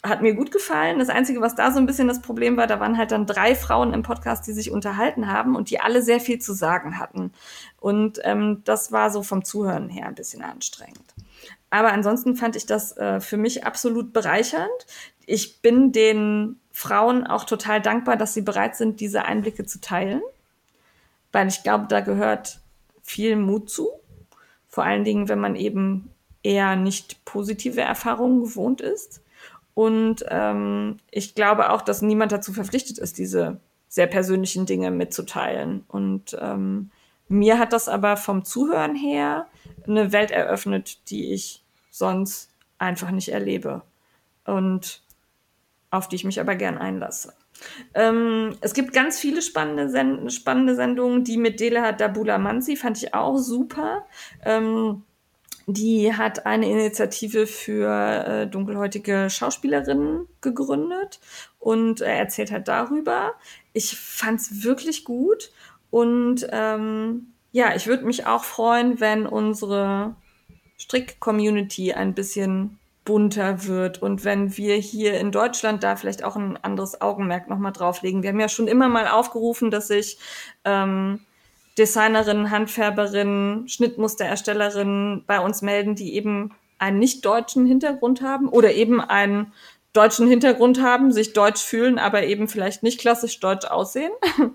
hat mir gut gefallen. Das Einzige, was da so ein bisschen das Problem war, da waren halt dann drei Frauen im Podcast, die sich unterhalten haben und die alle sehr viel zu sagen hatten. Und ähm, das war so vom Zuhören her ein bisschen anstrengend. Aber ansonsten fand ich das äh, für mich absolut bereichernd. Ich bin den Frauen auch total dankbar, dass sie bereit sind, diese Einblicke zu teilen, weil ich glaube, da gehört viel Mut zu. Vor allen Dingen, wenn man eben eher nicht positive Erfahrungen gewohnt ist. Und ähm, ich glaube auch, dass niemand dazu verpflichtet ist, diese sehr persönlichen Dinge mitzuteilen. Und ähm, mir hat das aber vom Zuhören her eine Welt eröffnet, die ich sonst einfach nicht erlebe. Und auf die ich mich aber gern einlasse. Ähm, es gibt ganz viele spannende, Send spannende Sendungen, die mit Delehat Dabula Mansi fand ich auch super. Ähm, die hat eine Initiative für äh, dunkelhäutige Schauspielerinnen gegründet und äh, erzählt halt darüber. Ich fand's wirklich gut und ähm, ja, ich würde mich auch freuen, wenn unsere Strick-Community ein bisschen bunter wird und wenn wir hier in Deutschland da vielleicht auch ein anderes Augenmerk nochmal drauflegen. Wir haben ja schon immer mal aufgerufen, dass sich ähm, Designerinnen, Handfärberinnen, Schnittmustererstellerinnen bei uns melden, die eben einen nicht deutschen Hintergrund haben oder eben einen deutschen Hintergrund haben, sich deutsch fühlen, aber eben vielleicht nicht klassisch deutsch aussehen.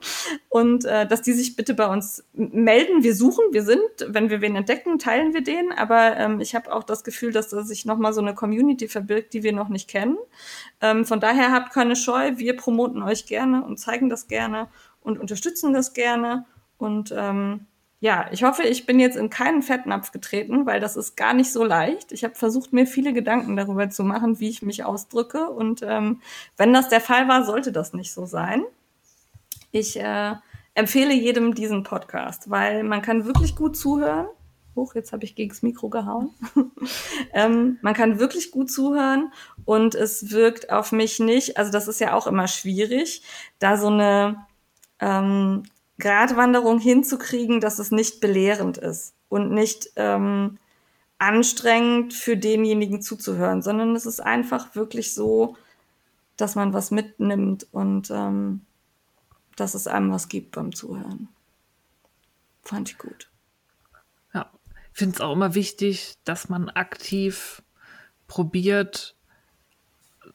Und äh, dass die sich bitte bei uns melden. Wir suchen, wir sind, wenn wir wen entdecken, teilen wir den. Aber ähm, ich habe auch das Gefühl, dass da sich nochmal so eine Community verbirgt, die wir noch nicht kennen. Ähm, von daher habt keine Scheu, wir promoten euch gerne und zeigen das gerne und unterstützen das gerne. Und ähm, ja, ich hoffe, ich bin jetzt in keinen Fettnapf getreten, weil das ist gar nicht so leicht. Ich habe versucht, mir viele Gedanken darüber zu machen, wie ich mich ausdrücke. Und ähm, wenn das der Fall war, sollte das nicht so sein. Ich äh, empfehle jedem diesen Podcast, weil man kann wirklich gut zuhören. Huch, jetzt habe ich gegens Mikro gehauen. ähm, man kann wirklich gut zuhören und es wirkt auf mich nicht, also das ist ja auch immer schwierig, da so eine ähm, Gratwanderung hinzukriegen, dass es nicht belehrend ist und nicht ähm, anstrengend für denjenigen zuzuhören, sondern es ist einfach wirklich so, dass man was mitnimmt und ähm, dass es einem was gibt beim Zuhören. Fand ich gut. Ja, ich finde es auch immer wichtig, dass man aktiv probiert,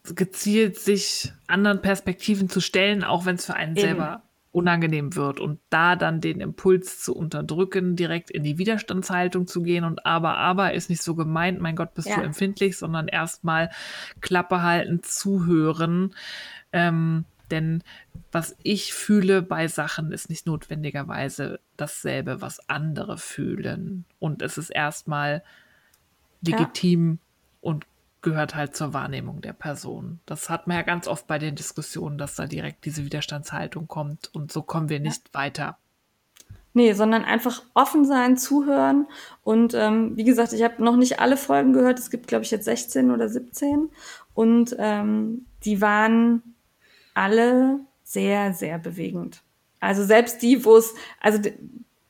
gezielt sich anderen Perspektiven zu stellen, auch wenn es für einen Eben. selber unangenehm wird und da dann den Impuls zu unterdrücken, direkt in die Widerstandshaltung zu gehen und aber, aber ist nicht so gemeint, mein Gott, bist ja. du empfindlich, sondern erstmal Klappe halten, zuhören. Ähm, denn was ich fühle bei Sachen ist nicht notwendigerweise dasselbe, was andere fühlen. Und es ist erstmal legitim ja. und gehört halt zur Wahrnehmung der Person. Das hat man ja ganz oft bei den Diskussionen, dass da direkt diese Widerstandshaltung kommt und so kommen wir nicht ja. weiter. Nee, sondern einfach offen sein, zuhören. Und ähm, wie gesagt, ich habe noch nicht alle Folgen gehört. Es gibt, glaube ich, jetzt 16 oder 17. Und ähm, die waren alle sehr, sehr bewegend. Also selbst die, wo es, also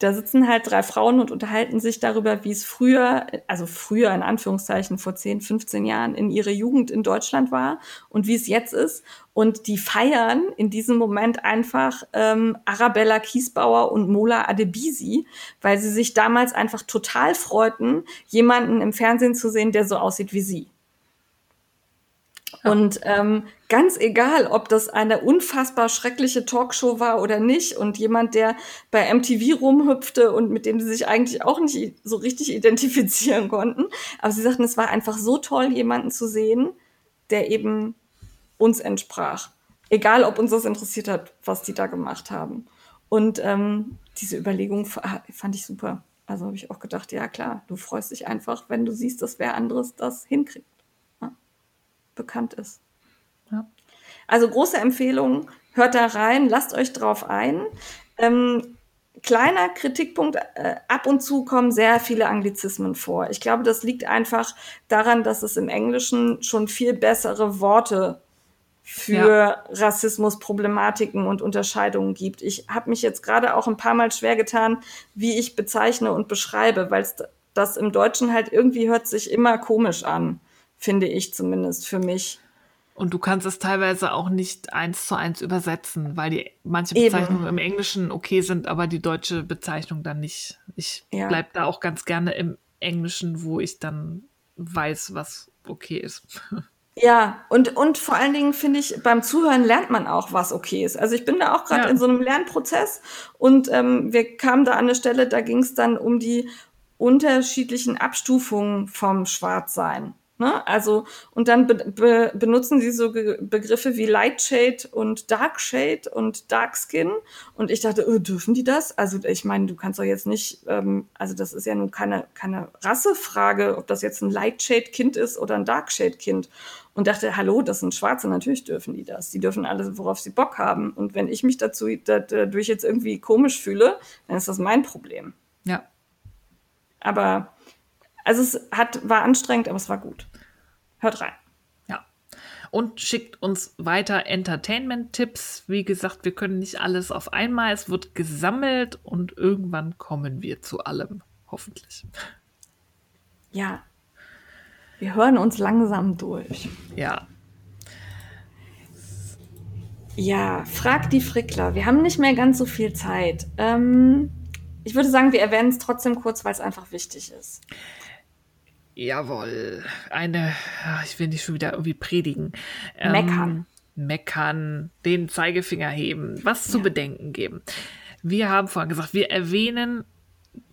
da sitzen halt drei Frauen und unterhalten sich darüber, wie es früher, also früher in Anführungszeichen vor 10, 15 Jahren in ihrer Jugend in Deutschland war und wie es jetzt ist. Und die feiern in diesem Moment einfach ähm, Arabella Kiesbauer und Mola Adebisi, weil sie sich damals einfach total freuten, jemanden im Fernsehen zu sehen, der so aussieht wie sie. Und ähm, ganz egal, ob das eine unfassbar schreckliche Talkshow war oder nicht und jemand, der bei MTV rumhüpfte und mit dem sie sich eigentlich auch nicht so richtig identifizieren konnten. Aber sie sagten, es war einfach so toll, jemanden zu sehen, der eben uns entsprach. Egal, ob uns das interessiert hat, was die da gemacht haben. Und ähm, diese Überlegung fand ich super. Also habe ich auch gedacht, ja klar, du freust dich einfach, wenn du siehst, dass wer anderes das hinkriegt bekannt ist. Ja. Also große Empfehlung, hört da rein, lasst euch drauf ein. Ähm, kleiner Kritikpunkt, äh, ab und zu kommen sehr viele Anglizismen vor. Ich glaube, das liegt einfach daran, dass es im Englischen schon viel bessere Worte für ja. Rassismusproblematiken und Unterscheidungen gibt. Ich habe mich jetzt gerade auch ein paar Mal schwer getan, wie ich bezeichne und beschreibe, weil das im Deutschen halt irgendwie hört sich immer komisch an finde ich zumindest für mich. Und du kannst es teilweise auch nicht eins zu eins übersetzen, weil die manche Bezeichnungen Eben. im Englischen okay sind, aber die deutsche Bezeichnung dann nicht. Ich ja. bleib da auch ganz gerne im Englischen, wo ich dann weiß, was okay ist. Ja, und, und vor allen Dingen finde ich, beim Zuhören lernt man auch, was okay ist. Also ich bin da auch gerade ja. in so einem Lernprozess und ähm, wir kamen da an eine Stelle, da ging es dann um die unterschiedlichen Abstufungen vom Schwarzsein. Ne? Also, und dann be be benutzen sie so Ge Begriffe wie Lightshade und Darkshade und Darkskin. Und ich dachte, oh, dürfen die das? Also, ich meine, du kannst doch jetzt nicht, ähm, also das ist ja nun keine, keine Rassefrage, ob das jetzt ein Lightshade-Kind ist oder ein Darkshade-Kind. Und dachte, hallo, das sind Schwarze, natürlich dürfen die das. Die dürfen alles, worauf sie Bock haben. Und wenn ich mich dazu dadurch jetzt irgendwie komisch fühle, dann ist das mein Problem. Ja. Aber also es hat, war anstrengend, aber es war gut. Hört rein. Ja. Und schickt uns weiter Entertainment-Tipps. Wie gesagt, wir können nicht alles auf einmal. Es wird gesammelt und irgendwann kommen wir zu allem. Hoffentlich. Ja. Wir hören uns langsam durch. Ja. Ja, frag die Frickler. Wir haben nicht mehr ganz so viel Zeit. Ähm, ich würde sagen, wir erwähnen es trotzdem kurz, weil es einfach wichtig ist. Jawohl. Eine, ach, ich will nicht schon wieder irgendwie predigen. Ähm, Meckern. Meckern, den Zeigefinger heben, was zu Ja. bedenken geben. Wir haben vorhin gesagt, wir erwähnen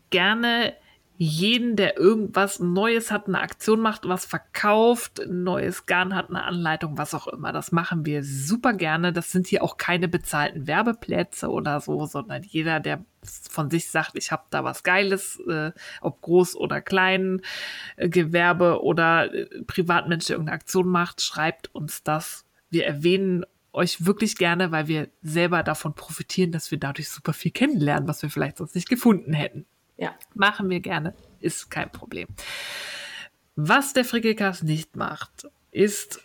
gerne jeden, der irgendwas Neues hat, eine Aktion macht, was verkauft, ein neues Garn hat, eine Anleitung, was auch immer. Das machen wir super gerne. Das sind hier auch keine bezahlten Werbeplätze oder so, sondern jeder, der von sich sagt, ich habe da was Geiles, äh, ob groß oder klein, äh, Gewerbe oder äh, Privatmensch, der irgendeine Aktion macht, schreibt uns das. Wir erwähnen euch wirklich gerne, weil wir selber davon profitieren, dass wir dadurch super viel kennenlernen, was wir vielleicht sonst nicht gefunden hätten. Ja. Machen wir gerne, ist kein Problem. Was der Frickelcast nicht macht, ist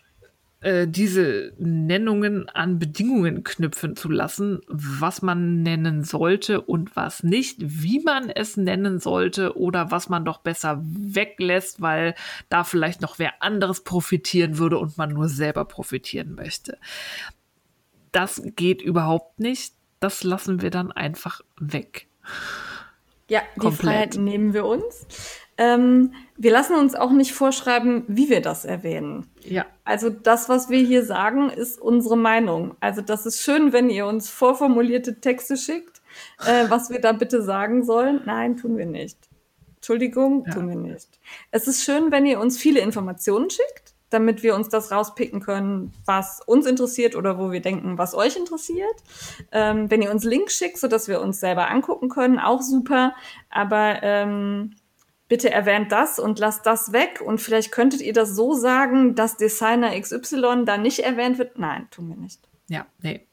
äh, diese Nennungen an Bedingungen knüpfen zu lassen, was man nennen sollte und was nicht, wie man es nennen sollte oder was man doch besser weglässt, weil da vielleicht noch wer anderes profitieren würde und man nur selber profitieren möchte. Das geht überhaupt nicht. Das lassen wir dann einfach weg. Ja, die. Freiheit nehmen wir uns. Ähm, wir lassen uns auch nicht vorschreiben, wie wir das erwähnen. Ja. Also das, was wir hier sagen, ist unsere Meinung. Also das ist schön, wenn ihr uns vorformulierte Texte schickt, äh, was wir da bitte sagen sollen. Nein, tun wir nicht. Entschuldigung, Ja. tun wir nicht. Es ist schön, wenn ihr uns viele Informationen schickt, damit wir uns das rauspicken können, was uns interessiert oder wo wir denken, was euch interessiert. Ähm, wenn ihr uns Links schickt, sodass wir uns selber angucken können, auch super. Aber ähm, bitte erwähnt das und lasst das weg. Und vielleicht könntet ihr das so sagen, dass Designer XY da nicht erwähnt wird. Nein, tun wir nicht. Ja, nee.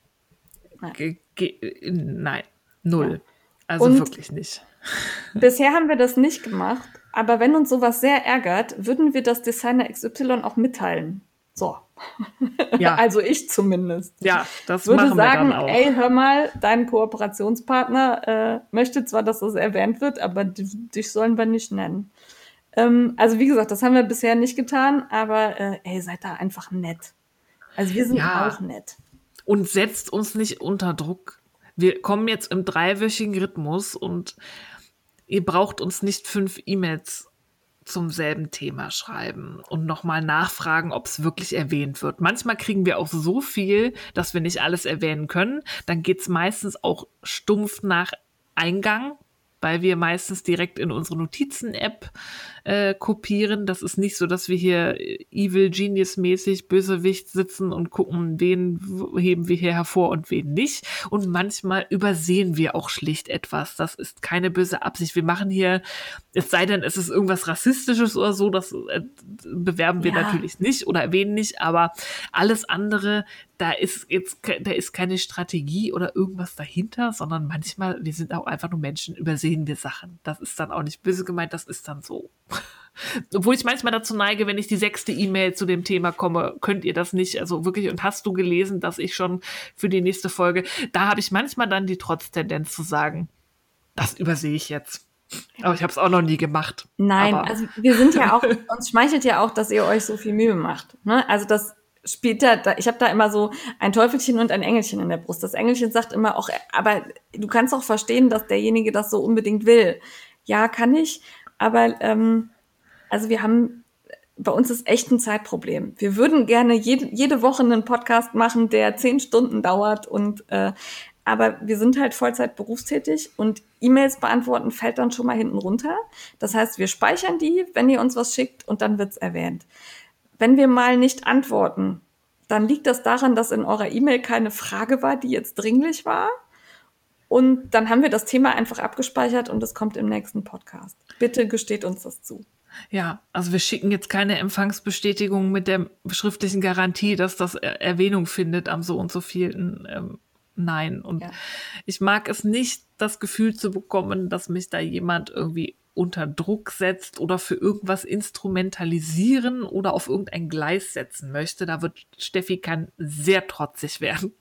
Nein. Ge ge nein, null. Also Und- wirklich nicht. Bisher haben wir das nicht gemacht, aber wenn uns sowas sehr ärgert, würden wir das Designer XY auch mitteilen. So. Ja, Also ich zumindest. ja das würde machen sagen, wir dann auch. ey, hör mal, dein Kooperationspartner äh, möchte zwar, dass das erwähnt wird, aber di- dich sollen wir nicht nennen. Ähm, also wie gesagt, das haben wir bisher nicht getan, aber äh, ey, seid da einfach nett. Also wir sind Ja. auch nett. und setzt uns nicht unter Druck. Wir kommen jetzt im dreiwöchigen Rhythmus und ihr braucht uns nicht fünf E-Mails zum selben Thema schreiben und nochmal nachfragen, ob es wirklich erwähnt wird. Manchmal kriegen wir auch so viel, dass wir nicht alles erwähnen können. Dann geht's meistens auch stumpf nach Eingang, weil wir meistens direkt in unsere Notizen-App äh, kopieren. Das ist nicht so, dass wir hier äh, Evil Genius-mäßig Bösewicht sitzen und gucken, wen heben wir hier hervor und wen nicht. Und manchmal übersehen wir auch schlicht etwas. Das ist keine böse Absicht. Wir machen hier, es sei denn, es ist irgendwas Rassistisches oder so, das äh, bewerben wir Ja. natürlich nicht oder erwähnen nicht, aber alles andere, da ist jetzt, da ist keine Strategie oder irgendwas dahinter, sondern manchmal, wir sind auch einfach nur Menschen, übersehen wir Sachen. Das ist dann auch nicht böse gemeint, das ist dann so. Obwohl ich manchmal dazu neige, wenn ich die sechste E-Mail zu dem Thema komme, könnt ihr das nicht, also wirklich, und hast du gelesen, dass ich schon für die nächste Folge, da habe ich manchmal dann die Trotztendenz zu sagen, das übersehe ich jetzt. Aber ich habe es auch noch nie gemacht. Nein, Aber- also wir sind ja auch, uns schmeichelt ja auch, dass ihr euch so viel Mühe macht. Ne? Also das spielt da, da ich habe da immer so ein Teufelchen und ein Engelchen in der Brust. Das Engelchen sagt immer auch, aber du kannst auch verstehen, dass derjenige das so unbedingt will. Ja, kann ich, aber ähm, also wir haben, bei uns ist echt ein Zeitproblem. Wir würden gerne jede, jede Woche einen Podcast machen, der zehn Stunden dauert und äh, aber wir sind halt Vollzeit berufstätig und E-Mails beantworten fällt dann schon mal hinten runter. Das heißt, wir speichern die, wenn ihr uns was schickt und dann wird's erwähnt. Wenn wir mal nicht antworten, dann liegt das daran, dass in eurer E-Mail keine Frage war, die jetzt dringlich war. Und dann haben wir das Thema einfach abgespeichert und es kommt im nächsten Podcast. Bitte gesteht uns das zu. Ja, also wir schicken jetzt keine Empfangsbestätigung mit der schriftlichen Garantie, dass das Er- Erwähnung findet am so und so vielen. Ähm, nein. Und Ja. ich mag es nicht, das Gefühl zu bekommen, dass mich da jemand irgendwie unter Druck setzt oder für irgendwas instrumentalisieren oder auf irgendein Gleis setzen möchte. Da wird Steffi kann sehr trotzig werden.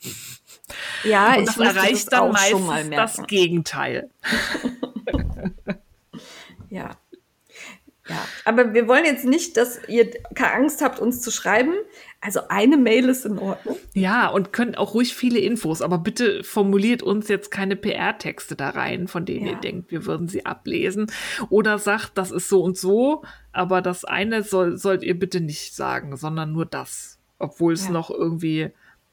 Ja, und das erreicht das dann meistens das. Gegenteil. Ja. Ja, aber wir wollen jetzt nicht, dass ihr keine Angst habt, uns zu schreiben. Also eine Mail ist in Ordnung. Ja, und könnt auch ruhig viele Infos, aber bitte formuliert uns jetzt keine PR-Texte da rein, von denen ja. ihr denkt, wir würden sie ablesen. Oder sagt, das ist so und so, aber das eine soll, sollt ihr bitte nicht sagen, sondern nur das. Obwohl es ja. noch irgendwie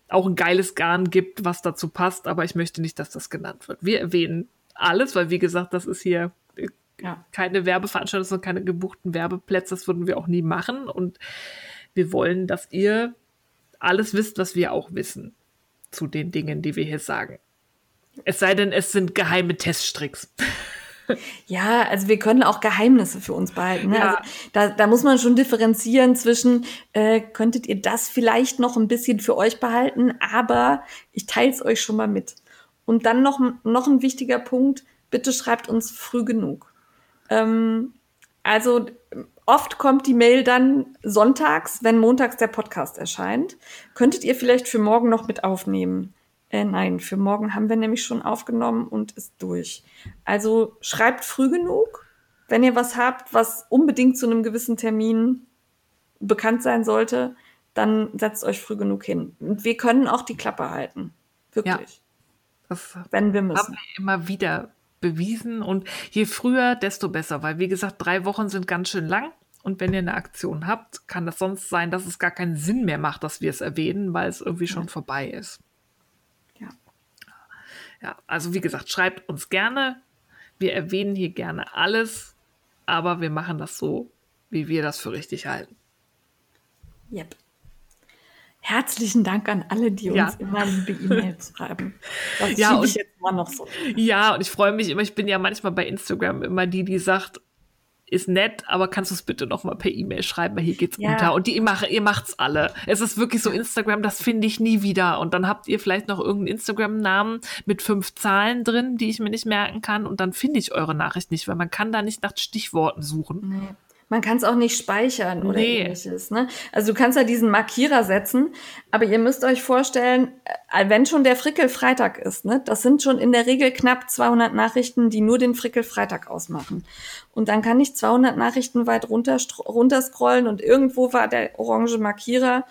auch ein geiles Garn gibt, was dazu passt, aber ich möchte nicht, dass das genannt wird. Wir erwähnen alles, weil wie gesagt, das ist hier ja. keine Werbeveranstaltung, sondern keine gebuchten Werbeplätze. Das würden wir auch nie machen. Und wir wollen, dass ihr alles wisst, was wir auch wissen zu den Dingen, die wir hier sagen. Es sei denn, es sind geheime Teststricks. Ja, also wir können auch Geheimnisse für uns behalten. Ne? Ja. Also da, da muss man schon differenzieren zwischen, äh, könntet ihr das vielleicht noch ein bisschen für euch behalten, aber ich teile es euch schon mal mit. Und dann noch, noch ein wichtiger Punkt, bitte schreibt uns früh genug. Ähm, also oft kommt die Mail dann sonntags, wenn montags der Podcast erscheint. Könntet ihr vielleicht für morgen noch mit aufnehmen? Äh, nein, für morgen haben wir nämlich schon aufgenommen und ist durch. Also schreibt früh genug, wenn ihr was habt, was unbedingt zu einem gewissen Termin bekannt sein sollte, dann setzt euch früh genug hin. Und wir können auch die Klappe halten. Wirklich. Ja, wenn wir müssen. Haben wir immer wieder bewiesen. Und je früher, desto besser, weil wie gesagt, drei Wochen sind ganz schön lang. Und wenn ihr eine Aktion habt, kann das sonst sein, dass es gar keinen Sinn mehr macht, dass wir es erwähnen, weil es irgendwie schon vorbei ist. Ja. Ja, also wie gesagt, schreibt uns gerne. Wir erwähnen hier gerne alles, aber wir machen das so, wie wir das für richtig halten. Yep. Herzlichen Dank an alle, die uns immer liebe E-Mails schreiben. Das ja, ich jetzt mal noch so. Ja, und ich freue mich immer, ich bin ja manchmal bei Instagram immer die, die sagt, ist nett, aber kannst du es bitte noch mal per E-Mail schreiben, weil hier geht's ja. unter. Und die, ihr, macht, ihr macht's alle. Es ist wirklich so, Instagram, das finde ich nie wieder. Und dann habt ihr vielleicht noch irgendeinen Instagram-Namen mit fünf Zahlen drin, die ich mir nicht merken kann. Und dann finde ich eure Nachricht nicht, weil man kann da nicht nach Stichworten suchen. Nee. Man kann es auch nicht speichern oder nee. ähnliches. Ne? Also du kannst ja diesen Markierer setzen, aber ihr müsst euch vorstellen, äh, wenn schon der Frickelfreitag ist, ne, das sind schon in der Regel knapp 200 Nachrichten, die nur den Frickelfreitag ausmachen. Und dann kann ich 200 Nachrichten weit runter, runterscrollen und irgendwo war der orange Markierer.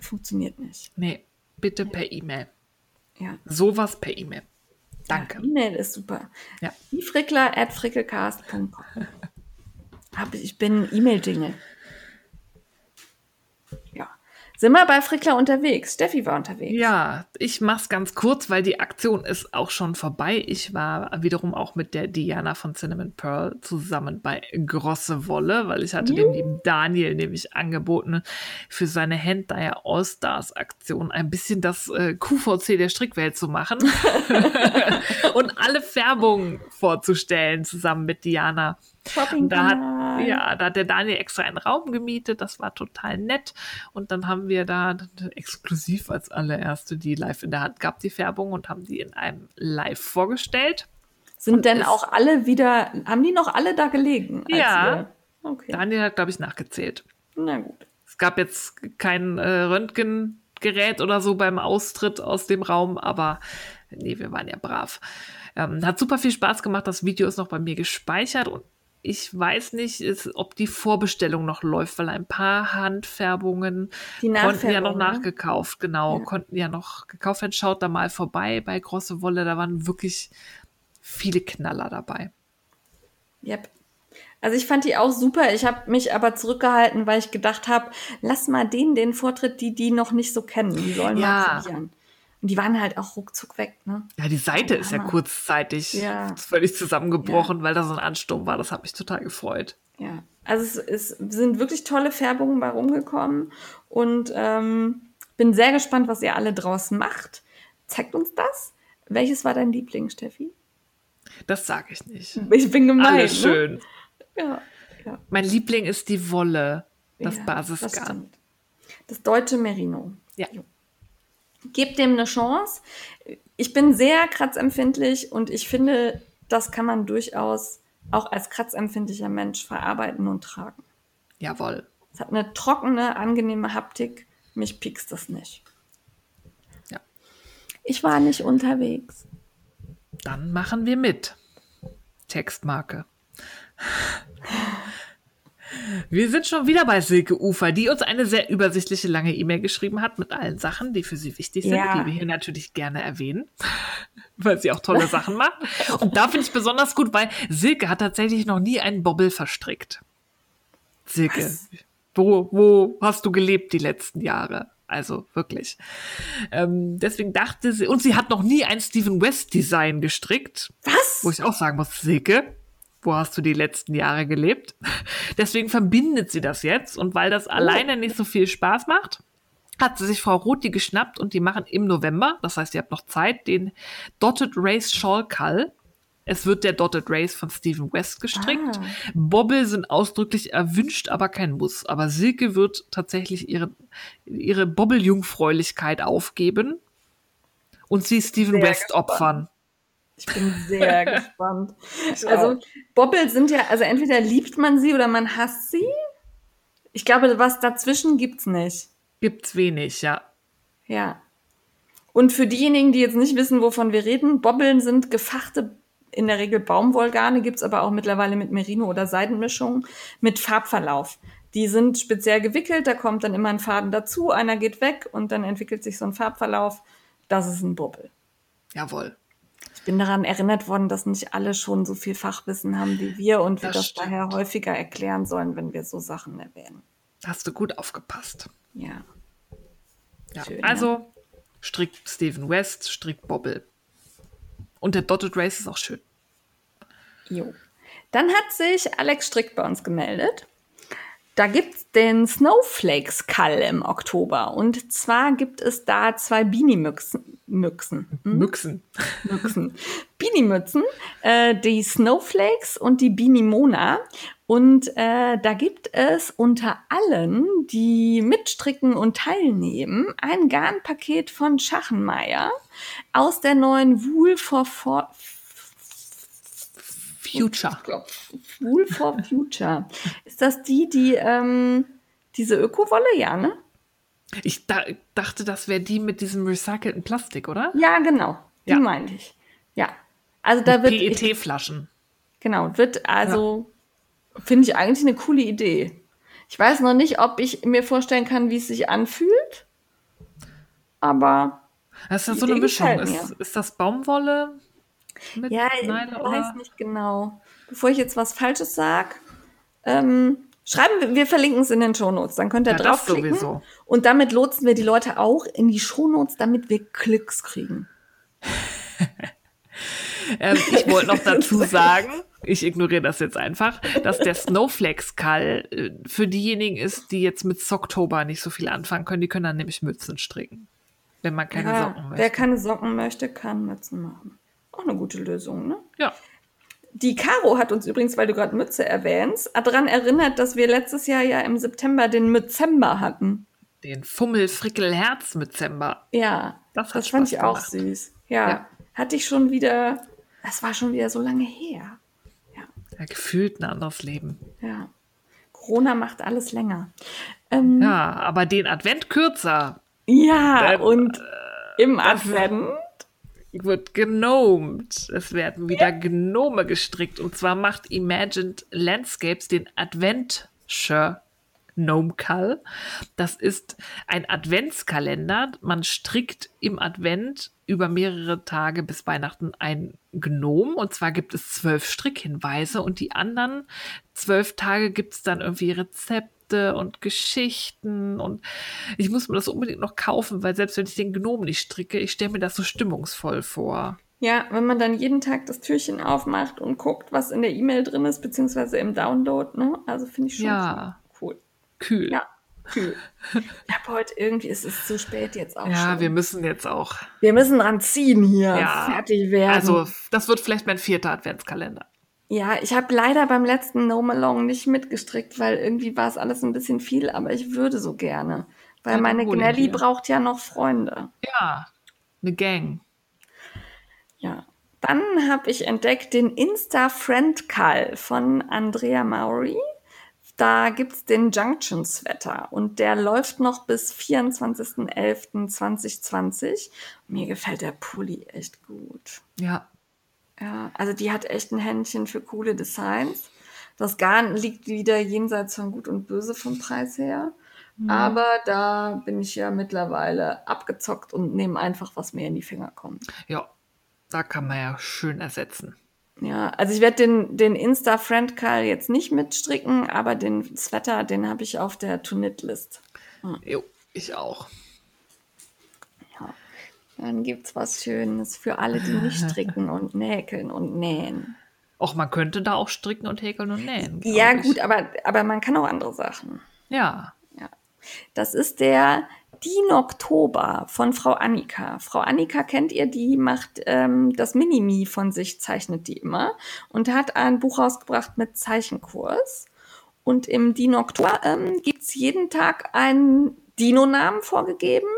Funktioniert nicht. Nee, bitte per E-Mail. Ja. Sowas per E-Mail. Danke. Ja, E-Mail ist super. Ja. Die Frickler at frickelcast.com. Hab, ich bin E-Mail-Jingle. Ja. Sind wir bei Frickler unterwegs? Steffi war unterwegs. Ja, ich mach's ganz kurz, weil die Aktion ist auch schon vorbei. Ich war wiederum auch mit der Diana von Cinnamon Pearl zusammen bei Grosse Wolle, weil ich hatte mhm. dem lieben Daniel nämlich angeboten, für seine Hentai All-Stars Aktion ein bisschen das äh, QVC der Strickwelt zu machen und alle Färbungen vorzustellen zusammen mit Diana. Shopping da hat, ja, da hat der Daniel extra einen Raum gemietet, das war total nett. Und dann haben wir da exklusiv als allererste die live in der Hand gehabt, die Färbung, und haben die in einem Live vorgestellt. Sind und denn auch alle wieder, haben die noch alle da gelegen? Ja. Okay. Daniel hat, glaube ich, nachgezählt. Na gut. Es gab jetzt kein äh, Röntgengerät oder so beim Austritt aus dem Raum, aber nee, wir waren ja brav. Ähm, hat super viel Spaß gemacht. Das Video ist noch bei mir gespeichert und ich weiß nicht, ist, ob die Vorbestellung noch läuft, weil ein paar Handfärbungen konnten ja noch ne? nachgekauft, genau, ja. konnten ja noch gekauft werden. Schaut da mal vorbei bei Große Wolle, da waren wirklich viele Knaller dabei. Yep. Also ich fand die auch super. Ich habe mich aber zurückgehalten, weil ich gedacht habe, lass mal denen den Vortritt, die die noch nicht so kennen. Die sollen ja. mal probieren. Und die waren halt auch ruckzuck weg, ne? Ja, die Seite ist ja kurzzeitig ja. völlig zusammengebrochen, ja. weil da so ein Ansturm war. Das hat mich total gefreut. Ja, also es, es sind wirklich tolle Färbungen bei rumgekommen und ähm, bin sehr gespannt, was ihr alle draus macht. Zeigt uns das. Welches war dein Liebling, Steffi? Das sage ich nicht. Ich bin gemein. Alles ne? schön. Ne? Ja, ja. Mein Liebling ist die Wolle, das ja, Basisgarn. Das, das deutsche Merino. Ja. Gebt dem eine Chance. Ich bin sehr kratzempfindlich und ich finde, das kann man durchaus auch als kratzempfindlicher Mensch verarbeiten und tragen. Jawohl. Es hat eine trockene, angenehme Haptik. Mich piekst das nicht. Ja. Ich war nicht unterwegs. Dann machen wir mit. Textmarke. Wir sind schon wieder bei Silke Ufer, die uns eine sehr übersichtliche lange E-Mail geschrieben hat mit allen Sachen, die für sie wichtig sind, Ja. die wir hier natürlich gerne erwähnen, weil sie auch tolle Sachen macht. Und da finde ich besonders gut, weil Silke hat tatsächlich noch nie einen Bobbel verstrickt. Silke, Was? wo, wo hast du gelebt die letzten Jahre? Also wirklich. Ähm, deswegen dachte sie, und sie hat noch nie ein Steven West Design gestrickt. Was? Wo ich auch sagen muss, Silke, wo hast du die letzten Jahre gelebt? Deswegen verbindet sie das jetzt und weil das alleine nicht so viel Spaß macht, hat sie sich Frau Roth die geschnappt und die machen im November, das heißt, ihr habt noch Zeit, den Dotted Race Shawl Cull. Es wird der Dotted Race von Stephen West gestrickt. Ah. Bobbel sind ausdrücklich erwünscht, aber kein Muss. Aber Silke wird tatsächlich ihre, ihre Bobbel-Jungfräulichkeit aufgeben und sie Stephen Sehr West gespannt. opfern. Ich bin sehr gespannt. Also Bobbel sind ja, also entweder liebt man sie oder man hasst sie. Ich glaube, was dazwischen gibt's nicht. Gibt's wenig, ja. Ja. Und für diejenigen, die jetzt nicht wissen, wovon wir reden, Bobbeln sind gefachte, in der Regel Baumwollgarne, gibt's aber auch mittlerweile mit Merino- oder Seidenmischungen mit Farbverlauf. Die sind speziell gewickelt, da kommt dann immer ein Faden dazu, einer geht weg und dann entwickelt sich so ein Farbverlauf. Das ist ein Bobbel. Jawohl. Ich bin daran erinnert worden, dass nicht alle schon so viel Fachwissen haben wie wir und wir Das das, daher häufiger erklären sollen, wenn wir so Sachen erwähnen. Hast du gut aufgepasst. Ja. Ja. Schön, also strickt Stephen West, strickt Bobbel. Und der Dotted Race ist auch schön. Jo. Dann hat sich Alex Strick bei uns gemeldet. Da gibt's den Snowflakes Call im Oktober. Und zwar gibt es da zwei Beanie-Müchsen. Müchsen. Hm? Müchsen. Müchsen. Beanie-Mützen, äh, die Snowflakes und die Beanie Mona. Und äh, da gibt es unter allen, die mitstricken und teilnehmen, ein Garnpaket von Schachenmeier aus der neuen Wool for, for Future. Wool for Future. Ist das die, die ähm, diese Ökowolle? Ja, ne? Ich da, dachte, das wäre die mit diesem recycelten Plastik, oder? Ja, genau. Die Ja. meinte ich. Ja. Also da wird ich, PET-Flaschen. genau wird also finde ich eigentlich eine coole Idee. Ich weiß noch nicht, ob ich mir vorstellen kann, wie es sich anfühlt, aber Das ist ja so eine Mischung. Ist, ist das Baumwolle mit ja, ich Nylon weiß nicht genau. Bevor ich jetzt was Falsches sage, ähm, schreiben wir, wir verlinken es in den Shownotes, dann könnt ihr Ja, draufklicken. sowieso. Und damit lotsen wir die Leute auch in die Shownotes, damit wir Klicks kriegen. Ähm, ich wollte noch dazu sagen, ich ignoriere das jetzt einfach, dass der Snowflakes-Kall äh, für diejenigen ist, die jetzt mit Socktober nicht so viel anfangen können. Die können dann nämlich Mützen stricken, wenn man keine Ja, Socken wer möchte. keine Socken möchte, kann Mützen machen. Eine gute Lösung, ne? Ja, Die Caro hat uns übrigens, weil du gerade Mütze erwähnst, daran erinnert, dass wir letztes Jahr ja im September den Mützember hatten. den Fummel-Frickel-Herz-Mützember. Ja, Das das, fand ich auch gemacht. süß. Ja, Ja. hatte ich schon wieder, das war schon wieder so lange her. Ja, gefühlt ein anderes Leben. Ja. Corona macht alles länger. Ähm, Ja, aber den Advent kürzer ja, Dann, und im das- Advent wird genomed. Es werden wieder Gnome gestrickt. Und zwar macht Imagined Landscapes den Adventure Gnome Call. Das ist ein Adventskalender. Man strickt im Advent über mehrere Tage bis Weihnachten ein Gnome. Und zwar gibt es zwölf Strickhinweise und die anderen zwölf Tage gibt es dann irgendwie Rezepte und Geschichten und ich muss mir das unbedingt noch kaufen, weil selbst wenn ich den Gnom nicht stricke, ich stelle mir das so stimmungsvoll vor. Ja, wenn man dann jeden Tag das Türchen aufmacht und guckt, was in der E-Mail drin ist, beziehungsweise im Download, ne? Also finde ich schon Ja. cool. Kühl. Ja, cool. Ich habe heute irgendwie, es ist zu spät jetzt auch Ja, schon. wir müssen jetzt auch. wir müssen dran ziehen hier, Ja. fertig werden. Also, das wird vielleicht mein vierter Adventskalender. Ja, ich habe leider beim letzten No Malong nicht mitgestrickt, weil irgendwie war es alles ein bisschen viel, aber ich würde so gerne. Weil Ja, meine Gnelli braucht ja noch Freunde. Ja, eine Gang. Ja. Dann habe ich entdeckt den Insta-Friend Call von Andrea Maury. Da gibt's den Junction Sweater und der läuft noch bis 24.11.2020. Mir gefällt der Pulli echt gut. Ja. Ja, also die hat echt ein Händchen für coole Designs. Das Garn liegt wieder jenseits von Gut und Böse vom Preis her. Aber da bin ich ja mittlerweile abgezockt und nehme einfach, was mir in die Finger kommt. Ja, da kann man ja schön ersetzen. Ja, also ich werde den, den Insta-Friend-Call jetzt nicht mitstricken, aber den Sweater, den habe ich auf der To-Knit-List. Jo, ich auch. Dann gibt's was Schönes für alle, die nicht stricken und näkeln und nähen. Auch man könnte da auch stricken und häkeln und nähen. Ja, ich. gut, aber, aber man kann auch andere Sachen. Ja. Ja. Das ist der Dinoktober von Frau Annika. Frau Annika kennt ihr, die macht ähm, das Minimi von sich, zeichnet die immer und hat ein Buch rausgebracht mit Zeichenkurs. Und im Dinoktober ähm, gibt es jeden Tag einen Dino-Namen vorgegeben,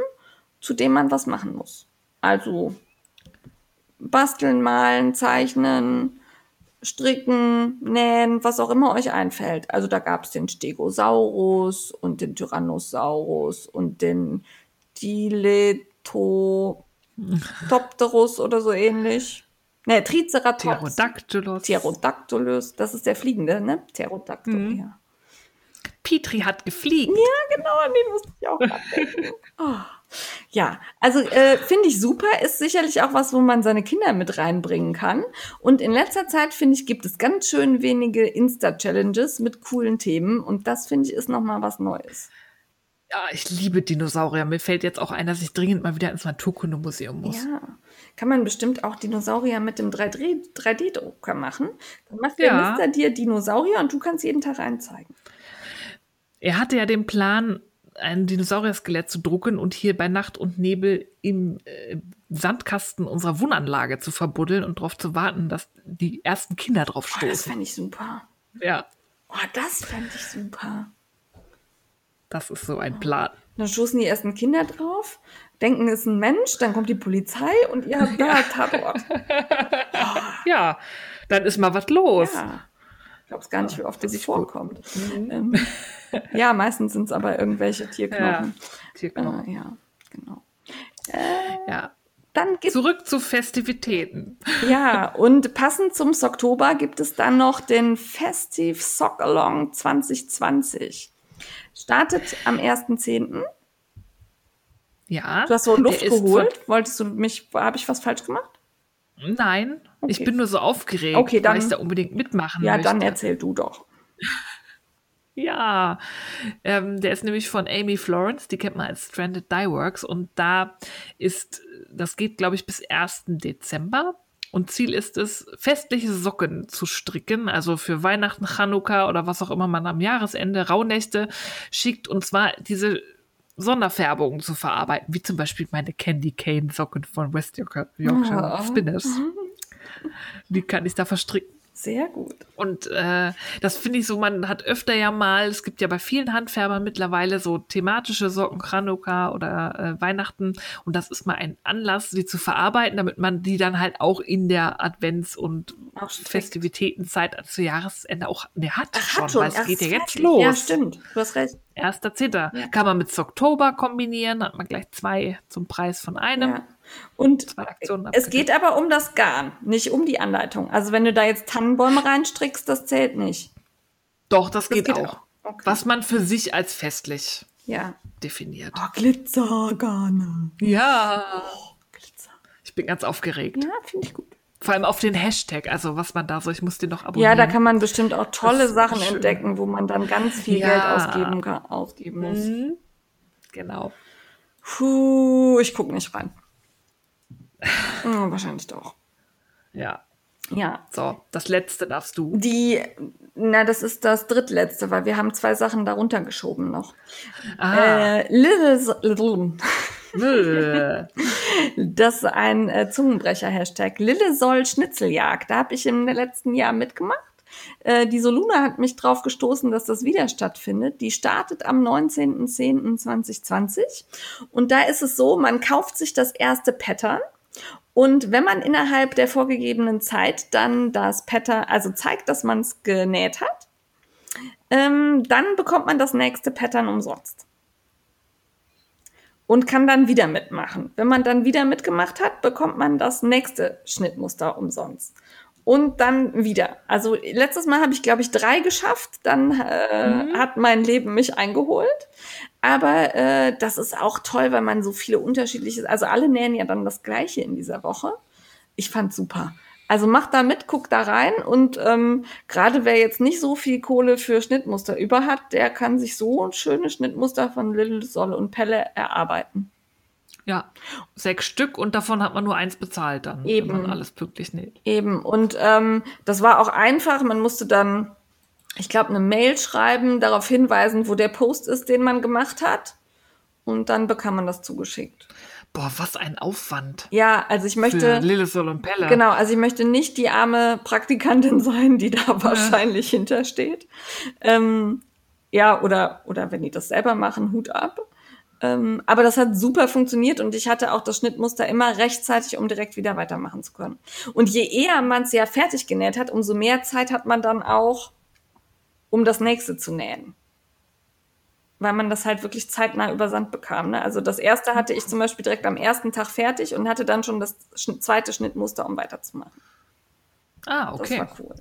zu dem man was machen muss. Also basteln, malen, zeichnen, stricken, nähen, was auch immer euch einfällt. Also da gab es den Stegosaurus und den Tyrannosaurus und den Diletopterus oder so ähnlich. Ne, Triceratops. Pterodactylos. Pterodactylus. Das ist der fliegende, ne? Pterodactyl, ja. Petri hat gefliegt. Ja, genau, an den musste ich auch denken. Oh. Ja, also äh, finde ich super, ist sicherlich auch was, wo man seine Kinder mit reinbringen kann. Und in letzter Zeit, finde ich, gibt es ganz schön wenige Insta-Challenges mit coolen Themen. Und das, finde ich, ist nochmal was Neues. Ja, ich liebe Dinosaurier. Mir fällt jetzt auch ein, dass ich dringend mal wieder ins Naturkundemuseum muss. Ja, kann man bestimmt auch Dinosaurier mit dem 3D 3D-Drucker machen. Dann macht Ja. der Mister dir Dinosaurier und du kannst jeden Tag reinzeigen. Er hatte ja den Plan, ein Dinosaurier-Skelett zu drucken und hier bei Nacht und Nebel im äh, Sandkasten unserer Wohnanlage zu verbuddeln und darauf zu warten, dass die ersten Kinder drauf Oh, das stoßen. fände ich super. ja, Oh, das fände ich super. das ist so ein Plan. Dann stoßen die ersten Kinder drauf, denken, es ist ein Mensch, dann kommt die Polizei und ihr habt da Tatort. Ja, dann ist mal was los. Ja. Ich glaube es gar nicht, wie oft das ich vorkommt. Ähm, ja, meistens sind es aber irgendwelche Tierknochen. Tierknochen. Äh, ja, genau. Ja. Dann gibt Zurück zu Festivitäten. ja, und passend zum Oktober gibt es dann noch den Festive Sock Along 2020. Startet am 1.10. Ja. Du hast so Luft geholt. Wolltest du mich, habe ich was falsch gemacht? Von, nein, ich Okay. bin nur so aufgeregt, Okay, dann- weil ich da unbedingt mitmachen Ja, möchte. dann erzähl du doch. Ja, ähm, der ist nämlich von Amy Florence, die kennt man als Stranded Dye Works und da ist, das geht glaube ich bis 1. Dezember und Ziel ist es, festliche Socken zu stricken, also für Weihnachten, Chanukka oder was auch immer man am Jahresende, Rauhnächte schickt und zwar diese Sonderfärbungen zu verarbeiten, wie zum Beispiel meine Candy Cane Socken von West Yorkshire, Yorkshire. Spinners. Die kann ich da verstricken. Sehr gut. Und äh, das finde ich so, man hat öfter ja mal, es gibt ja bei vielen Handfärbern mittlerweile so thematische Socken, Chanukka oder äh, Weihnachten. Und das ist mal ein Anlass, sie zu verarbeiten, damit man die dann halt auch in der Advents- und strickt. Festivitätenzeit zu Jahresende auch, ne, hat, Ach, schon, hat schon. weil es Ach, geht ja jetzt los. Ja, stimmt. Du hast recht. 1.10. Ja. Kann man mit Oktober kombinieren, hat man gleich zwei zum Preis von einem. Ja. Und es geht aber um das Garn, nicht um die Anleitung. Also wenn du da jetzt Tannenbäume reinstrickst, das zählt nicht. Doch, das, Das geht, geht auch. auch. Okay. Was man für sich als festlich Ja. definiert. Oh, Glitzergarne. Ja. Glitzer. Ich bin ganz aufgeregt. Ja, finde ich gut. Vor allem auf den Hashtag, also was man da so, ich muss den noch Ja, abonnieren. da kann man bestimmt auch tolle Sachen schön. entdecken, wo man dann ganz viel Ja. Geld ausgeben, kann, ausgeben muss. Mhm. Genau. Puh, ich gucke nicht rein. Hm, wahrscheinlich doch. Ja. Ja. So, das letzte darfst du. Die, na, das ist das drittletzte, weil wir haben zwei Sachen darunter geschoben noch. Ah. Äh, Little, Little, das ist ein äh, Zungenbrecher-Hashtag. Lille soll Schnitzeljagd. Da habe ich im letzten Jahr mitgemacht. Äh, die Soluna hat mich drauf gestoßen, dass das wieder stattfindet. Die startet am 19.10.2020. Und da ist es so, man kauft sich das erste Pattern. Und wenn man innerhalb der vorgegebenen Zeit dann das Pattern, also zeigt, dass man es genäht hat, ähm, dann bekommt man das nächste Pattern umsonst und kann dann wieder mitmachen. Wenn man dann wieder mitgemacht hat, bekommt man das nächste Schnittmuster umsonst. Und dann wieder. Also letztes Mal habe ich, glaube ich, drei geschafft. Dann äh, mhm. hat mein Leben mich eingeholt. Aber äh, das ist auch toll, weil man so viele unterschiedliche, also alle nähen ja dann das Gleiche in dieser Woche. Ich fand's super. Also macht da mit, guckt da rein und ähm, gerade wer jetzt nicht so viel Kohle für Schnittmuster über hat, der kann sich so schöne Schnittmuster von Little Solle und Pelle erarbeiten. Ja, sechs Stück und davon hat man nur eins bezahlt dann, Eben. wenn man alles pünktlich näht. Eben. Und ähm, das war auch einfach. Man musste dann, ich glaube, eine Mail schreiben, darauf hinweisen, wo der Post ist, den man gemacht hat. Und dann bekam man das zugeschickt. Boah, was ein Aufwand. Ja, also ich möchte. Für Lilithol und Pelle. Genau, also ich möchte nicht die arme Praktikantin sein, die da wahrscheinlich hintersteht. Ähm, ja, oder, oder wenn die das selber machen, Hut ab. Ähm, aber das hat super funktioniert und ich hatte auch das Schnittmuster immer rechtzeitig, um direkt wieder weitermachen zu können. Und je eher man es ja fertig genäht hat, umso mehr Zeit hat man dann auch, um das nächste zu nähen. Weil man das halt wirklich zeitnah übersandt bekam. Ne? Also das erste hatte ich zum Beispiel direkt am ersten Tag fertig und hatte dann schon das zweite Schnittmuster, um weiterzumachen. Ah, okay. Das war cool.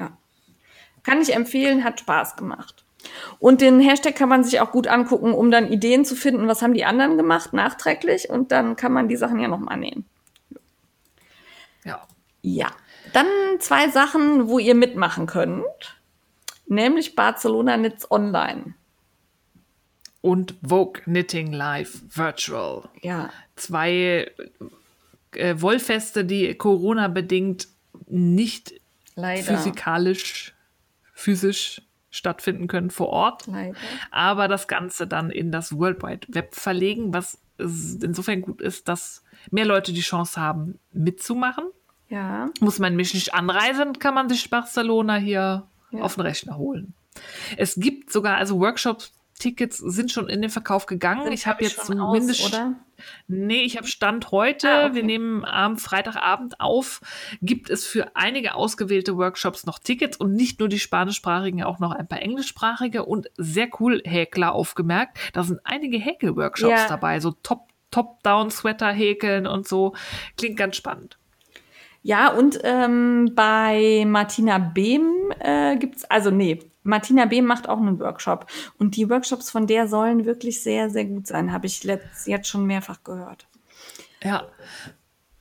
Ja. Kann ich empfehlen, hat Spaß gemacht. Und den Hashtag kann man sich auch gut angucken, um dann Ideen zu finden, was haben die anderen gemacht, nachträglich. Und dann kann man die Sachen ja nochmal nehmen. Ja. Ja. Dann zwei Sachen, wo ihr mitmachen könnt. Nämlich Barcelona Knits Online. Und Vogue Knitting Live Virtual. Ja. Zwei äh, Wollfeste, die Corona-bedingt nicht Leider. physikalisch, physisch stattfinden können vor Ort. Leider. Aber das Ganze dann in das World Wide Web verlegen, was insofern gut ist, dass mehr Leute die Chance haben, mitzumachen. Ja. Muss man mich nicht anreisen, kann man sich Barcelona hier ja. auf den Rechner holen. Es gibt sogar also Workshops, Tickets sind schon in den Verkauf gegangen. Ich habe jetzt zumindest. Aus, oder? Nee, ich habe Stand heute. Ah, okay. Wir nehmen am Freitagabend auf. Gibt es für einige ausgewählte Workshops noch Tickets und nicht nur die spanischsprachigen, auch noch ein paar englischsprachige und sehr cool Häkler aufgemerkt. Da sind einige Häkel-Workshops ja. dabei, so Top, Top-Down-Sweater häkeln und so. Klingt ganz spannend. Ja, und ähm, bei Martina Behm äh, gibt's also nee, Martina B. macht auch einen Workshop. Und die Workshops von der sollen wirklich sehr, sehr gut sein, habe ich letzt, jetzt schon mehrfach gehört. Ja.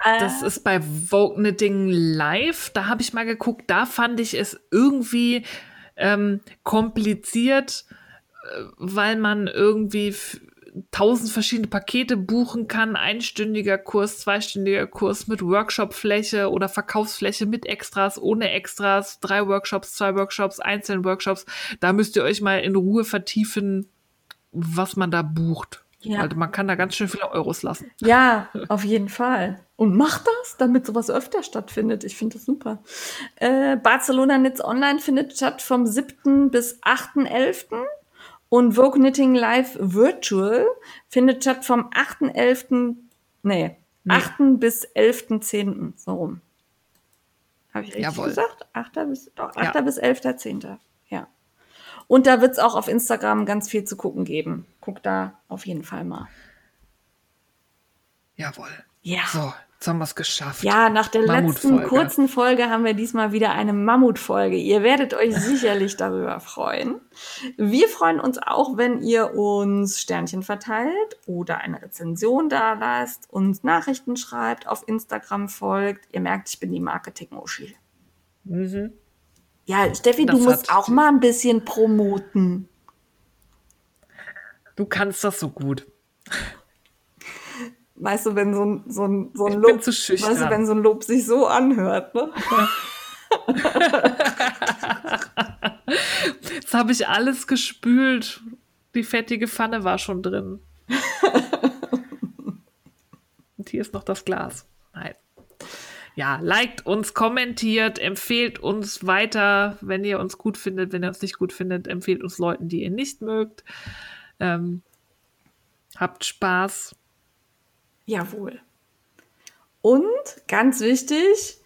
Das äh. ist bei Vogue Knitting Live. Da habe ich mal geguckt. Da fand ich es irgendwie ähm, kompliziert, äh, weil man irgendwie tausend verschiedene Pakete buchen kann. Einstündiger Kurs, zweistündiger Kurs mit Workshopfläche oder Verkaufsfläche mit Extras, ohne Extras, drei Workshops, zwei Workshops, einzelne Workshops. Da müsst ihr euch mal in Ruhe vertiefen, was man da bucht. Ja. Also man kann da ganz schön viele Euros lassen. Ja, auf jeden Fall. Und macht das, damit sowas öfter stattfindet. Ich finde das super. Äh, Barcelona Knits Online findet statt vom 7. bis 8.11. Und Vogue Knitting Live Virtual findet statt vom 8.11. Nee, nee, 8. bis 11.10. So rum. Habe ich richtig Jawohl. gesagt? 8. bis, doch, 8. Ja. bis 11.10. Ja. Und da wird es auch auf Instagram ganz viel zu gucken geben. Guck da auf jeden Fall mal. Jawohl. Ja. So, Jetzt haben wir es geschafft. Ja, nach der letzten kurzen Folge haben wir diesmal wieder eine Mammutfolge. Ihr werdet euch sicherlich darüber freuen. Wir freuen uns auch, wenn ihr uns Sternchen verteilt oder eine Rezension da lasst, uns Nachrichten schreibt, auf Instagram folgt. Ihr merkt, ich bin die Marketing-Uschi. Mhm. Ja, Steffi, das du musst auch mal ein bisschen promoten. Du kannst das so gut. Weißt du, wenn so ein, so ein, so ein Lob, weißt du, wenn so ein Lob sich so anhört, ne? Jetzt habe ich alles gespült. Die fettige Pfanne war schon drin. Und hier ist noch das Glas. Nein. Ja, liked uns, kommentiert, empfehlt uns weiter, wenn ihr uns gut findet. Wenn ihr uns nicht gut findet, empfehlt uns Leuten, die ihr nicht mögt. Ähm, habt Spaß. Jawohl. Und ganz wichtig,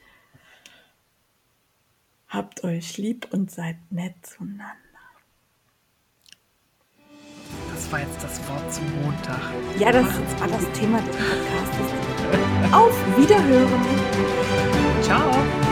habt euch lieb und seid nett zueinander. Das war jetzt das Wort zum Montag. Ja, das war das Thema des Podcasts. Auf Wiederhören. Ciao.